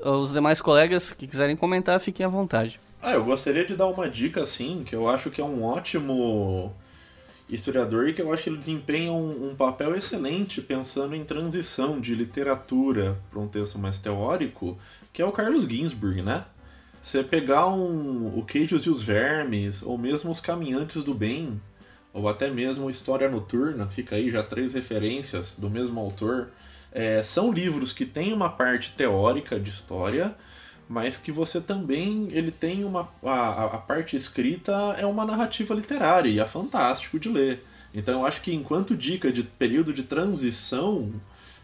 Os demais colegas que quiserem comentar, fiquem à vontade. Ah, eu gostaria de dar uma dica assim, que eu acho que é um ótimo historiador e que eu acho que ele desempenha um, um papel excelente pensando em transição de literatura para um texto mais teórico, que é o Carlos Ginsburg, né? Você pegar um, o Queijos e os Vermes, ou mesmo Os Caminhantes do Bem, ou até mesmo História Noturna, fica aí já três referências do mesmo autor, é, são livros que têm uma parte teórica de história, mas que você também ele tem uma a, a parte escrita é uma narrativa literária e é fantástico de ler. Então eu acho que enquanto dica de período de transição,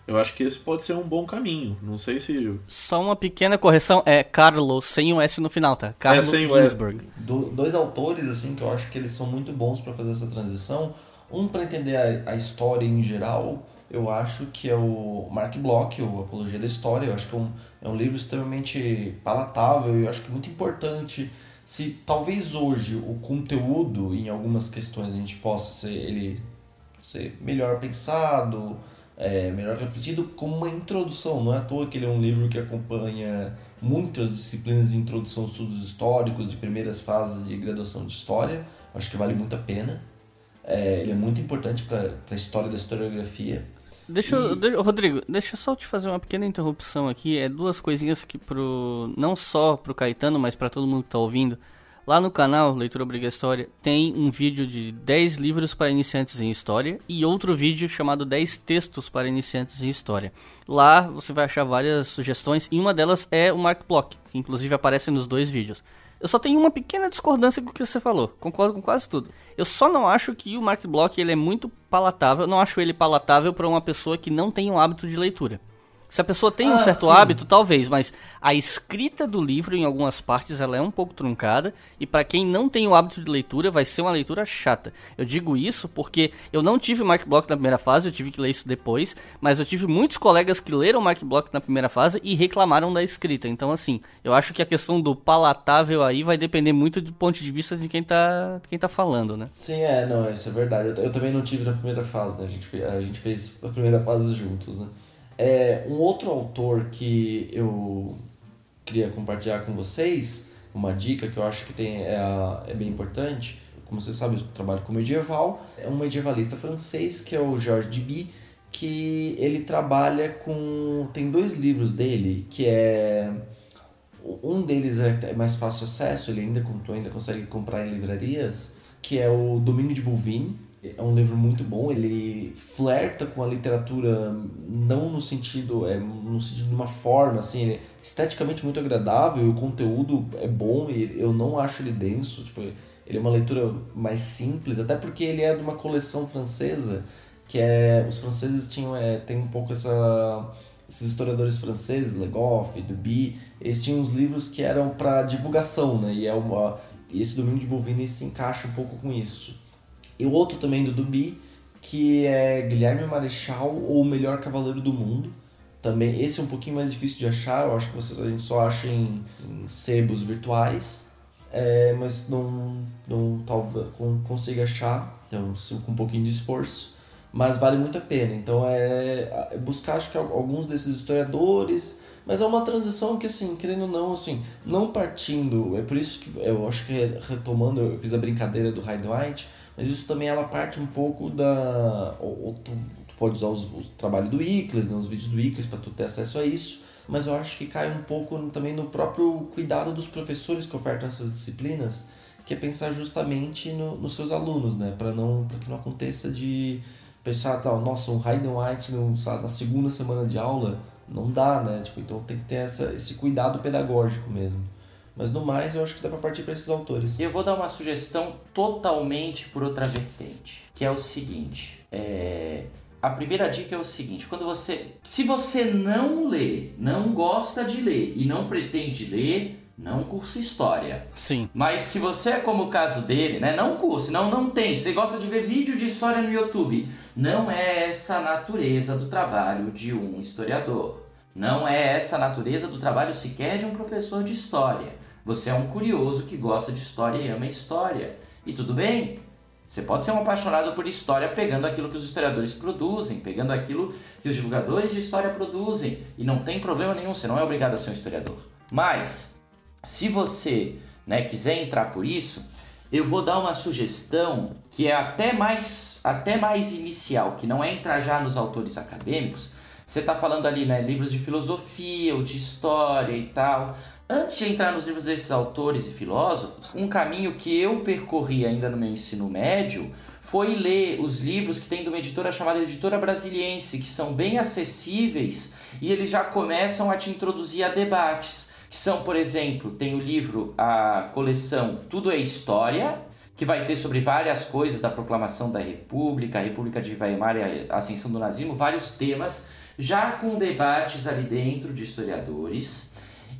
eu acho que esse pode ser um bom caminho. Não sei se. Só uma pequena correção, é Carlos, sem o S no final, tá? Carlos é, Ginsburg. Do, dois autores, assim, que eu acho que eles são muito bons para fazer essa transição. Um para entender a, a, história em geral, eu acho que é o Mark Bloch, o Apologia da História. Eu acho que é um, é um livro extremamente palatável e eu acho que muito importante. Se talvez hoje o conteúdo em algumas questões a gente possa ser ele ser melhor pensado, é, melhor refletido como uma introdução. Não é à toa que ele é um livro que acompanha muitas disciplinas de introdução aos estudos históricos, de primeiras fases de graduação de história. Acho que vale muito a pena. É, ele é muito importante para a história da historiografia. Deixa eu, de, Rodrigo, deixa eu só te fazer uma pequena interrupção aqui. É duas coisinhas que pro não só pro Caetano, mas para todo mundo que tá ouvindo. Lá no canal Leitura Obriga História tem um vídeo de 10 livros para iniciantes em história e outro vídeo chamado 10 textos para iniciantes em história. Lá você vai achar várias sugestões e uma delas é o Mark Bloch, que inclusive aparece nos dois vídeos. Eu só tenho uma pequena discordância com o que você falou. Concordo com quase tudo. Eu só não acho que o Mark Block ele é muito palatável. Eu não acho ele palatável para uma pessoa que não tem um hábito de leitura. Se a pessoa tem ah, um certo sim. hábito, talvez, mas a escrita do livro, em algumas partes, ela é um pouco truncada. E para quem não tem o hábito de leitura, vai ser uma leitura chata. Eu digo isso porque eu não tive Mark Block na primeira fase, eu tive que ler isso depois. Mas eu tive muitos colegas que leram Mark Block na primeira fase e reclamaram da escrita. Então, assim, eu acho que a questão do palatável aí vai depender muito do ponto de vista de quem tá, quem tá falando, né? Sim, é, não, isso é verdade. Eu, eu também não tive na primeira fase, né? A gente, a gente fez a primeira fase juntos, né? É, um outro autor que eu queria compartilhar com vocês, uma dica que eu acho que tem, é, é bem importante, como você sabe, eu trabalho com medieval, é um medievalista francês que é o Georges Duby, que ele trabalha com... tem dois livros dele, que é... Um deles é mais fácil acesso, ele ainda, ainda consegue comprar em livrarias, que é o Domínio de Bouvines, é um livro muito bom, ele flerta com a literatura não no sentido, é no sentido de uma forma, assim, é esteticamente muito agradável, o conteúdo é bom e eu não acho ele denso, tipo, ele é uma leitura mais simples, até porque ele é de uma coleção francesa, que é, os franceses tinham, é, tem um pouco essa, esses historiadores franceses, Le Goff, Duby, eles tinham uns livros que eram para divulgação, né, e é uma, esse Domingo de Bovini se encaixa um pouco com isso. E o outro também do Dubi, que é Guilherme Marechal ou o Melhor Cavaleiro do Mundo. Também, esse é um pouquinho mais difícil de achar, eu acho que vocês, a gente só acha em, em sebos virtuais, é, mas não, não talvez consiga achar, então com um pouquinho de esforço, mas vale muito a pena. Então é, é buscar acho que alguns desses historiadores, mas é uma transição que assim, querendo ou não, assim, não partindo, é por isso que eu acho que retomando, eu fiz a brincadeira do Hyde White, mas isso também ela parte um pouco da. Ou, ou tu, tu, pode usar os, o trabalho do Icles, né, os vídeos do Icles para tu ter acesso a isso, mas eu acho que cai um pouco também no próprio cuidado dos professores que ofertam essas disciplinas, que é pensar justamente no, nos seus alunos, né, para não para que não aconteça de pensar tal, nossa, um Hayden White no, sabe, na segunda semana de aula não dá, né? Tipo, então tem que ter essa, esse cuidado pedagógico mesmo. Mas no mais, eu acho que dá para partir para esses autores. Eu vou dar uma sugestão totalmente por outra vertente, que é o seguinte: é... a primeira dica é o seguinte: quando você, se você não lê, não gosta de ler e não pretende ler, não cursa história. Sim. Mas se você é como o caso dele, né? Não curse, não, não tem. Você gosta de ver vídeo de história no YouTube. Não é essa a natureza do trabalho de um historiador. Não é essa a natureza do trabalho sequer de um professor de história. Você é um curioso que gosta de história e ama história. E tudo bem. Você pode ser um apaixonado por história pegando aquilo que os historiadores produzem, pegando aquilo que os divulgadores de história produzem. E não tem problema nenhum, você não é obrigado a ser um historiador. Mas, se você né, quiser entrar por isso, eu vou dar uma sugestão que é até mais, até mais inicial, que não é entrar já nos autores acadêmicos. Você está falando ali, né, livros de filosofia ou de história e tal. Antes de entrar nos livros desses autores e filósofos, um caminho que eu percorri ainda no meu ensino médio foi ler os livros que tem de uma editora chamada Editora Brasiliense, que são bem acessíveis e eles já começam a te introduzir a debates. Que são, por exemplo, tem o livro, a coleção Tudo é História, que vai ter sobre várias coisas da proclamação da República, a República de Weimar e a ascensão do nazismo, vários temas, já com debates ali dentro de historiadores.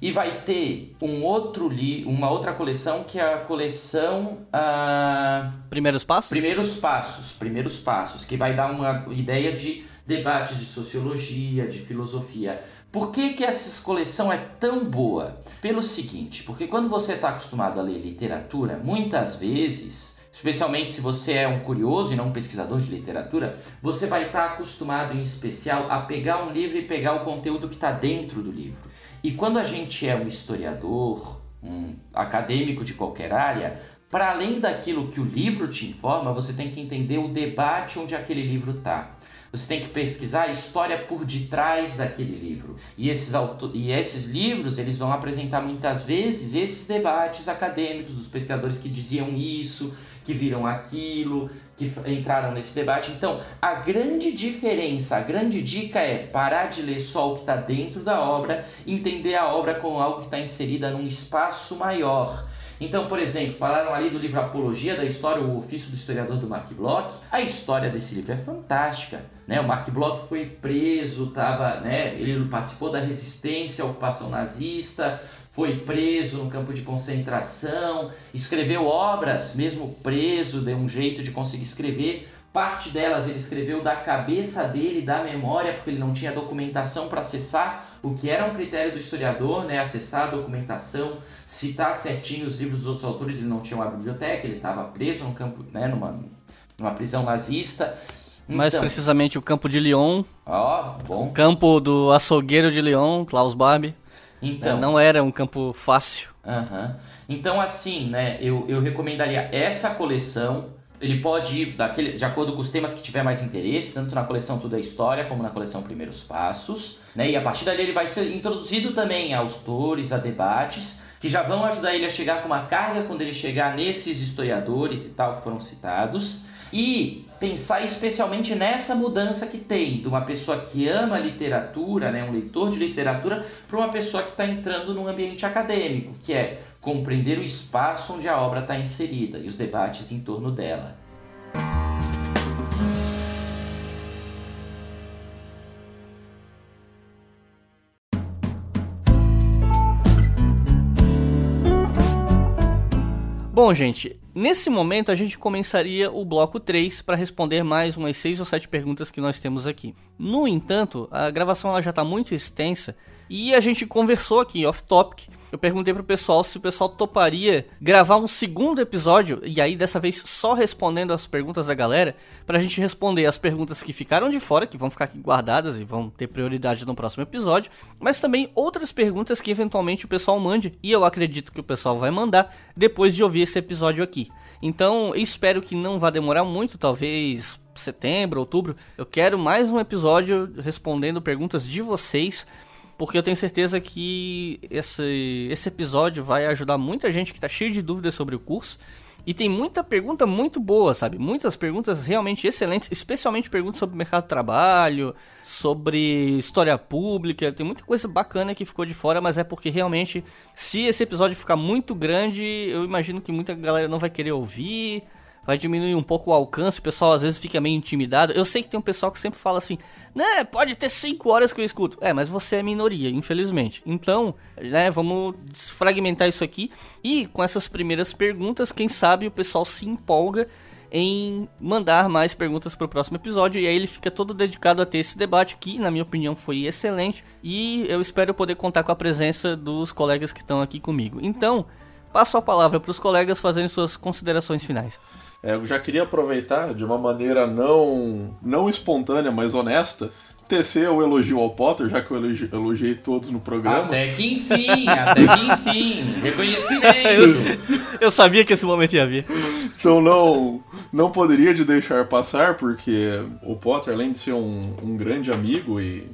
E vai ter um outro li uma outra coleção que é a coleção. Uh... Primeiros Passos? Primeiros Passos. Primeiros Passos, que vai dar uma ideia de debates de sociologia, de filosofia. Por que, que essa coleção é tão boa? Pelo seguinte, porque quando você está acostumado a ler literatura, muitas vezes especialmente se você é um curioso e não um pesquisador de literatura, você vai estar tá acostumado em especial a pegar um livro e pegar o conteúdo que está dentro do livro. E quando a gente é um historiador, um acadêmico de qualquer área, para além daquilo que o livro te informa, você tem que entender o debate onde aquele livro está. Você tem que pesquisar a história por detrás daquele livro. E esses, e esses livros eles vão apresentar muitas vezes esses debates acadêmicos dos pesquisadores que diziam isso, que viram aquilo, que entraram nesse debate. Então, a grande diferença, a grande dica é parar de ler só o que está dentro da obra, entender a obra como algo que está inserida num espaço maior. Então, por exemplo, falaram ali do livro Apologia da História, o ofício do historiador do Mark Bloch. A história desse livro é fantástica. Né? O Mark Bloch foi preso, tava, né? ele participou da resistência à ocupação nazista, foi preso no campo de concentração, escreveu obras, mesmo preso, deu um jeito de conseguir escrever. Parte delas ele escreveu da cabeça dele, da memória, porque ele não tinha documentação para acessar, o que era um critério do historiador, né? acessar a documentação, citar certinho os livros dos outros autores, ele não tinha uma biblioteca, ele estava preso no campo, né? numa, numa prisão nazista. Mais então, precisamente o campo de Lyon. Ó, bom. O campo do açougueiro de Lyon, Klaus Barbie. Então, não era um campo fácil. Uhum. Então, assim, né, eu, eu recomendaria essa coleção. Ele pode ir daquele, de acordo com os temas que tiver mais interesse, tanto na coleção Tudo é História como na coleção Primeiros Passos. Né? E a partir dali ele vai ser introduzido também a autores, a debates, que já vão ajudar ele a chegar com uma carga quando ele chegar nesses historiadores e tal que foram citados. E pensar especialmente nessa mudança que tem de uma pessoa que ama literatura, né, um leitor de literatura, para uma pessoa que está entrando num ambiente acadêmico, que é compreender o espaço onde a obra está inserida e os debates em torno dela. Bom, gente, nesse momento a gente começaria o bloco 3 para responder mais umas 6 ou 7 perguntas que nós temos aqui. No entanto, a gravação ela já está muito extensa e a gente conversou aqui off topic eu perguntei pro pessoal se o pessoal toparia gravar um segundo episódio, e aí dessa vez só respondendo as perguntas da galera, pra gente responder as perguntas que ficaram de fora, que vão ficar aqui guardadas e vão ter prioridade no próximo episódio, mas também outras perguntas que eventualmente o pessoal mande, e eu acredito que o pessoal vai mandar depois de ouvir esse episódio aqui. Então, eu espero que não vá demorar muito, talvez setembro, outubro. Eu quero mais um episódio respondendo perguntas de vocês porque eu tenho certeza que esse, esse episódio vai ajudar muita gente que está cheio de dúvidas sobre o curso. E tem muita pergunta muito boa, sabe? Muitas perguntas realmente excelentes, especialmente perguntas sobre mercado de trabalho, sobre história pública. Tem muita coisa bacana que ficou de fora, mas é porque realmente, se esse episódio ficar muito grande, eu imagino que muita galera não vai querer ouvir vai diminuir um pouco o alcance, o pessoal às vezes fica meio intimidado. Eu sei que tem um pessoal que sempre fala assim, né, pode ter 5 horas que eu escuto. É, mas você é minoria, infelizmente. Então, né, vamos fragmentar isso aqui. E com essas primeiras perguntas, quem sabe o pessoal se empolga em mandar mais perguntas para o próximo episódio e aí ele fica todo dedicado a ter esse debate que, na minha opinião, foi excelente e eu espero poder contar com a presença dos colegas que estão aqui comigo. Então, passo a palavra para os colegas fazerem suas considerações finais. É, eu já queria aproveitar de uma maneira não, não espontânea, mas honesta, tecer o elogio ao Potter, já que eu elogi, elogiei todos no programa. Até que enfim, até que enfim. Reconhecimento. eu, eu sabia que esse momento ia vir. Então não, não poderia de deixar passar, porque o Potter, além de ser um, um grande amigo e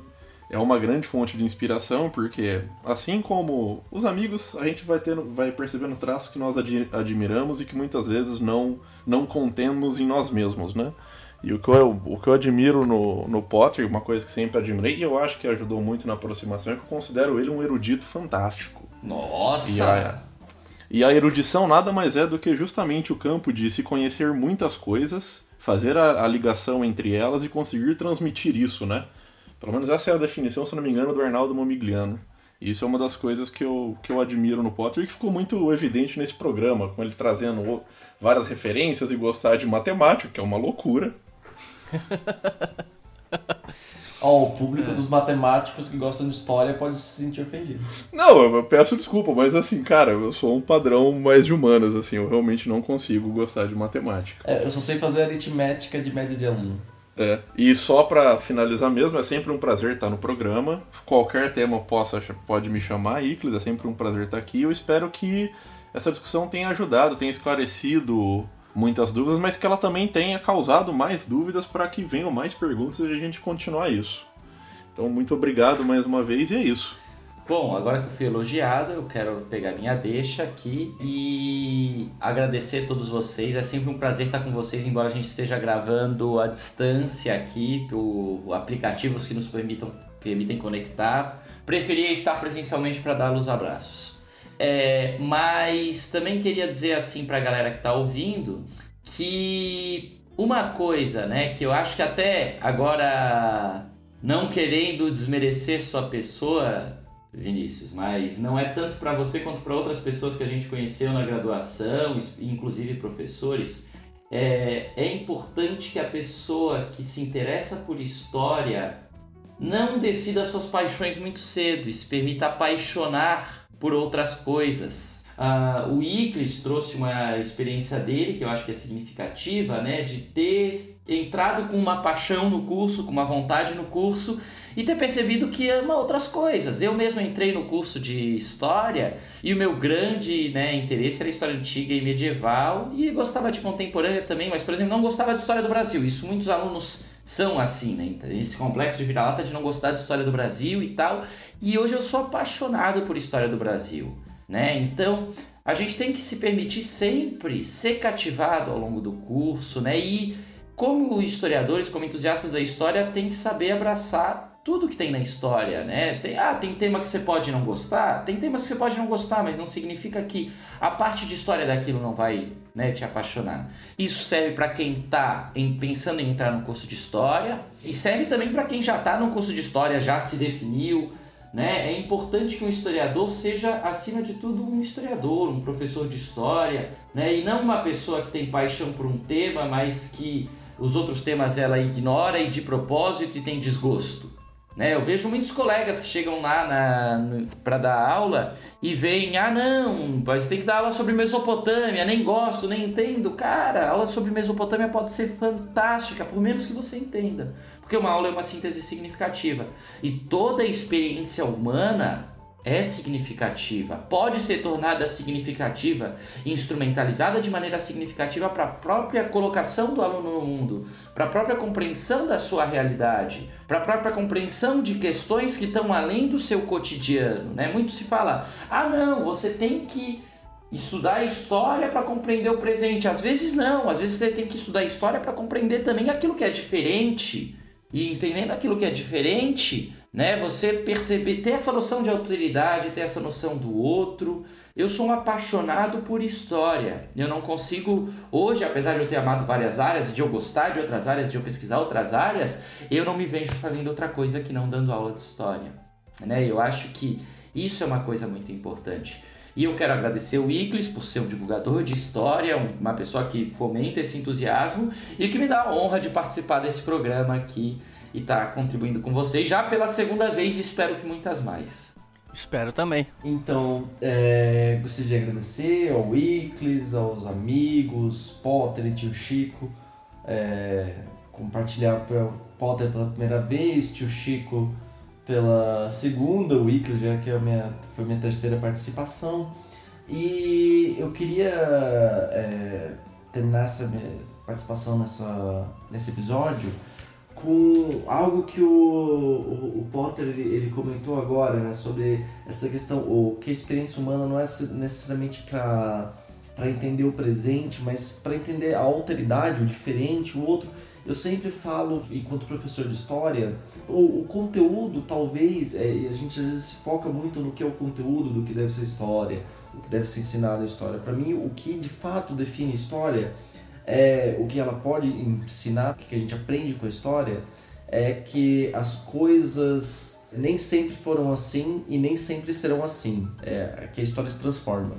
é uma grande fonte de inspiração, porque assim como os amigos, a gente vai tendo, vai percebendo traços que nós admiramos e que muitas vezes não não contemos em nós mesmos, né? E o que eu, o que eu admiro no, no Potter, uma coisa que sempre admirei, e eu acho que ajudou muito na aproximação, é que eu considero ele um erudito fantástico. Nossa! E a, e a erudição nada mais é do que justamente o campo de se conhecer muitas coisas, fazer a, a ligação entre elas e conseguir transmitir isso, né? Pelo menos essa é a definição, se não me engano, do Arnaldo Momigliano. E isso é uma das coisas que eu, que eu admiro no Potter e que ficou muito evidente nesse programa, com ele trazendo várias referências e gostar de matemática, que é uma loucura. [LAUGHS] oh, o público é. dos matemáticos que gostam de história pode se sentir ofendido. Não, eu peço desculpa, mas assim, cara, eu sou um padrão mais de humanas, assim, eu realmente não consigo gostar de matemática. É, eu só sei fazer aritmética de média de aluno. É, e só para finalizar mesmo, é sempre um prazer estar no programa. Qualquer tema possa, pode me chamar, Iclis, é sempre um prazer estar aqui. Eu espero que essa discussão tenha ajudado, tenha esclarecido muitas dúvidas, mas que ela também tenha causado mais dúvidas para que venham mais perguntas e a gente continuar isso. Então, muito obrigado mais uma vez e é isso. Bom, agora que eu fui elogiado, eu quero pegar minha deixa aqui e agradecer a todos vocês. É sempre um prazer estar com vocês, embora a gente esteja gravando à distância aqui, por aplicativos que nos permitam, permitem conectar. Preferia estar presencialmente para dar os abraços. É, mas também queria dizer assim para a galera que está ouvindo que uma coisa, né, que eu acho que até agora não querendo desmerecer sua pessoa, Vinícius, mas não é tanto para você quanto para outras pessoas que a gente conheceu na graduação, inclusive professores. É, é importante que a pessoa que se interessa por história não decida suas paixões muito cedo e se permita apaixonar por outras coisas Uh, o Iclis trouxe uma experiência dele que eu acho que é significativa, né, de ter entrado com uma paixão no curso, com uma vontade no curso e ter percebido que ama outras coisas. Eu mesmo entrei no curso de história e o meu grande né, interesse era história antiga e medieval e gostava de contemporânea também, mas por exemplo não gostava de história do Brasil. Isso muitos alunos são assim, né? Esse complexo de vira-lata de não gostar de história do Brasil e tal. E hoje eu sou apaixonado por história do Brasil né? Então, a gente tem que se permitir sempre ser cativado ao longo do curso, né? E como historiadores, como entusiastas da história, tem que saber abraçar tudo que tem na história, né? Tem, ah, tem tema que você pode não gostar, tem temas que você pode não gostar, mas não significa que a parte de história daquilo não vai né, te apaixonar. Isso serve para quem está pensando em entrar no curso de história e serve também para quem já está no curso de história, já se definiu, né? É importante que um historiador seja, acima de tudo, um historiador, um professor de história, né? e não uma pessoa que tem paixão por um tema, mas que os outros temas ela ignora e de propósito e tem desgosto. Né? Eu vejo muitos colegas que chegam lá para dar aula e veem, ah não, mas tem que dar aula sobre Mesopotâmia, nem gosto, nem entendo. Cara, aula sobre Mesopotâmia pode ser fantástica, por menos que você entenda. Porque uma aula é uma síntese significativa. E toda experiência humana é significativa, pode ser tornada significativa, instrumentalizada de maneira significativa para a própria colocação do aluno no mundo, para a própria compreensão da sua realidade, para a própria compreensão de questões que estão além do seu cotidiano. Né? Muito se fala, ah não, você tem que estudar história para compreender o presente. Às vezes não, às vezes você tem que estudar história para compreender também aquilo que é diferente. E entendendo aquilo que é diferente, né? Você perceber, ter essa noção de autoridade, ter essa noção do outro. Eu sou um apaixonado por história. Eu não consigo, hoje, apesar de eu ter amado várias áreas, de eu gostar de outras áreas, de eu pesquisar outras áreas, eu não me vejo fazendo outra coisa que não dando aula de história. Né? Eu acho que isso é uma coisa muito importante. E eu quero agradecer o Iclis por ser um divulgador de história, uma pessoa que fomenta esse entusiasmo e que me dá a honra de participar desse programa aqui e estar tá contribuindo com vocês já pela segunda vez e espero que muitas mais. Espero também. Então, é, gostaria de agradecer ao Iclis, aos amigos, Potter e tio Chico, é, compartilhar o Potter pela primeira vez, tio Chico pela segunda, o Iclis já que é a minha, foi a minha terceira participação. E eu queria é, terminar essa minha participação nessa, nesse episódio com algo que o, o, o Potter ele, ele, comentou agora, né, sobre essa questão, o que a experiência humana não é necessariamente para para entender o presente, mas para entender a alteridade, o diferente, o outro. Eu sempre falo, enquanto professor de história, o, o conteúdo talvez, é, a gente às vezes se foca muito no que é o conteúdo do que deve ser história, o que deve ser ensinado a história. Para mim, o que de fato define história é, o que ela pode ensinar, o que a gente aprende com a história, é que as coisas nem sempre foram assim e nem sempre serão assim. É que a história se transforma.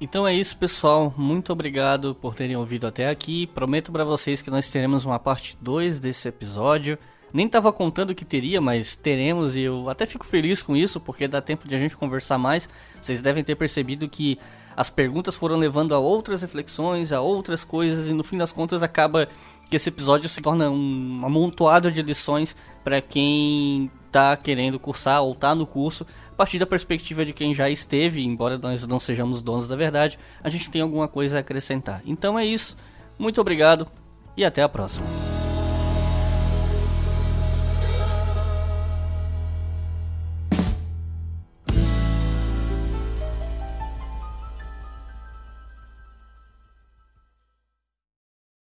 Então é isso, pessoal. Muito obrigado por terem ouvido até aqui. Prometo para vocês que nós teremos uma parte 2 desse episódio. Nem estava contando que teria, mas teremos e eu até fico feliz com isso, porque dá tempo de a gente conversar mais. Vocês devem ter percebido que as perguntas foram levando a outras reflexões, a outras coisas, e no fim das contas acaba que esse episódio se torna um amontoado de lições para quem está querendo cursar ou está no curso, a partir da perspectiva de quem já esteve, embora nós não sejamos donos da verdade, a gente tem alguma coisa a acrescentar. Então é isso, muito obrigado e até a próxima.